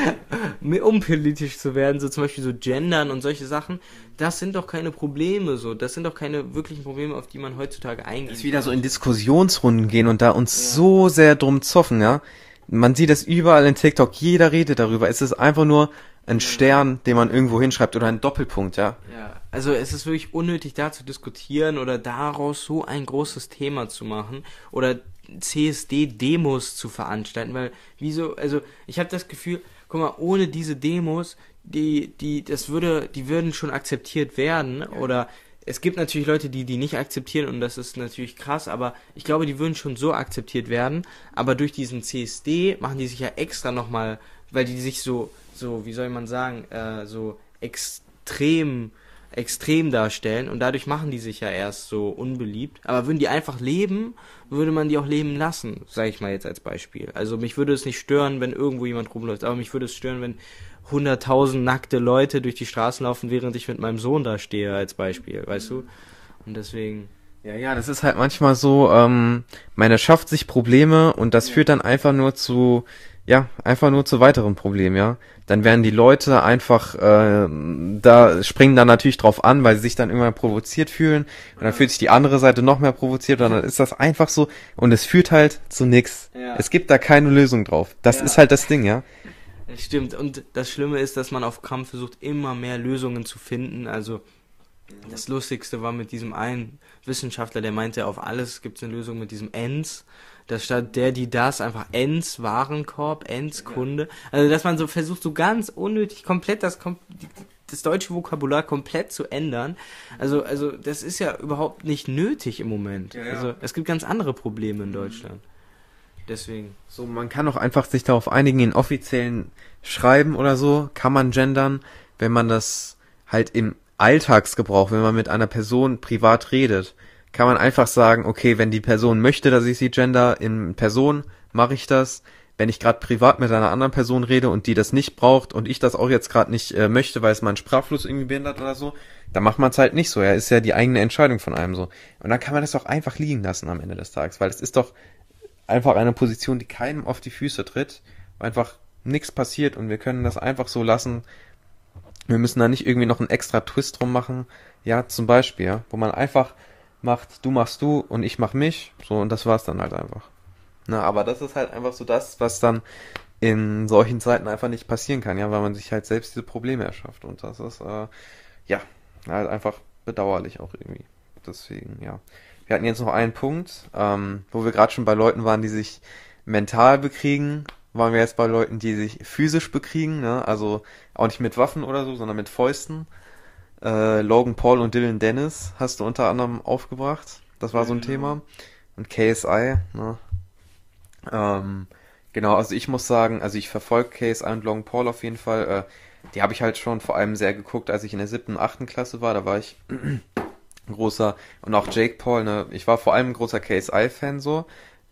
[SPEAKER 2] um politisch zu werden, so zum Beispiel so Gendern und solche Sachen, das sind doch keine Probleme so. Das sind doch keine wirklichen Probleme, auf die man heutzutage eingeht.
[SPEAKER 1] Dass wieder so in Diskussionsrunden gehen und da uns ja. so sehr drum zoffen, ja. Man sieht das überall in TikTok, jeder redet darüber. Es ist einfach nur ein Stern, den man irgendwo hinschreibt oder ein Doppelpunkt, ja.
[SPEAKER 2] Ja, also es ist wirklich unnötig da zu diskutieren oder daraus so ein großes Thema zu machen oder CSD-Demos zu veranstalten, weil wieso, also ich habe das Gefühl, guck mal, ohne diese Demos, die, die, das würde, die würden schon akzeptiert werden oder es gibt natürlich Leute, die die nicht akzeptieren und das ist natürlich krass, aber ich glaube, die würden schon so akzeptiert werden, aber durch diesen CSD machen die sich ja extra nochmal, weil die sich so, so, wie soll man sagen, äh, so extrem extrem darstellen und dadurch machen die sich ja erst so unbeliebt. Aber würden die einfach leben, würde man die auch leben lassen, sage ich mal jetzt als Beispiel. Also mich würde es nicht stören, wenn irgendwo jemand rumläuft, aber mich würde es stören, wenn hunderttausend nackte Leute durch die Straßen laufen, während ich mit meinem Sohn da stehe als Beispiel, weißt du? Und deswegen.
[SPEAKER 1] Ja, ja, das ist halt manchmal so, ähm, man erschafft sich Probleme und das ja. führt dann einfach nur zu ja, einfach nur zu weiteren Problemen, ja. Dann werden die Leute einfach, äh, da springen dann natürlich drauf an, weil sie sich dann irgendwann provoziert fühlen und dann fühlt sich die andere Seite noch mehr provoziert und dann ist das einfach so und es führt halt zu nichts. Ja. Es gibt da keine Lösung drauf. Das ja. ist halt das Ding, ja.
[SPEAKER 2] Stimmt. Und das Schlimme ist, dass man auf Kampf versucht, immer mehr Lösungen zu finden. Also das Lustigste war mit diesem einen Wissenschaftler, der meinte, auf alles gibt es eine Lösung mit diesem ENS. Da statt der, die das einfach Ends Warenkorb, Ends Kunde. Also dass man so versucht, so ganz unnötig komplett das das deutsche Vokabular komplett zu ändern. Also also das ist ja überhaupt nicht nötig im Moment. Ja, ja. Also es gibt ganz andere Probleme in Deutschland. Deswegen.
[SPEAKER 1] So, man kann auch einfach sich darauf einigen, in offiziellen Schreiben oder so, kann man gendern, wenn man das halt im Alltagsgebrauch, wenn man mit einer Person privat redet, kann man einfach sagen, okay, wenn die Person möchte, dass ich sie gender in Person, mache ich das. Wenn ich gerade privat mit einer anderen Person rede und die das nicht braucht und ich das auch jetzt gerade nicht äh, möchte, weil es meinen Sprachfluss irgendwie behindert oder so, dann macht man es halt nicht so. Ja, ist ja die eigene Entscheidung von einem so. Und dann kann man das doch einfach liegen lassen am Ende des Tages, weil es ist doch einfach eine Position, die keinem auf die Füße tritt, einfach nichts passiert und wir können das einfach so lassen. Wir müssen da nicht irgendwie noch einen extra Twist drum machen. Ja, zum Beispiel, wo man einfach macht, du machst du und ich mach mich. So, und das war's dann halt einfach. Na, aber das ist halt einfach so das, was dann in solchen Zeiten einfach nicht passieren kann, ja, weil man sich halt selbst diese Probleme erschafft. Und das ist, äh, ja, halt einfach bedauerlich auch irgendwie. Deswegen, ja. Wir hatten jetzt noch einen Punkt, ähm, wo wir gerade schon bei Leuten waren, die sich mental bekriegen, waren wir jetzt bei Leuten, die sich physisch bekriegen, ne? also auch nicht mit Waffen oder so, sondern mit Fäusten. Äh, Logan Paul und Dylan Dennis hast du unter anderem aufgebracht. Das war so ein Thema. Und KSI, ne? Ähm, genau, also ich muss sagen, also ich verfolge KSI und Logan Paul auf jeden Fall. Äh, die habe ich halt schon vor allem sehr geguckt, als ich in der siebten, achten Klasse war. Da war ich großer und auch Jake Paul, ne? Ich war vor allem ein großer KSI-Fan so.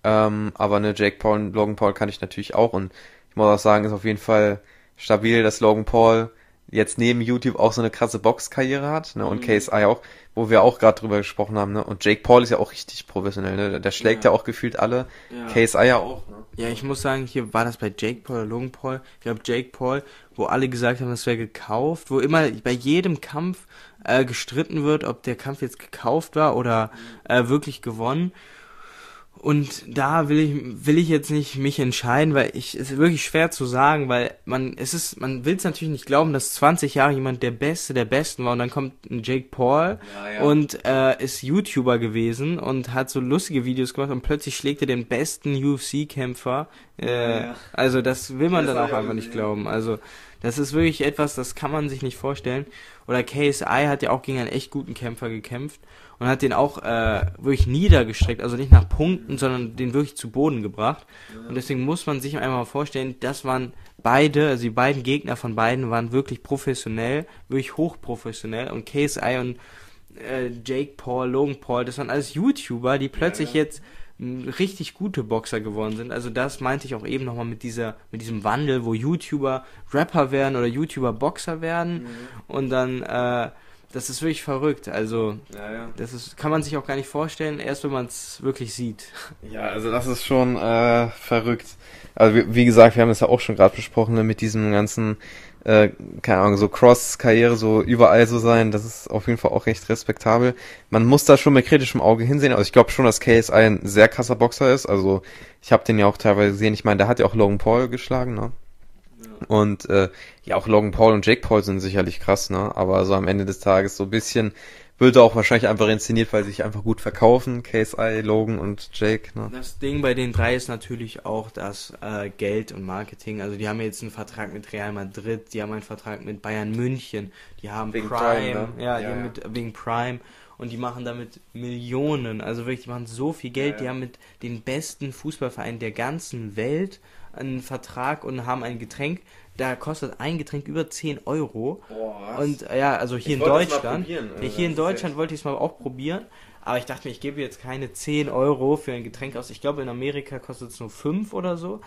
[SPEAKER 1] Ähm, aber ne, Jake Paul und Logan Paul kann ich natürlich auch und ich muss auch sagen, ist auf jeden Fall stabil, dass Logan Paul jetzt neben YouTube auch so eine krasse Boxkarriere hat, ne, und mhm. KSI auch, wo wir auch gerade drüber gesprochen haben, ne, und Jake Paul ist ja auch richtig professionell, ne, der schlägt ja, ja auch gefühlt alle, ja. KSI ja auch, ne.
[SPEAKER 2] Ja, ich muss sagen, hier war das bei Jake Paul oder Logan Paul, ich glaube Jake Paul, wo alle gesagt haben, das wäre gekauft, wo immer bei jedem Kampf äh, gestritten wird, ob der Kampf jetzt gekauft war oder äh, wirklich gewonnen. Und da will ich, will ich jetzt nicht mich entscheiden, weil ich, es ist wirklich schwer zu sagen, weil man, es ist, man will es natürlich nicht glauben, dass 20 Jahre jemand der Beste der Besten war und dann kommt ein Jake Paul ja, ja. und äh, ist YouTuber gewesen und hat so lustige Videos gemacht und plötzlich schlägt er den besten UFC-Kämpfer. Äh, ja, also das will man das dann auch einfach nicht glauben. Also das ist wirklich etwas, das kann man sich nicht vorstellen. Oder KSI hat ja auch gegen einen echt guten Kämpfer gekämpft und hat den auch äh, wirklich niedergestreckt, also nicht nach Punkten, sondern den wirklich zu Boden gebracht. Und deswegen muss man sich einmal vorstellen, das waren beide, also die beiden Gegner von beiden waren wirklich professionell, wirklich hochprofessionell und KSI und äh, Jake Paul, Logan Paul, das waren alles YouTuber, die plötzlich ja, ja. jetzt richtig gute Boxer geworden sind. Also das meinte ich auch eben nochmal mit dieser, mit diesem Wandel, wo YouTuber Rapper werden oder YouTuber Boxer werden mhm. und dann äh, das ist wirklich verrückt. Also, ja, ja. das ist, kann man sich auch gar nicht vorstellen, erst wenn man es wirklich sieht.
[SPEAKER 1] Ja, also das ist schon äh, verrückt. Also wie, wie, gesagt, wir haben es ja auch schon gerade besprochen, ne, mit diesem ganzen, äh, keine Ahnung, so Cross-Karriere, so überall so sein, das ist auf jeden Fall auch recht respektabel. Man muss da schon mit kritischem Auge hinsehen. Also ich glaube schon, dass KSI ein sehr krasser Boxer ist. Also ich habe den ja auch teilweise gesehen. Ich meine, der hat ja auch Logan Paul geschlagen, ne? Und äh, ja, auch Logan Paul und Jake Paul sind sicherlich krass, ne? Aber so am Ende des Tages so ein bisschen wird auch wahrscheinlich einfach inszeniert, weil sie sich einfach gut verkaufen. KSI, Logan und Jake. Ne?
[SPEAKER 2] Das Ding bei den drei ist natürlich auch das äh, Geld und Marketing. Also die haben jetzt einen Vertrag mit Real Madrid, die haben einen Vertrag mit Bayern München, die haben wegen Prime, Prime ne? ja, ja, die ja. Mit, wegen Prime und die machen damit Millionen. Also wirklich, die machen so viel Geld. Ja, die haben mit den besten Fußballvereinen der ganzen Welt einen Vertrag und haben ein Getränk. Da kostet ein Getränk über 10 Euro. Boah, und ja, also hier ich in Deutschland. Hier in Deutschland wollte ich es mal auch probieren. Aber ich dachte mir, ich gebe jetzt keine 10 Euro für ein Getränk aus. Ich glaube, in Amerika kostet es nur 5 oder so. Mhm.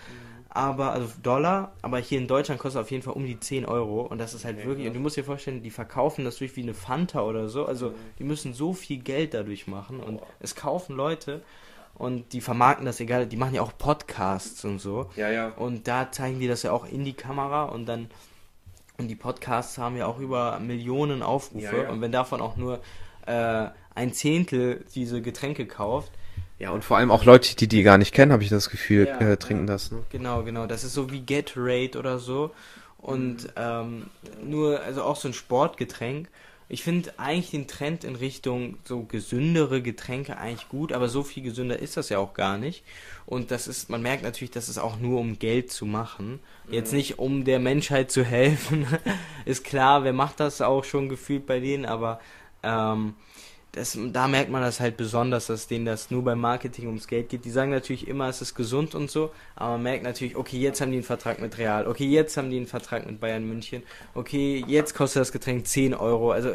[SPEAKER 2] Aber, also Dollar, aber hier in Deutschland kostet es auf jeden Fall um die 10 Euro. Und das ist halt okay, wirklich, und du musst dir vorstellen, die verkaufen das durch wie eine Fanta oder so. Also, mhm. die müssen so viel Geld dadurch machen. Und es kaufen Leute und die vermarkten das egal, die machen ja auch Podcasts und so.
[SPEAKER 1] Ja, ja.
[SPEAKER 2] Und da zeigen die das ja auch in die Kamera und dann und die Podcasts haben ja auch über Millionen Aufrufe ja, ja. und wenn davon auch nur äh, ein Zehntel diese Getränke kauft.
[SPEAKER 1] Ja, und vor allem auch Leute, die die gar nicht kennen, habe ich das Gefühl, ja, äh, trinken das. Ne?
[SPEAKER 2] Genau, genau. Das ist so wie Gatorade oder so. Und ähm, nur, also auch so ein Sportgetränk. Ich finde eigentlich den Trend in Richtung so gesündere Getränke eigentlich gut, aber so viel gesünder ist das ja auch gar nicht. Und das ist, man merkt natürlich, dass es auch nur um Geld zu machen. Jetzt mhm. nicht um der Menschheit zu helfen. ist klar, wer macht das auch schon gefühlt bei denen, aber ähm, das, da merkt man das halt besonders, dass denen das nur beim Marketing ums Geld geht. Die sagen natürlich immer, es ist gesund und so, aber man merkt natürlich, okay, jetzt haben die einen Vertrag mit Real, okay, jetzt haben die einen Vertrag mit Bayern München, okay, jetzt kostet das Getränk 10 Euro. Also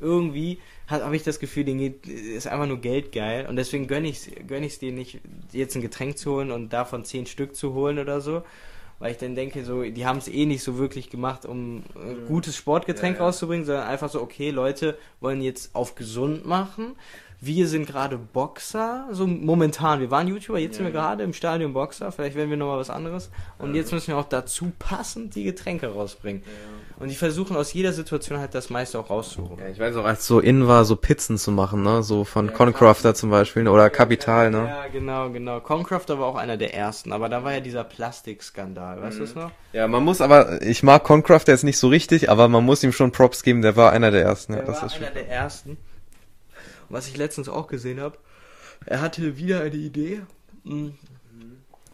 [SPEAKER 2] irgendwie habe ich das Gefühl, denen geht, ist einfach nur Geld geil und deswegen gönne ich es gönn dir nicht, jetzt ein Getränk zu holen und davon zehn Stück zu holen oder so. Weil ich dann denke, so, die haben es eh nicht so wirklich gemacht, um ein
[SPEAKER 1] Mhm.
[SPEAKER 2] gutes Sportgetränk
[SPEAKER 1] Ja, ja.
[SPEAKER 2] rauszubringen, sondern einfach so, okay, Leute wollen jetzt auf gesund machen. Wir sind gerade Boxer, so momentan. Wir waren YouTuber, jetzt sind wir
[SPEAKER 1] Ja.
[SPEAKER 2] gerade im Stadion Boxer. Vielleicht werden wir nochmal was anderes. Und jetzt müssen wir auch dazu passend die Getränke rausbringen. Und die versuchen aus jeder Situation halt das meiste auch rauszuholen.
[SPEAKER 1] Ja, ich weiß auch, als so in war, so Pizzen zu machen, ne? So von
[SPEAKER 2] Ja,
[SPEAKER 1] Concrafter zum Beispiel oder Capital, ne?
[SPEAKER 2] Ja, genau, genau. Concrafter war auch einer der ersten, aber da war ja dieser Plastikskandal, weißt du es noch?
[SPEAKER 1] Ja, man muss aber, ich mag Concrafter jetzt nicht so richtig, aber man muss ihm schon Props geben, der war einer der ersten. Ja,
[SPEAKER 2] Er
[SPEAKER 1] das
[SPEAKER 2] war
[SPEAKER 1] ist
[SPEAKER 2] einer der ersten. Was ich letztens auch gesehen habe, er hatte wieder eine Idee. Hm,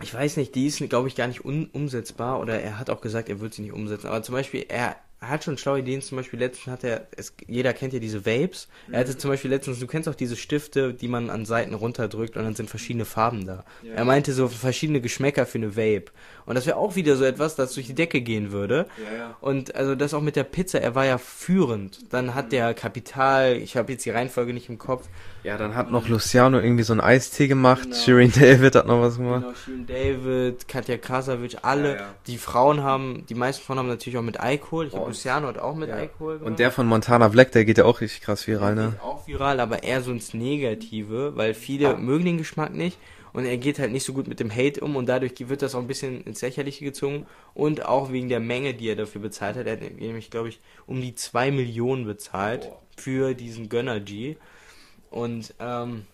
[SPEAKER 2] Ich weiß nicht, die ist, glaube ich, gar nicht umsetzbar oder er hat auch gesagt, er wird sie nicht umsetzen. Aber zum Beispiel, er hat schon schlaue Ideen. Zum Beispiel letztens hat er, es, jeder kennt ja diese Vapes. Er hatte zum Beispiel letztens, du kennst auch diese Stifte, die man an Seiten runterdrückt und dann sind verschiedene Farben da.
[SPEAKER 1] Ja.
[SPEAKER 2] Er meinte so verschiedene Geschmäcker für eine Vape. Und das wäre auch wieder so etwas, das durch die Decke gehen würde.
[SPEAKER 1] Ja, ja.
[SPEAKER 2] Und also das auch mit der Pizza, er war ja führend. Dann hat der Kapital, ich habe jetzt die Reihenfolge nicht im Kopf.
[SPEAKER 1] Ja, dann hat noch Luciano irgendwie so einen Eistee gemacht,
[SPEAKER 2] Genau.
[SPEAKER 1] Shirin David hat noch was gemacht.
[SPEAKER 2] Genau, Shirin David, Katja Krasavic, alle.
[SPEAKER 1] Ja, ja.
[SPEAKER 2] Die Frauen haben, die meisten Frauen haben natürlich auch mit Alkohol. Ich glaube,
[SPEAKER 1] Oh,
[SPEAKER 2] Luciano hat auch mit
[SPEAKER 1] ja.
[SPEAKER 2] Alkohol gemacht.
[SPEAKER 1] Und der von Montana Black, der geht ja auch richtig krass viral,
[SPEAKER 2] Der
[SPEAKER 1] ne?
[SPEAKER 2] geht auch viral, aber eher so ins Negative, weil viele mögen den Geschmack nicht und er geht halt nicht so gut mit dem Hate um und dadurch wird das auch ein bisschen ins Lächerliche gezogen und auch wegen der Menge, die er dafür bezahlt hat. Er hat nämlich, glaube ich, um die 2 Millionen bezahlt
[SPEAKER 1] Boah.
[SPEAKER 2] für diesen Gönner G. Und ähm,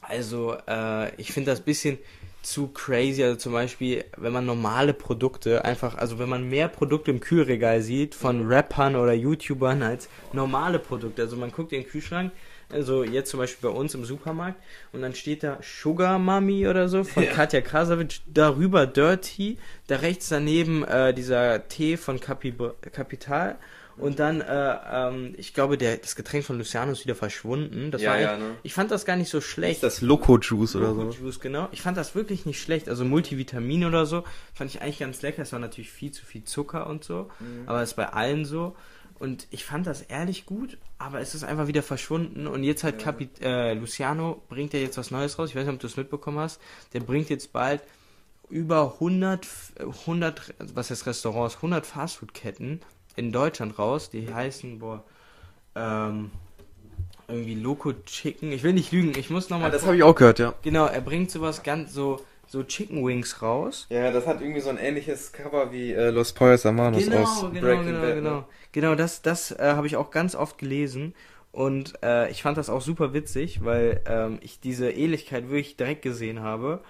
[SPEAKER 2] also äh, ich finde das ein bisschen zu crazy. Also zum Beispiel, wenn man normale Produkte einfach, also wenn man mehr Produkte im Kühlregal sieht von Rappern oder YouTubern als normale Produkte. Also man guckt in den Kühlschrank, also jetzt zum Beispiel bei uns im Supermarkt und dann steht da Sugar Mami oder so von Katja Krasavic, darüber Dirty, da rechts daneben äh, dieser Tee von Capi Capital und dann, äh, ähm, ich glaube, der, das Getränk von Luciano ist wieder verschwunden. Das
[SPEAKER 1] Ja,
[SPEAKER 2] war
[SPEAKER 1] ja, ne?
[SPEAKER 2] Ich fand das gar nicht so schlecht.
[SPEAKER 1] Ist das Loco Juice oder so?
[SPEAKER 2] Juice, genau. Ich fand das wirklich nicht schlecht. Also Multivitamin oder so fand ich eigentlich ganz lecker. Es war natürlich viel zu viel Zucker und so, aber es ist bei allen so. Und ich fand das ehrlich gut, aber es ist einfach wieder verschwunden. Und jetzt halt Capi äh, Luciano bringt ja jetzt was Neues raus. Ich weiß nicht, ob du es mitbekommen hast. Der bringt jetzt bald über 100, F- 100 was heißt Restaurants, 100 Fastfood-Ketten in Deutschland raus. Die heißen, boah, ähm, irgendwie Loco Chicken. Ich will nicht lügen, ich muss nochmal.
[SPEAKER 1] Ja, das habe ich auch gehört, ja.
[SPEAKER 2] Genau, er bringt sowas ganz so, so Chicken Wings raus.
[SPEAKER 1] Ja, das hat irgendwie so ein ähnliches Cover wie äh, Los Pollos Hermanos aus
[SPEAKER 2] genau,
[SPEAKER 1] Breaking
[SPEAKER 2] genau,
[SPEAKER 1] Bad. ne?
[SPEAKER 2] genau. Genau, das, das äh, habe ich auch ganz oft gelesen. Und äh, ich fand das auch super witzig, weil ähm, ich diese Ähnlichkeit wirklich direkt gesehen habe.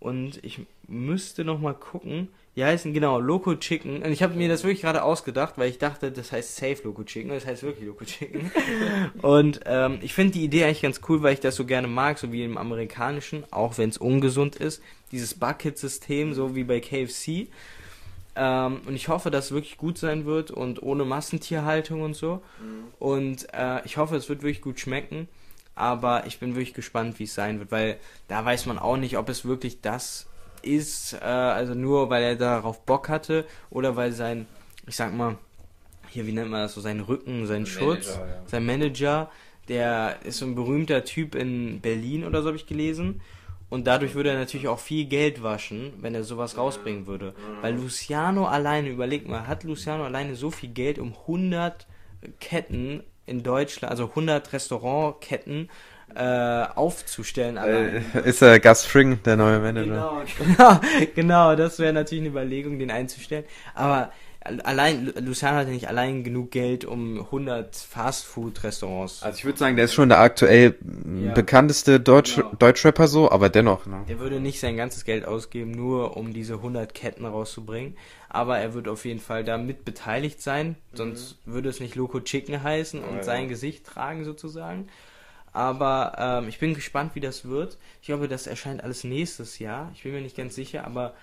[SPEAKER 2] Und ich müsste noch mal gucken. Die heißen genau Loco Chicken. Und ich habe mir das wirklich gerade ausgedacht, weil ich dachte, das heißt Safe Loco Chicken. Das heißt wirklich Loco Chicken. Und ähm, ich finde die Idee eigentlich ganz cool, weil ich das so gerne mag, so wie im amerikanischen, auch wenn es ungesund ist. Dieses Bucket-System, so wie bei KFC. Ähm, und ich hoffe, dass es wirklich gut sein wird und ohne Massentierhaltung und so. Und äh, ich hoffe, es wird wirklich gut schmecken. Aber ich bin wirklich gespannt, wie es sein wird, weil da weiß man auch nicht, ob es wirklich das ist, äh, also nur weil er darauf Bock hatte oder weil sein, ich sag mal, hier, wie nennt man das so, sein Rücken, sein Schutz,
[SPEAKER 1] Manager, ja.
[SPEAKER 2] sein Manager, der ist so ein berühmter Typ in Berlin oder so habe ich gelesen. Und dadurch würde er natürlich auch viel Geld waschen, wenn er sowas rausbringen würde. Weil Luciano alleine, überleg mal, hat Luciano alleine so viel Geld, um 100 Ketten in Deutschland, also 100 Restaurantketten äh, aufzustellen.
[SPEAKER 1] Äh, ist äh, Gus Fring, der neue Manager.
[SPEAKER 2] Genau, genau, genau, das wäre natürlich eine Überlegung, den einzustellen. Aber allein, Luciano hatte nicht allein genug Geld, um 100 Fastfood-Restaurants.
[SPEAKER 1] Also ich würde sagen, der ist schon der aktuell
[SPEAKER 2] Ja.
[SPEAKER 1] bekannteste Deutsch
[SPEAKER 2] Genau.
[SPEAKER 1] Deutschrapper so, aber dennoch. Ne?
[SPEAKER 2] Er würde nicht sein ganzes Geld ausgeben, nur um diese 100 Ketten rauszubringen. Aber er wird auf jeden Fall da mit beteiligt sein. Sonst würde es nicht Loco Chicken heißen und
[SPEAKER 1] Mhm. Ja, ja.
[SPEAKER 2] sein Gesicht tragen sozusagen. Aber ähm, ich bin gespannt, wie das wird. Ich glaube, das erscheint alles nächstes Jahr. Ich bin mir nicht ganz sicher, aber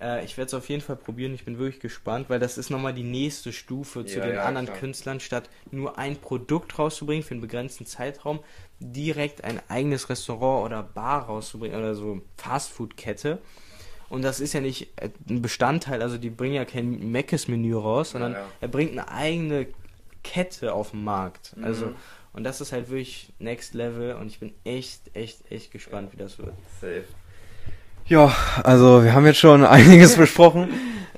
[SPEAKER 2] äh, ich werde es auf jeden Fall probieren. Ich bin wirklich gespannt, weil das ist nochmal die nächste Stufe zu
[SPEAKER 1] Ja,
[SPEAKER 2] den
[SPEAKER 1] ja,
[SPEAKER 2] anderen
[SPEAKER 1] klar.
[SPEAKER 2] Künstlern, statt nur ein Produkt rauszubringen für einen begrenzten Zeitraum, direkt ein eigenes Restaurant oder Bar rauszubringen oder so Fastfood-Kette. Und das ist ja nicht äh, ein Bestandteil, also die bringen ja kein Meckes-Menü raus, sondern
[SPEAKER 1] Ja,
[SPEAKER 2] er bringt eine eigene Kette auf dem Markt. Also,
[SPEAKER 1] Mhm.
[SPEAKER 2] Und das ist halt wirklich Next Level und ich bin echt, echt, echt gespannt, wie das wird.
[SPEAKER 1] Safe. Ja, also wir haben jetzt schon einiges besprochen.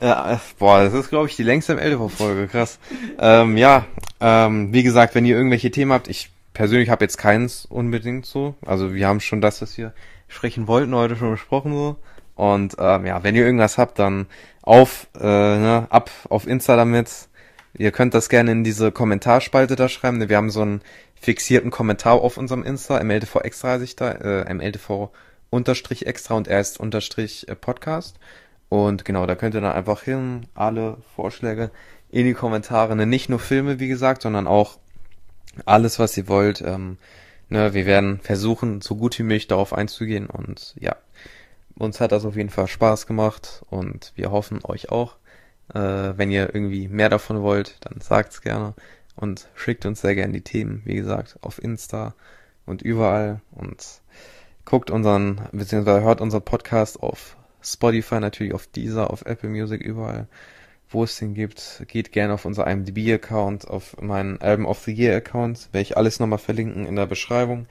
[SPEAKER 1] Äh, boah, das ist glaube ich die längste MLTV-Folge, krass. Ähm, ja, ähm, wie gesagt, wenn ihr irgendwelche Themen habt, ich persönlich habe jetzt keins unbedingt so. Also wir haben schon das, was wir sprechen wollten, heute schon besprochen so. Und ähm, ja, wenn ihr irgendwas habt, dann auf, äh, ne, ab auf Insta damit. Ihr könnt das gerne in diese Kommentarspalte da schreiben. Wir haben so einen fixierten Kommentar auf unserem Insta, MLTV extra heiße ich da, äh, MLTV unterstrich extra und erst unterstrich äh, Podcast. Und genau, da könnt ihr dann einfach hin, alle Vorschläge in die Kommentare. Ne, nicht nur Filme, wie gesagt, sondern auch alles, was ihr wollt. Ähm, ne, wir werden versuchen, so gut wie möglich darauf einzugehen. Und ja, uns hat das auf jeden Fall Spaß gemacht und wir hoffen euch auch. Äh, wenn ihr irgendwie mehr davon wollt, dann sagt's gerne und schickt uns sehr gerne die Themen, wie gesagt, auf Insta und überall und guckt unseren, beziehungsweise hört unseren Podcast auf Spotify, natürlich auf Deezer, auf Apple Music, überall, wo es den gibt. Geht gerne auf unser IMDb-Account, auf meinen Album of the Year-Account, werde ich alles nochmal verlinken in der Beschreibung,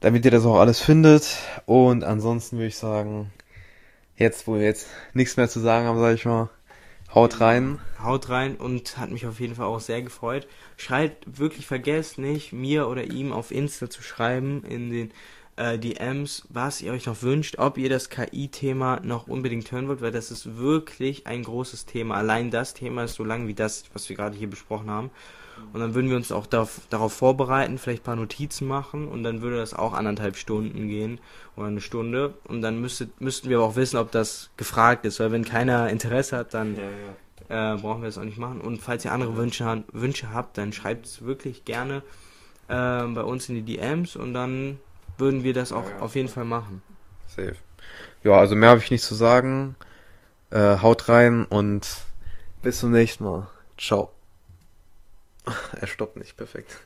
[SPEAKER 1] damit ihr das auch alles findet. Und ansonsten würde ich sagen, jetzt, wo wir jetzt nichts mehr zu sagen haben, sage ich mal, haut rein.
[SPEAKER 2] Haut rein und hat mich auf jeden Fall auch sehr gefreut. Schreibt wirklich, vergesst nicht, mir oder ihm auf Insta zu schreiben in den äh, DMs, was ihr euch noch wünscht, ob ihr das KI-Thema noch unbedingt hören wollt, weil das ist wirklich ein großes Thema. Allein das Thema ist so lang wie das, was wir gerade hier besprochen haben. Und dann würden wir uns auch darauf, darauf vorbereiten, vielleicht ein paar Notizen machen und dann würde das auch anderthalb Stunden gehen oder eine Stunde. Und dann müsste, müssten wir aber auch wissen, ob das gefragt ist, weil wenn keiner Interesse hat, dann äh, brauchen wir das auch nicht machen. Und falls ihr andere Wünsche, Wünsche habt, dann schreibt es wirklich gerne äh, bei uns in die DMs und dann würden wir das auch
[SPEAKER 1] Ja, ja.
[SPEAKER 2] auf jeden Fall machen.
[SPEAKER 1] Safe. Ja, also mehr habe ich nicht zu sagen. Äh, haut rein und bis zum nächsten Mal. Ciao. Er stoppt nicht, perfekt.